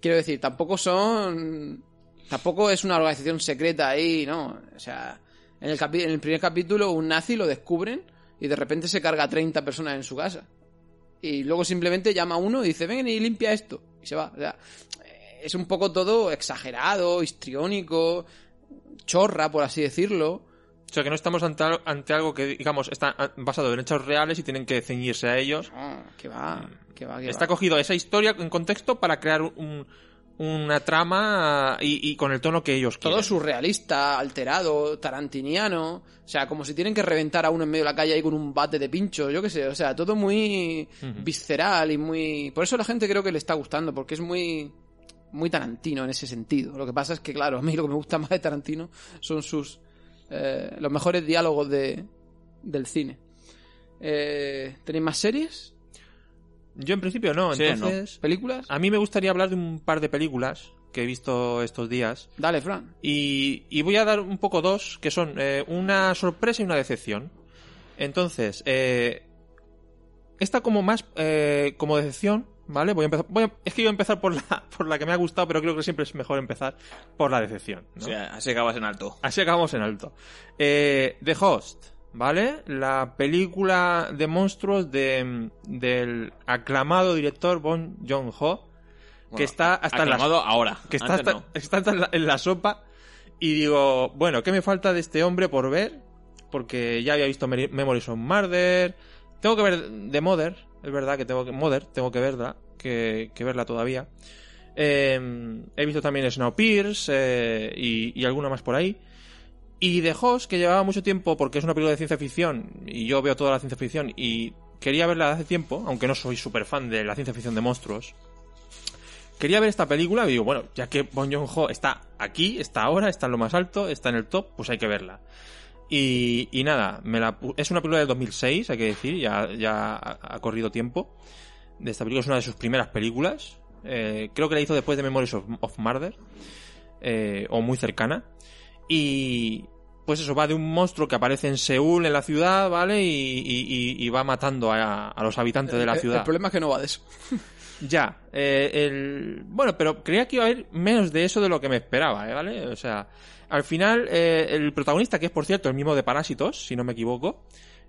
quiero decir, tampoco son... Tampoco es una organización secreta ahí, ¿no? O sea, en el, capi- en el primer capítulo un nazi lo descubren y de repente se carga a 30 personas en su casa. Y luego simplemente llama a uno y dice, ven y limpia esto. Y se va. O sea, eh, es un poco todo exagerado, histriónico, chorra, por así decirlo. O sea, que no estamos ante, al- ante algo que, digamos, está ah, basado en hechos reales y tienen que ceñirse a ellos. No, que va, que va, que Está va. cogido esa historia en contexto para crear un- una trama y, y con el tono que ellos quieren. Todo surrealista, alterado, tarantiniano. O sea, como si tienen que reventar a uno en medio de la calle ahí con un bate de pincho, yo qué sé. O sea, todo muy visceral y muy... Por eso la gente creo que le está gustando, porque es muy... Muy Tarantino en ese sentido. Lo que pasa es que, claro, a mí lo que me gusta más de Tarantino son sus... eh, los mejores diálogos de, del cine. Eh, ¿Tenéis más series? Yo en principio no, Sí, entonces... ¿Películas? A mí me gustaría hablar de un par de películas que he visto estos días. Dale, Fran. Y, y voy a dar un poco dos, que son eh, una sorpresa y una decepción. Entonces, eh, esta como más eh, como decepción, ¿vale? Voy a empezar, voy a- es que iba a empezar por la, por la que me ha gustado, pero creo que siempre es mejor empezar por la decepción. ¿no? O sea, así acabas en alto. Así acabamos en alto. Eh, The Host, ¿vale? La película de monstruos de, del aclamado director Bon Joon-ho, que Bueno, está hasta en las aclamado ahora. que está, Antes hasta, no. está hasta en, la, en la sopa y digo, bueno, ¿qué me falta de este hombre por ver? Porque ya había visto Memories of Murder, tengo que ver The Mother, es verdad que tengo que Mother, tengo que verla, que, que verla todavía. Eh, he visto también Snowpiercer eh, y, y alguna más por ahí. Y The Host, que llevaba mucho tiempo, porque es una película de ciencia ficción, y yo veo toda la ciencia ficción, y quería verla hace tiempo, aunque no soy súper fan de la ciencia ficción de monstruos. Quería ver esta película y digo, bueno, ya que Bon Joon-ho está aquí, está ahora, está en lo más alto, está en el top, pues hay que verla. Y, y nada, me la, es una película del 2006, hay que decir, ya, ya ha, ha corrido tiempo. De esta película es una de sus primeras películas. Eh, creo que la hizo después de Memories of, of Murder, eh, o muy cercana. Y pues eso, va de un monstruo que aparece en Seúl, en la ciudad, ¿vale? Y, y- y- y va matando a, a los habitantes de la El- ciudad. El problema es que no va de eso. Ya, eh, el... bueno, pero creía que iba a haber menos de eso de lo que me esperaba, ¿eh? ¿vale? O sea, al final, eh, el protagonista, que es por cierto el mismo de Parásitos, si no me equivoco,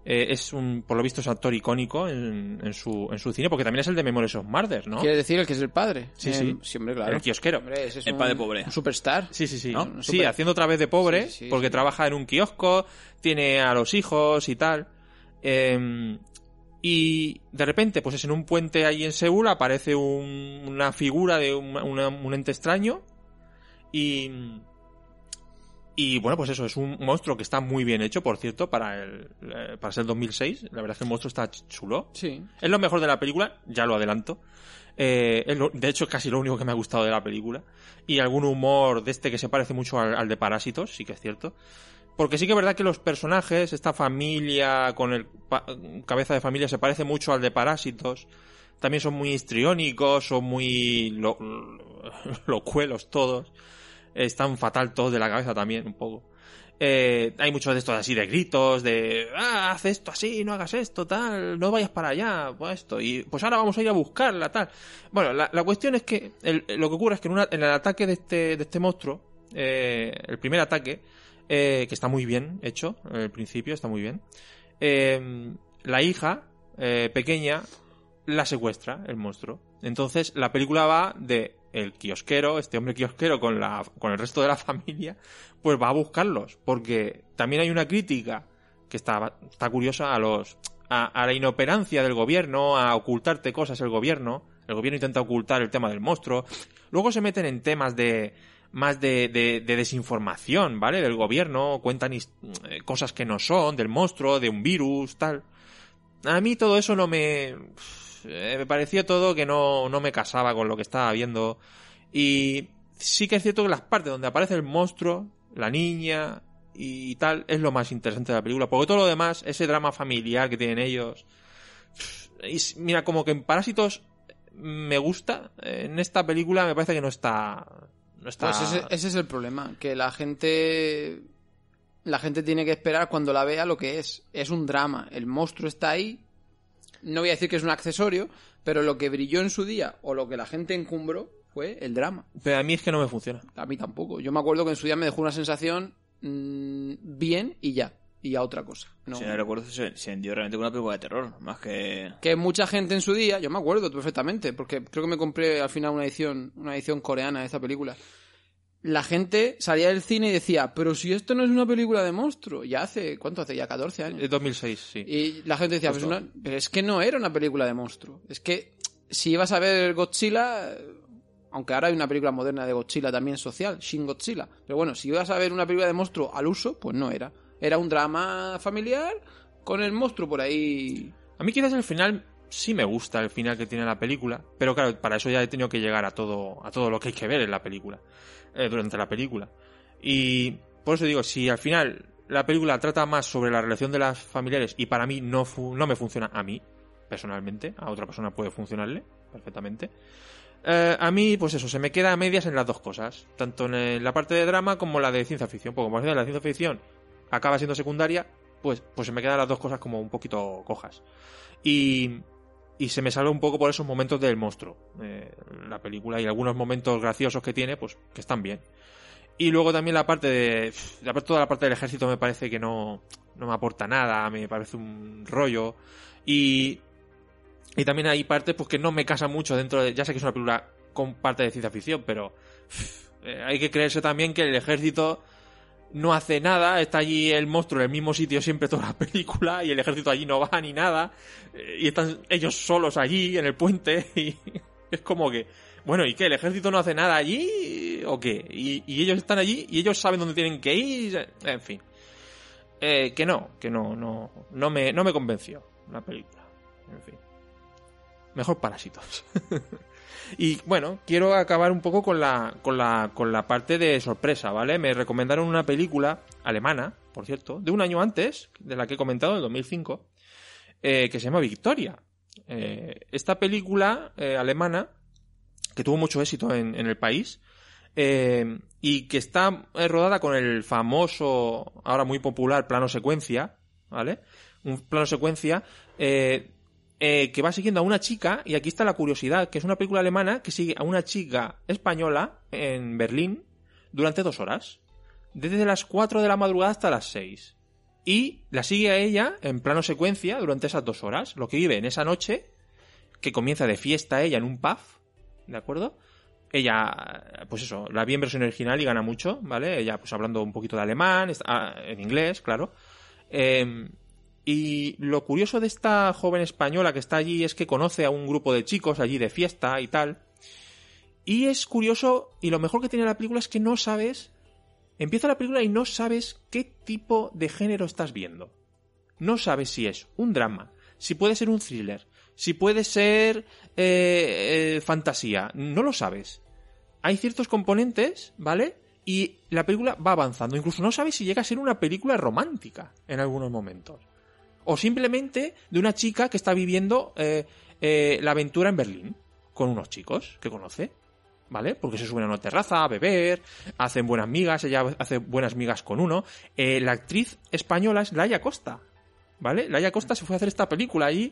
eh, es un, por lo visto, es un actor icónico en, en su, en su cine, porque también es el de Memories of Murder, ¿no? Quiere decir el que es el padre. Sí, Eh, sí. Sí, hombre, claro. El kiosquero. Hombre, ese es El un- padre pobre. Un superstar. Sí, sí, sí. ¿No? Sí, haciendo otra vez de pobre, Sí, sí, porque sí. trabaja en un kiosco, tiene a los hijos y tal. Eh, y de repente, pues es en un puente ahí en Seúl, aparece un- una figura de un, una- un ente extraño. Y. Y bueno, pues eso, es un monstruo que está muy bien hecho, por cierto, para el eh, para ser 2006. La verdad es que el monstruo está chulo. Sí. Es lo mejor de la película, ya lo adelanto. Eh, es lo- de hecho, casi lo único que me ha gustado de la película. Y algún humor de este que se parece mucho al, al de Parásitos, sí que es cierto. Porque sí que es verdad que los personajes, esta familia con el pa- cabeza de familia, se parece mucho al de Parásitos. También son muy histriónicos, son muy lo- locuelos todos. Están fatal todos de la cabeza también, un poco. Eh, hay muchos de estos así de gritos, de, ah, haz esto así, no hagas esto, tal, no vayas para allá, pues esto, y pues ahora vamos a ir a buscarla, tal. Bueno, la, cuestión es que lo que ocurre es que en, en el ataque de este, de este monstruo, eh, el primer ataque, eh, que está muy bien hecho, el principio está muy bien, eh, la hija pequeña la secuestra el monstruo. Entonces la película va de el kiosquero, este hombre kiosquero con la con el resto de la familia, pues va a buscarlos, porque también hay una crítica que está está curiosa a los a, la inoperancia del gobierno, a ocultarte cosas el gobierno. El gobierno intenta ocultar el tema del monstruo. Luego se meten en temas de más de, de- de desinformación, ¿vale? Del gobierno, cuentan eh, cosas que no son, del monstruo, de un virus, tal. A mí todo eso no me... eh, me parecía todo que no, no me casaba con lo que estaba viendo. Y sí que es cierto que las partes donde aparece el monstruo, la niña y tal, es lo más interesante de la película. Porque todo lo demás, ese drama familiar que tienen ellos... Y mira, como que en Parásitos me gusta, en esta película me parece que no está... No está... Pues ese, ese es el problema, que la gente la gente tiene que esperar cuando la vea lo que es. Es un drama. El monstruo está ahí. No voy a decir que es un accesorio, pero lo que brilló en su día o lo que la gente encumbró fue el drama. Pero a mí es que no me funciona. A mí tampoco. Yo me acuerdo que en su día me dejó una sensación mm, bien y ya. Y a otra cosa. No. Si no recuerdo, se, se vendió realmente como una película de terror, más que... Que mucha gente en su día, yo me acuerdo perfectamente, porque creo que me compré al final una edición, una edición coreana de esta película. La gente salía del cine y decía, pero si esto no es una película de monstruo, ya hace, ¿cuánto hace? Ya 14 años. Es 2006, sí. Y la gente decía, pues no- pero es que no era una película de monstruo. Es que si ibas a ver Godzilla, aunque ahora hay una película moderna de Godzilla también social, Shin Godzilla. Pero bueno, si ibas a ver una película de monstruo al uso, pues no era. Era un drama familiar con el monstruo por ahí. A mí quizás el final sí me gusta el final que tiene la película, pero claro, para eso ya he tenido que llegar a todo, a todo lo que hay que ver en la película, eh, durante la película. Y por eso digo, si al final la película trata más sobre la relación de las familiares y para mí no, fu- no me funciona a mí, personalmente, a otra persona puede funcionarle perfectamente. eh, a mí, pues eso, se me queda a medias en las dos cosas, tanto en la parte de drama como la de ciencia ficción, porque como la ciencia ficción acaba siendo secundaria, pues, pues se me quedan las dos cosas como un poquito cojas. Y, y se me salva un poco por esos momentos del monstruo. eh, la película y algunos momentos graciosos que tiene, pues que están bien. Y luego también la parte de. Toda la parte del ejército me parece que no, no me aporta nada, me parece un rollo. Y. Y también hay partes pues, que no me casan mucho dentro de. Ya sé que es una película con parte de ciencia ficción, pero. eh, hay que creerse también que el ejército no hace nada, está allí el monstruo en el mismo sitio siempre toda la película y el ejército allí no va ni nada eh, y están ellos solos allí en el puente y es como que, bueno, ¿y qué? ¿El ejército no hace nada allí o qué? Y, y ellos están allí y ellos saben dónde tienen que ir, en fin. Eh, que no, que no, no, no me, no me convenció la película. En fin. Mejor Parásitos. Y bueno, quiero acabar un poco con la, con la, con la parte de sorpresa, ¿vale? Me recomendaron una película alemana, por cierto, de un año antes, de la que he comentado, del 2005, eh, que se llama Victoria. Eh, esta película eh, alemana, que tuvo mucho éxito en, en el país, eh, y que está eh, rodada con el famoso, ahora muy popular, plano secuencia, ¿vale? Un plano secuencia eh, eh, que va siguiendo a una chica, y aquí está la curiosidad, que es una película alemana que sigue a una chica española en Berlín durante dos horas, desde las 4 de la madrugada hasta las 6. Y la sigue a ella en plano secuencia durante esas dos horas, lo que vive en esa noche, que comienza de fiesta ella en un pub, ¿de acuerdo? Ella, pues eso, la vi en versión original y gana mucho, ¿vale? Ella, pues hablando un poquito de alemán, ah, en inglés, claro. Eh, y lo curioso de esta joven española que está allí es que conoce a un grupo de chicos allí de fiesta y tal. Y es curioso, y lo mejor que tiene la película es que no sabes. Empieza la película y no sabes qué tipo de género estás viendo. No sabes si es un drama, si puede ser un thriller, si puede ser eh, eh, fantasía. No lo sabes. Hay ciertos componentes, ¿vale? Y la película va avanzando. Incluso no sabes si llega a ser una película romántica en algunos momentos. O simplemente de una chica que está viviendo eh, eh, la aventura en Berlín con unos chicos que conoce. ¿Vale? Porque se suben a una terraza a beber, hacen buenas migas, ella hace buenas migas con uno. Eh, la actriz española es Laia Costa. ¿Vale? Laia Costa se fue a hacer esta película allí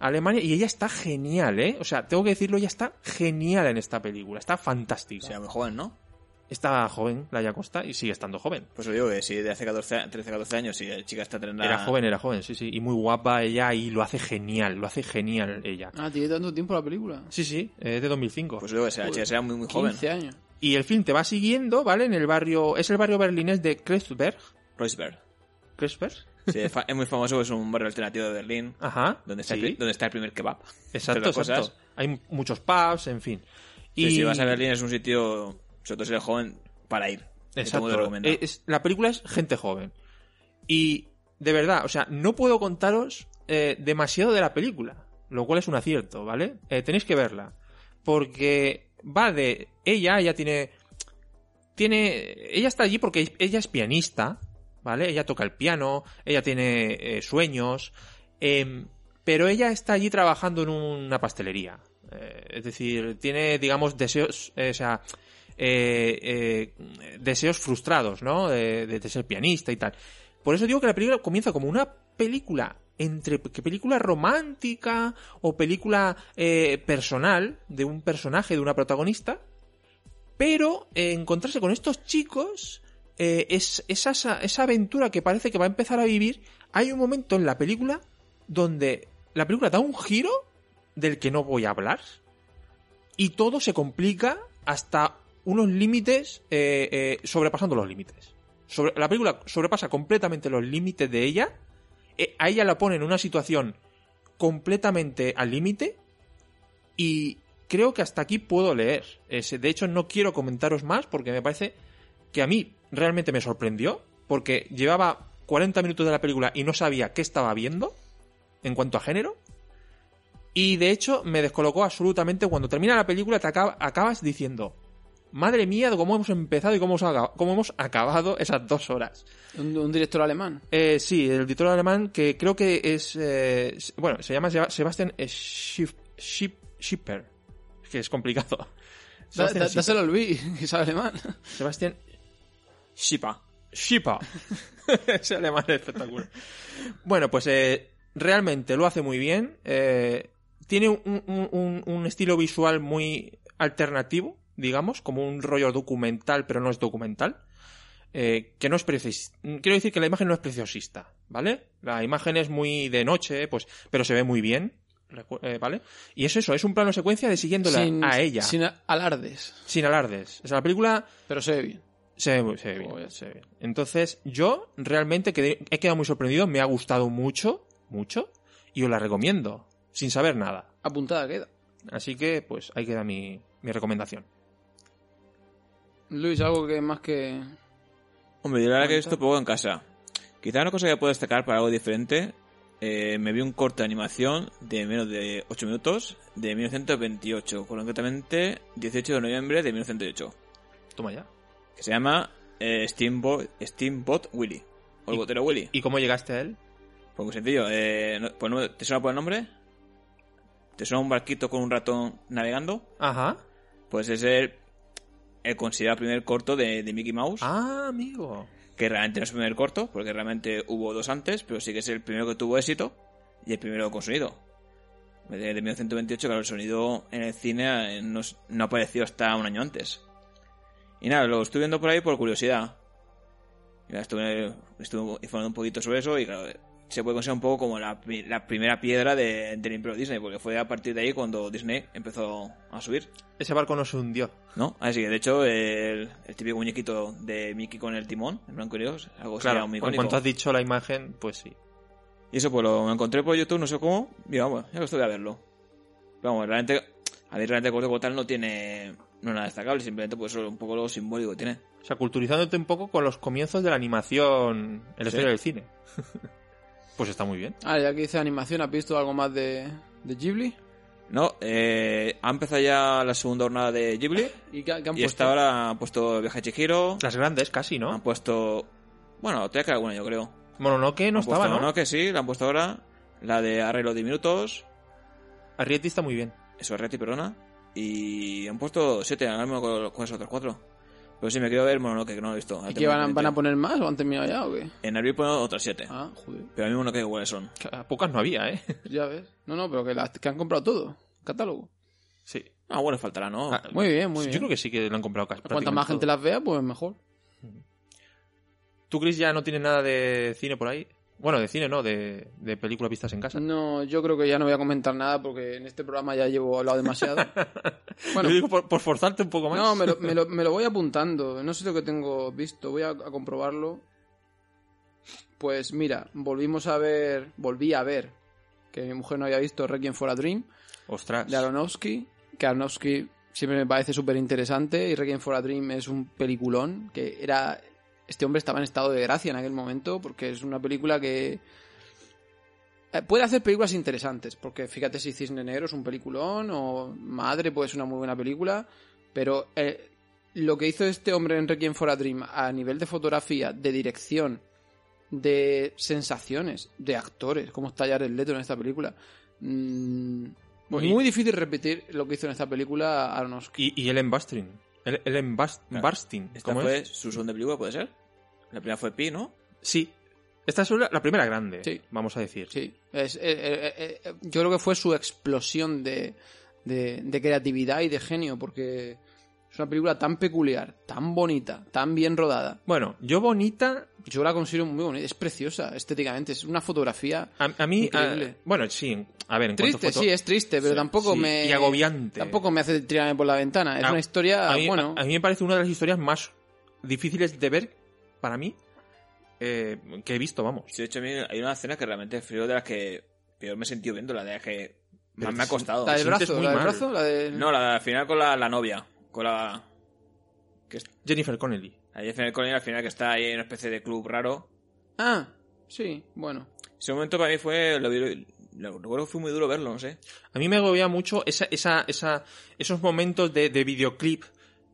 a Alemania y ella está genial, ¿eh? O sea, tengo que decirlo, ella está genial en esta película, está fantástica. O sea, joven, ¿no? Está joven Laia Costa y sigue estando joven. Pues os digo que si de hace 14, 13, 14 años, si la chica está teniendo... Era joven, era joven, sí, sí. Y muy guapa ella y lo hace genial, lo hace genial ella. Ah, tiene tanto tiempo la película. Sí, sí, es de 2005. Pues os digo que la chica será muy, muy joven. 15 años. y el film te va siguiendo, ¿vale? En el barrio, es el barrio berlinés de Kreuzberg. Kreuzberg. Kreuzberg. Sí, es, muy famoso, es un barrio alternativo de Berlín, Ajá. donde está, sí. el, donde está el primer kebab. Exacto, exacto. cosas. Hay muchos pubs, en fin. Y si vas a Berlín es un sitio, sobre todo si eres joven, para ir. Mundo Exacto. Eh, es- la película es gente joven. Y de verdad, o sea, no puedo contaros eh, demasiado de la película, lo cual es un acierto, ¿vale? Eh, tenéis que verla. Porque va de ella, ella tiene. Tiene. Ella está allí porque ella es pianista, ¿vale? Ella toca el piano, ella tiene eh, sueños. em, pero ella está allí trabajando en una pastelería. Es decir, tiene, digamos, deseos. o sea, eh, eh, deseos frustrados, ¿no? De, ser pianista y tal. Por eso digo que la película comienza como una película entre que película romántica o película eh, personal de un personaje, de una protagonista, pero eh, encontrarse con estos chicos eh, es, es esa, esa aventura que parece que va a empezar a vivir. Hay un momento en la película donde la película da un giro del que no voy a hablar y todo se complica hasta unos límites eh, eh, sobrepasando los límites. La película sobrepasa completamente los límites de ella. eh, a ella la pone en una situación completamente al límite y creo que hasta aquí puedo leer. Ese- de hecho, no quiero comentaros más porque me parece que a mí realmente me sorprendió porque llevaba 40 minutos de la película y no sabía qué estaba viendo en cuanto a género. Y de hecho me descolocó absolutamente cuando termina la película te acaba- acabas diciendo, madre mía, de cómo hemos empezado y cómo hemos, acab- cómo hemos acabado esas dos horas. Un, un director alemán. Eh, sí, el editor alemán que creo que es, eh, bueno, se llama Seba- Sebastian Schiff- Schiff- Schipper, que es complicado. Dáselo a Luis, que sabe alemán. Sebastian Shipa. Shipa. Ese alemán es espectacular. Bueno, pues eh, realmente lo hace muy bien. eh, tiene un- un- un estilo visual muy alternativo, digamos, como un rollo documental, pero no es documental. eh, que no es precis... Quiero decir que la imagen no es preciosista, ¿vale? La imagen es muy de noche, pues, pero se ve muy bien, eh, ¿vale? Y es eso, es un plano secuencia de siguiéndola sin, a ella, Sin sin, alardes. alardes. O sea, la película Pero se ve bien. se ve, muy- se ve bien, se ve bien. Entonces, yo realmente quedé- he quedado muy sorprendido, me ha gustado mucho, mucho, y os la recomiendo, sin saber nada. Apuntada queda. Así que, pues, ahí queda mi, mi recomendación. Luis, algo que más que... Hombre, yo la verdad que he visto poco en casa. Quizá una cosa que puedo destacar para algo diferente. eh, me vi un corto de animación de menos de 8 minutos de 1928, concretamente 18 de noviembre de 1908, Toma ya. que se llama eh, Steamboat, Steamboat Willy, o el ¿Y- botero Willy. ¿Y cómo llegaste a él? Pues muy sencillo, eh, no- pues no- ¿te suena por el nombre? ¿Te suena un barquito con un ratón navegando? Ajá. Pues es el, el considerado primer corto de, de Mickey Mouse. Ah, amigo. que realmente no es el primer corto, porque realmente hubo dos antes, pero sí que es el primero que tuvo éxito y el primero con sonido. De, de 1928, claro, el sonido en el cine eh, no, no apareció hasta un año antes. Y nada, lo estuve viendo por ahí por curiosidad. Y nada, estuve, estuve informando un poquito sobre eso y claro, se puede considerar un poco como la, la primera piedra de, del imperio Disney, porque fue a partir de ahí cuando Disney empezó a subir. Ese barco no se hundió. ¿No? Así que de hecho el, el típico muñequito de Mickey con el timón, en blanco y negro, algo Claro, muy en icónico. cuanto has dicho la imagen, pues sí. Y eso pues lo encontré por YouTube, no sé cómo, y vamos, ya estoy a verlo. Pero vamos, realmente, a mí realmente corto como tal no tiene no nada destacable, simplemente pues eso, un poco lo simbólico que tiene. O sea, culturizándote un poco con los comienzos de la animación en la Sí. historia del cine. pues está muy bien. Ah, ya que dice animación, ¿has visto algo más de, de Ghibli? No, eh, ha empezado ya la segunda jornada de Ghibli, ¿Y qué, qué han y puesto? esta ahora han puesto Viaje de Chihiro, Las grandes casi, han ¿no? puesto... Bueno, todavía queda alguna yo creo. Mononoke no Han estaba, puesto, ¿no? que sí, la han puesto ahora. La de Arreglo de Minutos, Arrietty está muy bien. Eso es Reti, perdona. Y han puesto 7, ahora mismo con, con esos otros 4. Pero sí, me quiero ver Mononoke, que no lo he visto. ¿Y qué van a, van a poner más o han terminado ya o qué? En abril ponen otras 7. Ah, joder. Pero a mí Mononoke iguales son. A Pocas no había, ¿eh? Ya ves. No, no, pero que, las, que han comprado todo. Catálogo. Sí. Ah, bueno, faltará, ¿no? Ah, Muy bien, muy Yo bien. creo que sí que lo han comprado casi. Cuanta más gente las vea, pues mejor. ¿Tú, Chris, ya no tienes nada de cine por ahí? Bueno, de cine, ¿no? De, de películas vistas en casa. No, yo creo que ya no voy a comentar nada porque en este programa ya llevo hablado demasiado. bueno, Yo digo por, por forzarte un poco más. no, me lo, me, lo, me lo voy apuntando. No sé lo que tengo visto. Voy a, a comprobarlo. Pues mira, volvimos a ver, volví a ver, que mi mujer no había visto Requiem for a Dream, Ostras. de Aronofsky, que Aronofsky siempre me parece súper interesante y Requiem for a Dream es un peliculón que era... Este hombre estaba en estado de gracia en aquel momento porque es una película que... eh, Puede hacer películas interesantes, porque fíjate si Cisne Negro es un peliculón o Madre puede ser una muy buena película, pero eh, lo que hizo este hombre en Requiem for a Dream a nivel de fotografía, de dirección, de sensaciones, de actores, como está Jared Leto en esta película, mm, muy difícil repetir lo que hizo en esta película Aronofsky. Y, y Ellen Bastrin. El, Ellen Bast- Claro. Barstin. Esta ¿Cómo fue es? su segunda película, ¿puede ser? La primera fue Pi, ¿no? Sí. Esta es la primera grande, Sí. vamos a decir. Sí, es, eh, eh, eh, yo creo que fue su explosión de, de, de creatividad y de genio, porque es una película tan peculiar, tan bonita, tan bien rodada. Bueno, yo bonita, Yo la considero muy bonita, es preciosa estéticamente, es una fotografía a, a mí... Increíble. a- bueno, sí, a ver, en triste, foto- sí, es triste, pero Sí, tampoco sí, me... y agobiante. Tampoco me hace tirarme por la ventana, es A- una historia, mí, bueno... a, a mí me parece una de las historias más difíciles de ver, para mí, eh, que he visto, vamos. Sí, de hecho, a mí hay una escena que realmente fue de las que peor me he sentido viendo, la de las que Pero más me ha costado. la del brazo, la del brazo, la. No, la de al final con la, la novia, con la... Que es, Jennifer Connelly. ahí al final con ella, al final que está ahí en una especie de club raro. Ah, sí, bueno. Ese momento para mí fue... Lo, vi- lo- recuerdo que fue muy duro verlo, no sé. A mí me agobia mucho esa, esa, esa, esos momentos de, de videoclip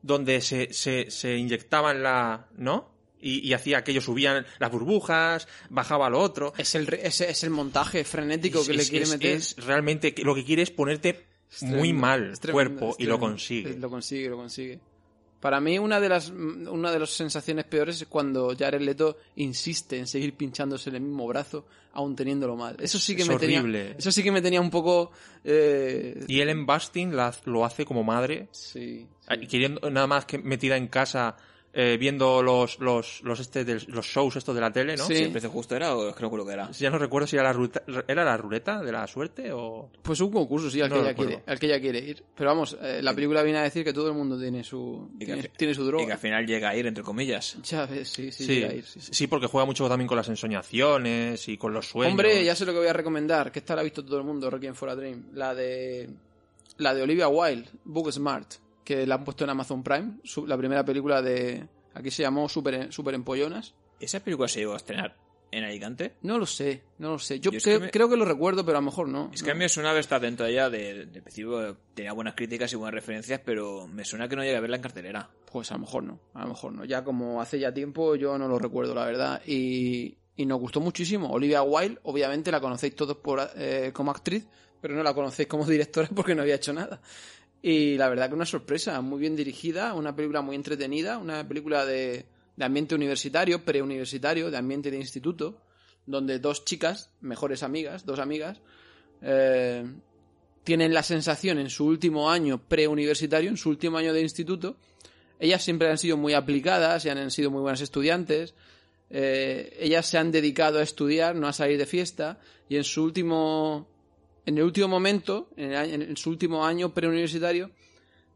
donde se, se, se inyectaban la... ¿no? Y, y hacía aquello, subían las burbujas, bajaba lo otro. Es el, re- es, es el montaje frenético que Es- le quiere es- meter. es realmente que lo que quiere es ponerte muy mal tremendo, cuerpo y lo consigue. Lo consigue, lo consigue. Para mí una de las una de las sensaciones peores es cuando Jared Leto insiste en seguir pinchándose en el mismo brazo aún teniéndolo mal. Eso sí que Es me horrible. tenía eso sí que me tenía un poco eh, Y Ellen Bastin la- lo hace como madre, sí, ah, queriendo nada más que metida en casa eh, viendo los los los este del- los shows estos de la tele, ¿no? Sí. Si el precio justo era o es que recuerdo que era. Ya no recuerdo si era la ruleta, era la ruleta de la suerte o Pues un concurso, sí, al, No que lo ella quiere, al que ella quiere ir. Pero vamos, eh, la película viene a decir que todo el mundo tiene su, Y que tiene, al fi- tiene su Y droga. que al final llega a ir, entre comillas. Ya ves, sí, sí, sí, llega a ir, sí, sí. sí, porque juega mucho también con las ensoñaciones y con los sueños. Hombre, ya sé lo que voy a recomendar, que esta la ha visto todo el mundo, Requiem for a Dream. La de la de Olivia Wilde, Book Smart, que la han puesto en Amazon Prime, su- la primera película de aquí se llamó Super Super Empollonas. ¿Esa película se llegó a estrenar en Alicante? No lo sé, no lo sé. Yo creo, que me- creo que lo recuerdo, pero a lo mejor no. Es que a mí me suena haber estado atento a ella de, de principio. Tenía buenas críticas y buenas referencias, pero me suena que no llegué a verla en cartelera. Pues a lo mejor no, a lo mejor no. Ya como hace ya tiempo yo no lo recuerdo, la verdad. Y, y nos gustó muchísimo. Olivia Wilde, obviamente la conocéis todos por, eh, como actriz, pero no la conocéis como directora porque no había hecho nada. Y la verdad que una sorpresa, muy bien dirigida, una película muy entretenida, una película de, de ambiente universitario, preuniversitario, de ambiente de instituto, donde dos chicas, mejores amigas, dos amigas, eh, tienen la sensación en su último año preuniversitario, en su último año de instituto, ellas siempre han sido muy aplicadas y han sido muy buenas estudiantes. eh, ellas se han dedicado a estudiar, no a salir de fiesta. Y en su último, en el último momento, en, el en su último año preuniversitario,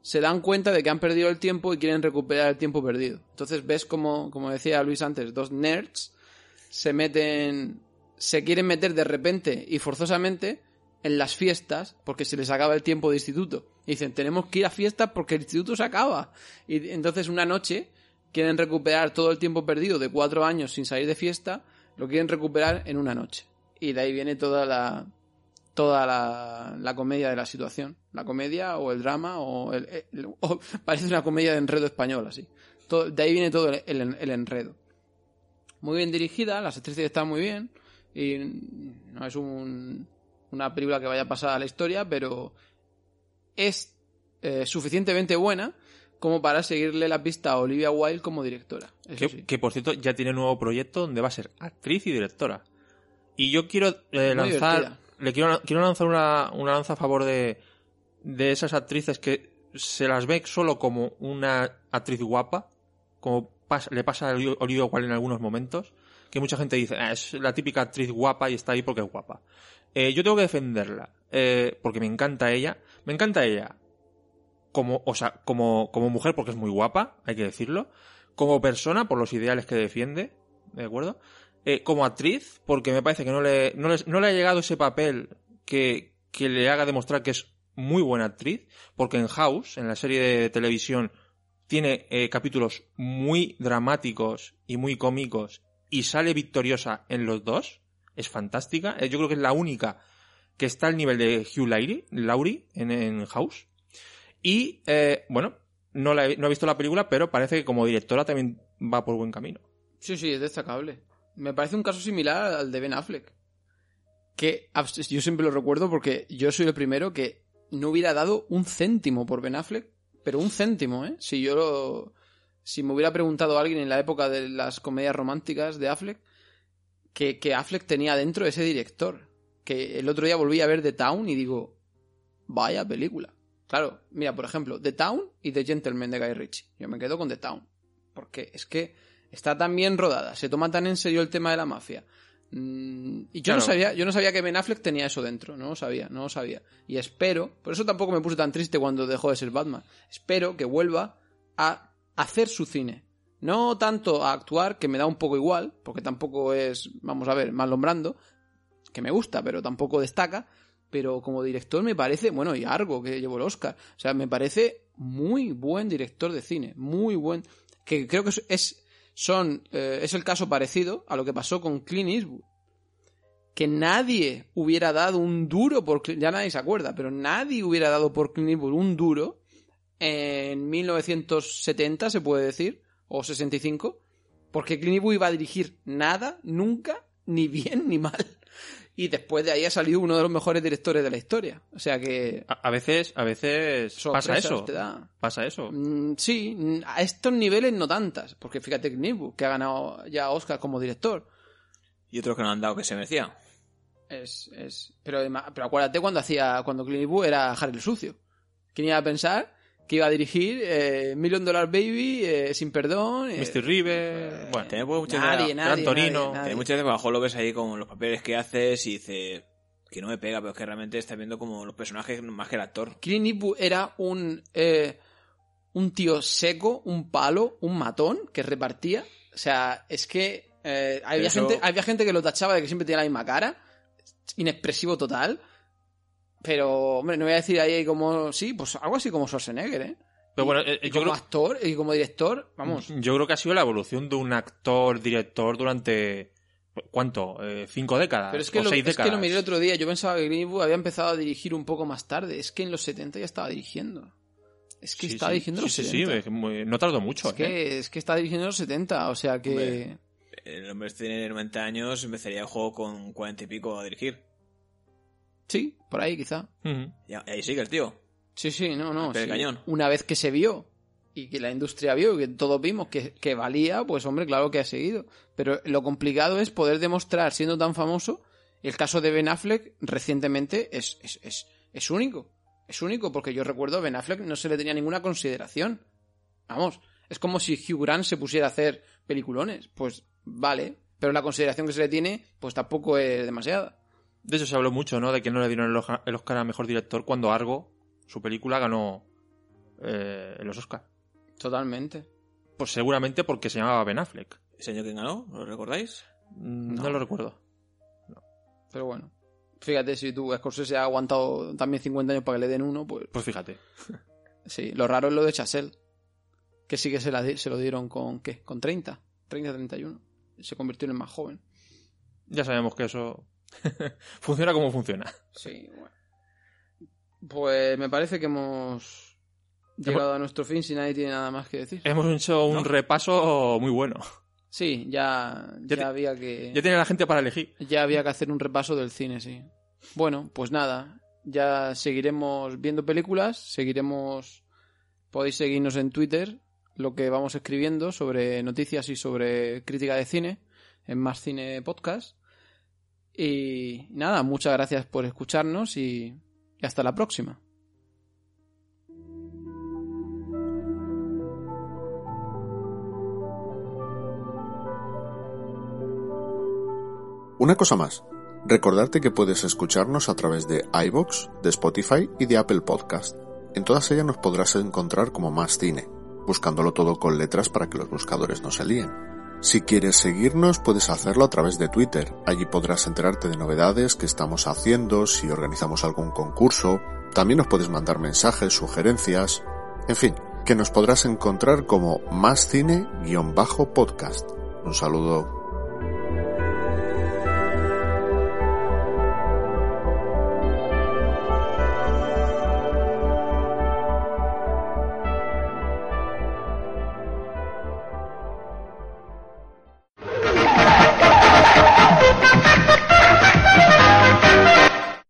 se dan cuenta de que han perdido el tiempo y quieren recuperar el tiempo perdido. Entonces ves como, como decía Luis antes, dos nerds se meten, se quieren meter de repente y forzosamente en las fiestas porque se les acaba el tiempo de instituto. Y dicen, tenemos que ir a fiestas porque el instituto se acaba. Y entonces una noche quieren recuperar todo el tiempo perdido de cuatro años sin salir de fiesta, lo quieren recuperar en una noche. Y de ahí viene toda la toda la, la comedia de la situación. La comedia o el drama o, el, el- o parece una comedia de enredo español así. Todo- de ahí viene todo el, enredo. Muy bien dirigida, las actrices están muy bien y no es un- una película que vaya a pasar a la historia, pero es eh, suficientemente buena como para seguirle la pista a Olivia Wilde como directora. Que, sí. que, por cierto ya tiene nuevo proyecto donde va a ser actriz y directora. Y yo quiero eh, lanzar, divertida. Le quiero, quiero lanzar una, una lanza a favor de, de esas actrices que se las ve solo como una actriz guapa, como pas- le pasa a Oli- Olivia Wilde en algunos momentos, que mucha gente dice, "Ah, es la típica actriz guapa y está ahí porque es guapa. Eh, yo tengo que defenderla, eh, porque me encanta ella, me encanta ella como, o sea, como, como mujer porque es muy guapa, hay que decirlo, como persona por los ideales que defiende, ¿de acuerdo? Eh, como actriz, porque me parece que no le, no, les- no le ha llegado ese papel que, que le haga demostrar que es muy buena actriz, porque en House, en la serie de televisión, tiene eh, capítulos muy dramáticos y muy cómicos y sale victoriosa en los dos. Es fantástica. Eh, yo creo que es la única que está al nivel de Hugh Laurie, Laurie en, en House. Y, eh, bueno, no, la he, no he visto la película, pero parece que como directora también va por buen camino. Sí, sí, es destacable. Me parece un caso similar al de Ben Affleck. Que yo siempre lo recuerdo porque yo soy el primero que no hubiera dado un céntimo por Ben Affleck pero un céntimo, ¿eh? Si yo lo... Si me hubiera preguntado alguien en la época de las comedias románticas de Affleck, que, que Affleck tenía dentro ese director. Que el otro día volví a ver The Town y digo, vaya película. Claro, mira, por ejemplo, The Town y The Gentleman de Guy Ritchie. Yo me quedo con The Town. Porque es que está tan bien rodada, se toma tan en serio el tema de la mafia. Mm, y yo no sabía, yo no sabía que Ben Affleck tenía eso dentro, no lo sabía, no lo sabía. Y espero, por eso tampoco me puse tan triste cuando dejó de ser Batman. Espero que vuelva a hacer su cine. No tanto a actuar, que me da un poco igual, porque tampoco es, vamos a ver, Marlon Brando, que me gusta, pero tampoco destaca. Pero como director me parece, bueno, y Argo, que llevó el Oscar. O sea, me parece muy buen director de cine. Muy buen. Que creo que es- son, eh, es el caso parecido a lo que pasó con Clint Eastwood. Que nadie hubiera dado un duro por ya nadie se acuerda, pero nadie hubiera dado por Clint Eastwood un duro en 1970, se puede decir, o 65, porque Clint Eastwood iba a dirigir nada, nunca, ni bien ni mal. Y después de ahí ha salido uno de los mejores directores de la historia. O sea que A, a veces, a veces pasa eso. te da. Pasa eso. Mm, sí, mm, a estos niveles no tantas, porque fíjate Clint Eastwood, que ha ganado ya Oscar como director. Y otros que no han dado que se merecía. Es, es, pero, pero acuérdate cuando hacía, cuando Clint Eastwood era Harry el Sucio. ¿Quién iba a pensar que iba a dirigir eh, Million Dollar Baby, eh, Sin Perdón? eh, Mr. River, bueno, También puede muchas nadie, nadie, Torino, nadie, muchas veces bajo lo ves ahí con los papeles que haces y dices que no me pega, pero es que realmente estás viendo como los personajes más que el actor. Clint Eastwood era un, eh, un tío seco, un palo, un matón que repartía. O sea, es que eh, había, Eso- gente, había gente que lo tachaba de que siempre tenía la misma cara, inexpresivo total. Pero, hombre, no voy a decir ahí como. Sí, pues algo así como Schwarzenegger, ¿eh? Pero bueno, eh, Y yo como creo, actor y como director, vamos. yo creo que ha sido la evolución de un actor, director durante. ¿Cuánto? Eh, ¿Cinco décadas? Pero es que, o lo, seis es que lo miré el otro día. Yo pensaba que Eastwood había empezado a dirigir un poco más tarde. Es que en los 70 ya estaba dirigiendo. Es que Sí, estaba sí, dirigiendo en sí, los sí, 70. sí, es muy- no tardó mucho. es, ¿eh? que, es que está dirigiendo en los 70. O sea que. Hombre. El hombre tiene 90 años, empezaría el juego con 40 y pico a dirigir. Sí, por ahí quizá. Y ahí sigue el tío. Sí, sí, no, no. Sí. cañón. Una vez que se vio y que la industria vio y que todos vimos que, que valía, pues hombre, claro que ha seguido. Pero lo complicado es poder demostrar, siendo tan famoso, el caso de Ben Affleck recientemente es, es, es, es único. Es único porque yo recuerdo a Ben Affleck no se le tenía ninguna consideración. Vamos, es como si Hugh Grant se pusiera a hacer peliculones. Pues vale, pero la consideración que se le tiene, pues tampoco es demasiada. De hecho, se habló mucho, ¿no? De que no le dieron el Oscar a Mejor Director cuando Argo, su película, ganó eh, los Oscar. Totalmente. Pues seguramente porque se llamaba Ben Affleck. ¿Ese año que ganó? ¿Lo recordáis? Mm, No, No. lo recuerdo. Pero bueno. Fíjate, si tú, Scorsese ha aguantado también 50 años para que le den uno, pues Pues fíjate. sí. Lo raro es lo de Chazelle. Que sí que se, la di- se lo dieron con, ¿qué? Con 30. 30, 31. Se convirtió en el más joven. Ya sabemos que eso funciona como funciona. Sí, bueno. Pues me parece que hemos llegado a nuestro fin si nadie tiene nada más que decir. Hemos hecho un ¿No? repaso muy bueno. Sí, ya, ya, había que... Ya tiene la gente para elegir. Ya había que hacer un repaso del cine, sí. Bueno, pues nada, ya seguiremos viendo películas, seguiremos... Podéis seguirnos en Twitter, lo que vamos escribiendo sobre noticias y sobre crítica de cine, en Más Cine Podcast. Y nada, muchas gracias por escucharnos y, hasta la próxima. Una cosa más, recordarte que puedes escucharnos a través de iBox, de Spotify y de Apple Podcast. En todas ellas nos podrás encontrar como más cine, buscándolo todo con letras para que los buscadores no se líen. Si quieres seguirnos puedes hacerlo a través de Twitter, allí podrás enterarte de novedades que estamos haciendo, si organizamos algún concurso, también nos puedes mandar mensajes, sugerencias, en fin, que nos podrás encontrar como más cine-podcast. Un saludo.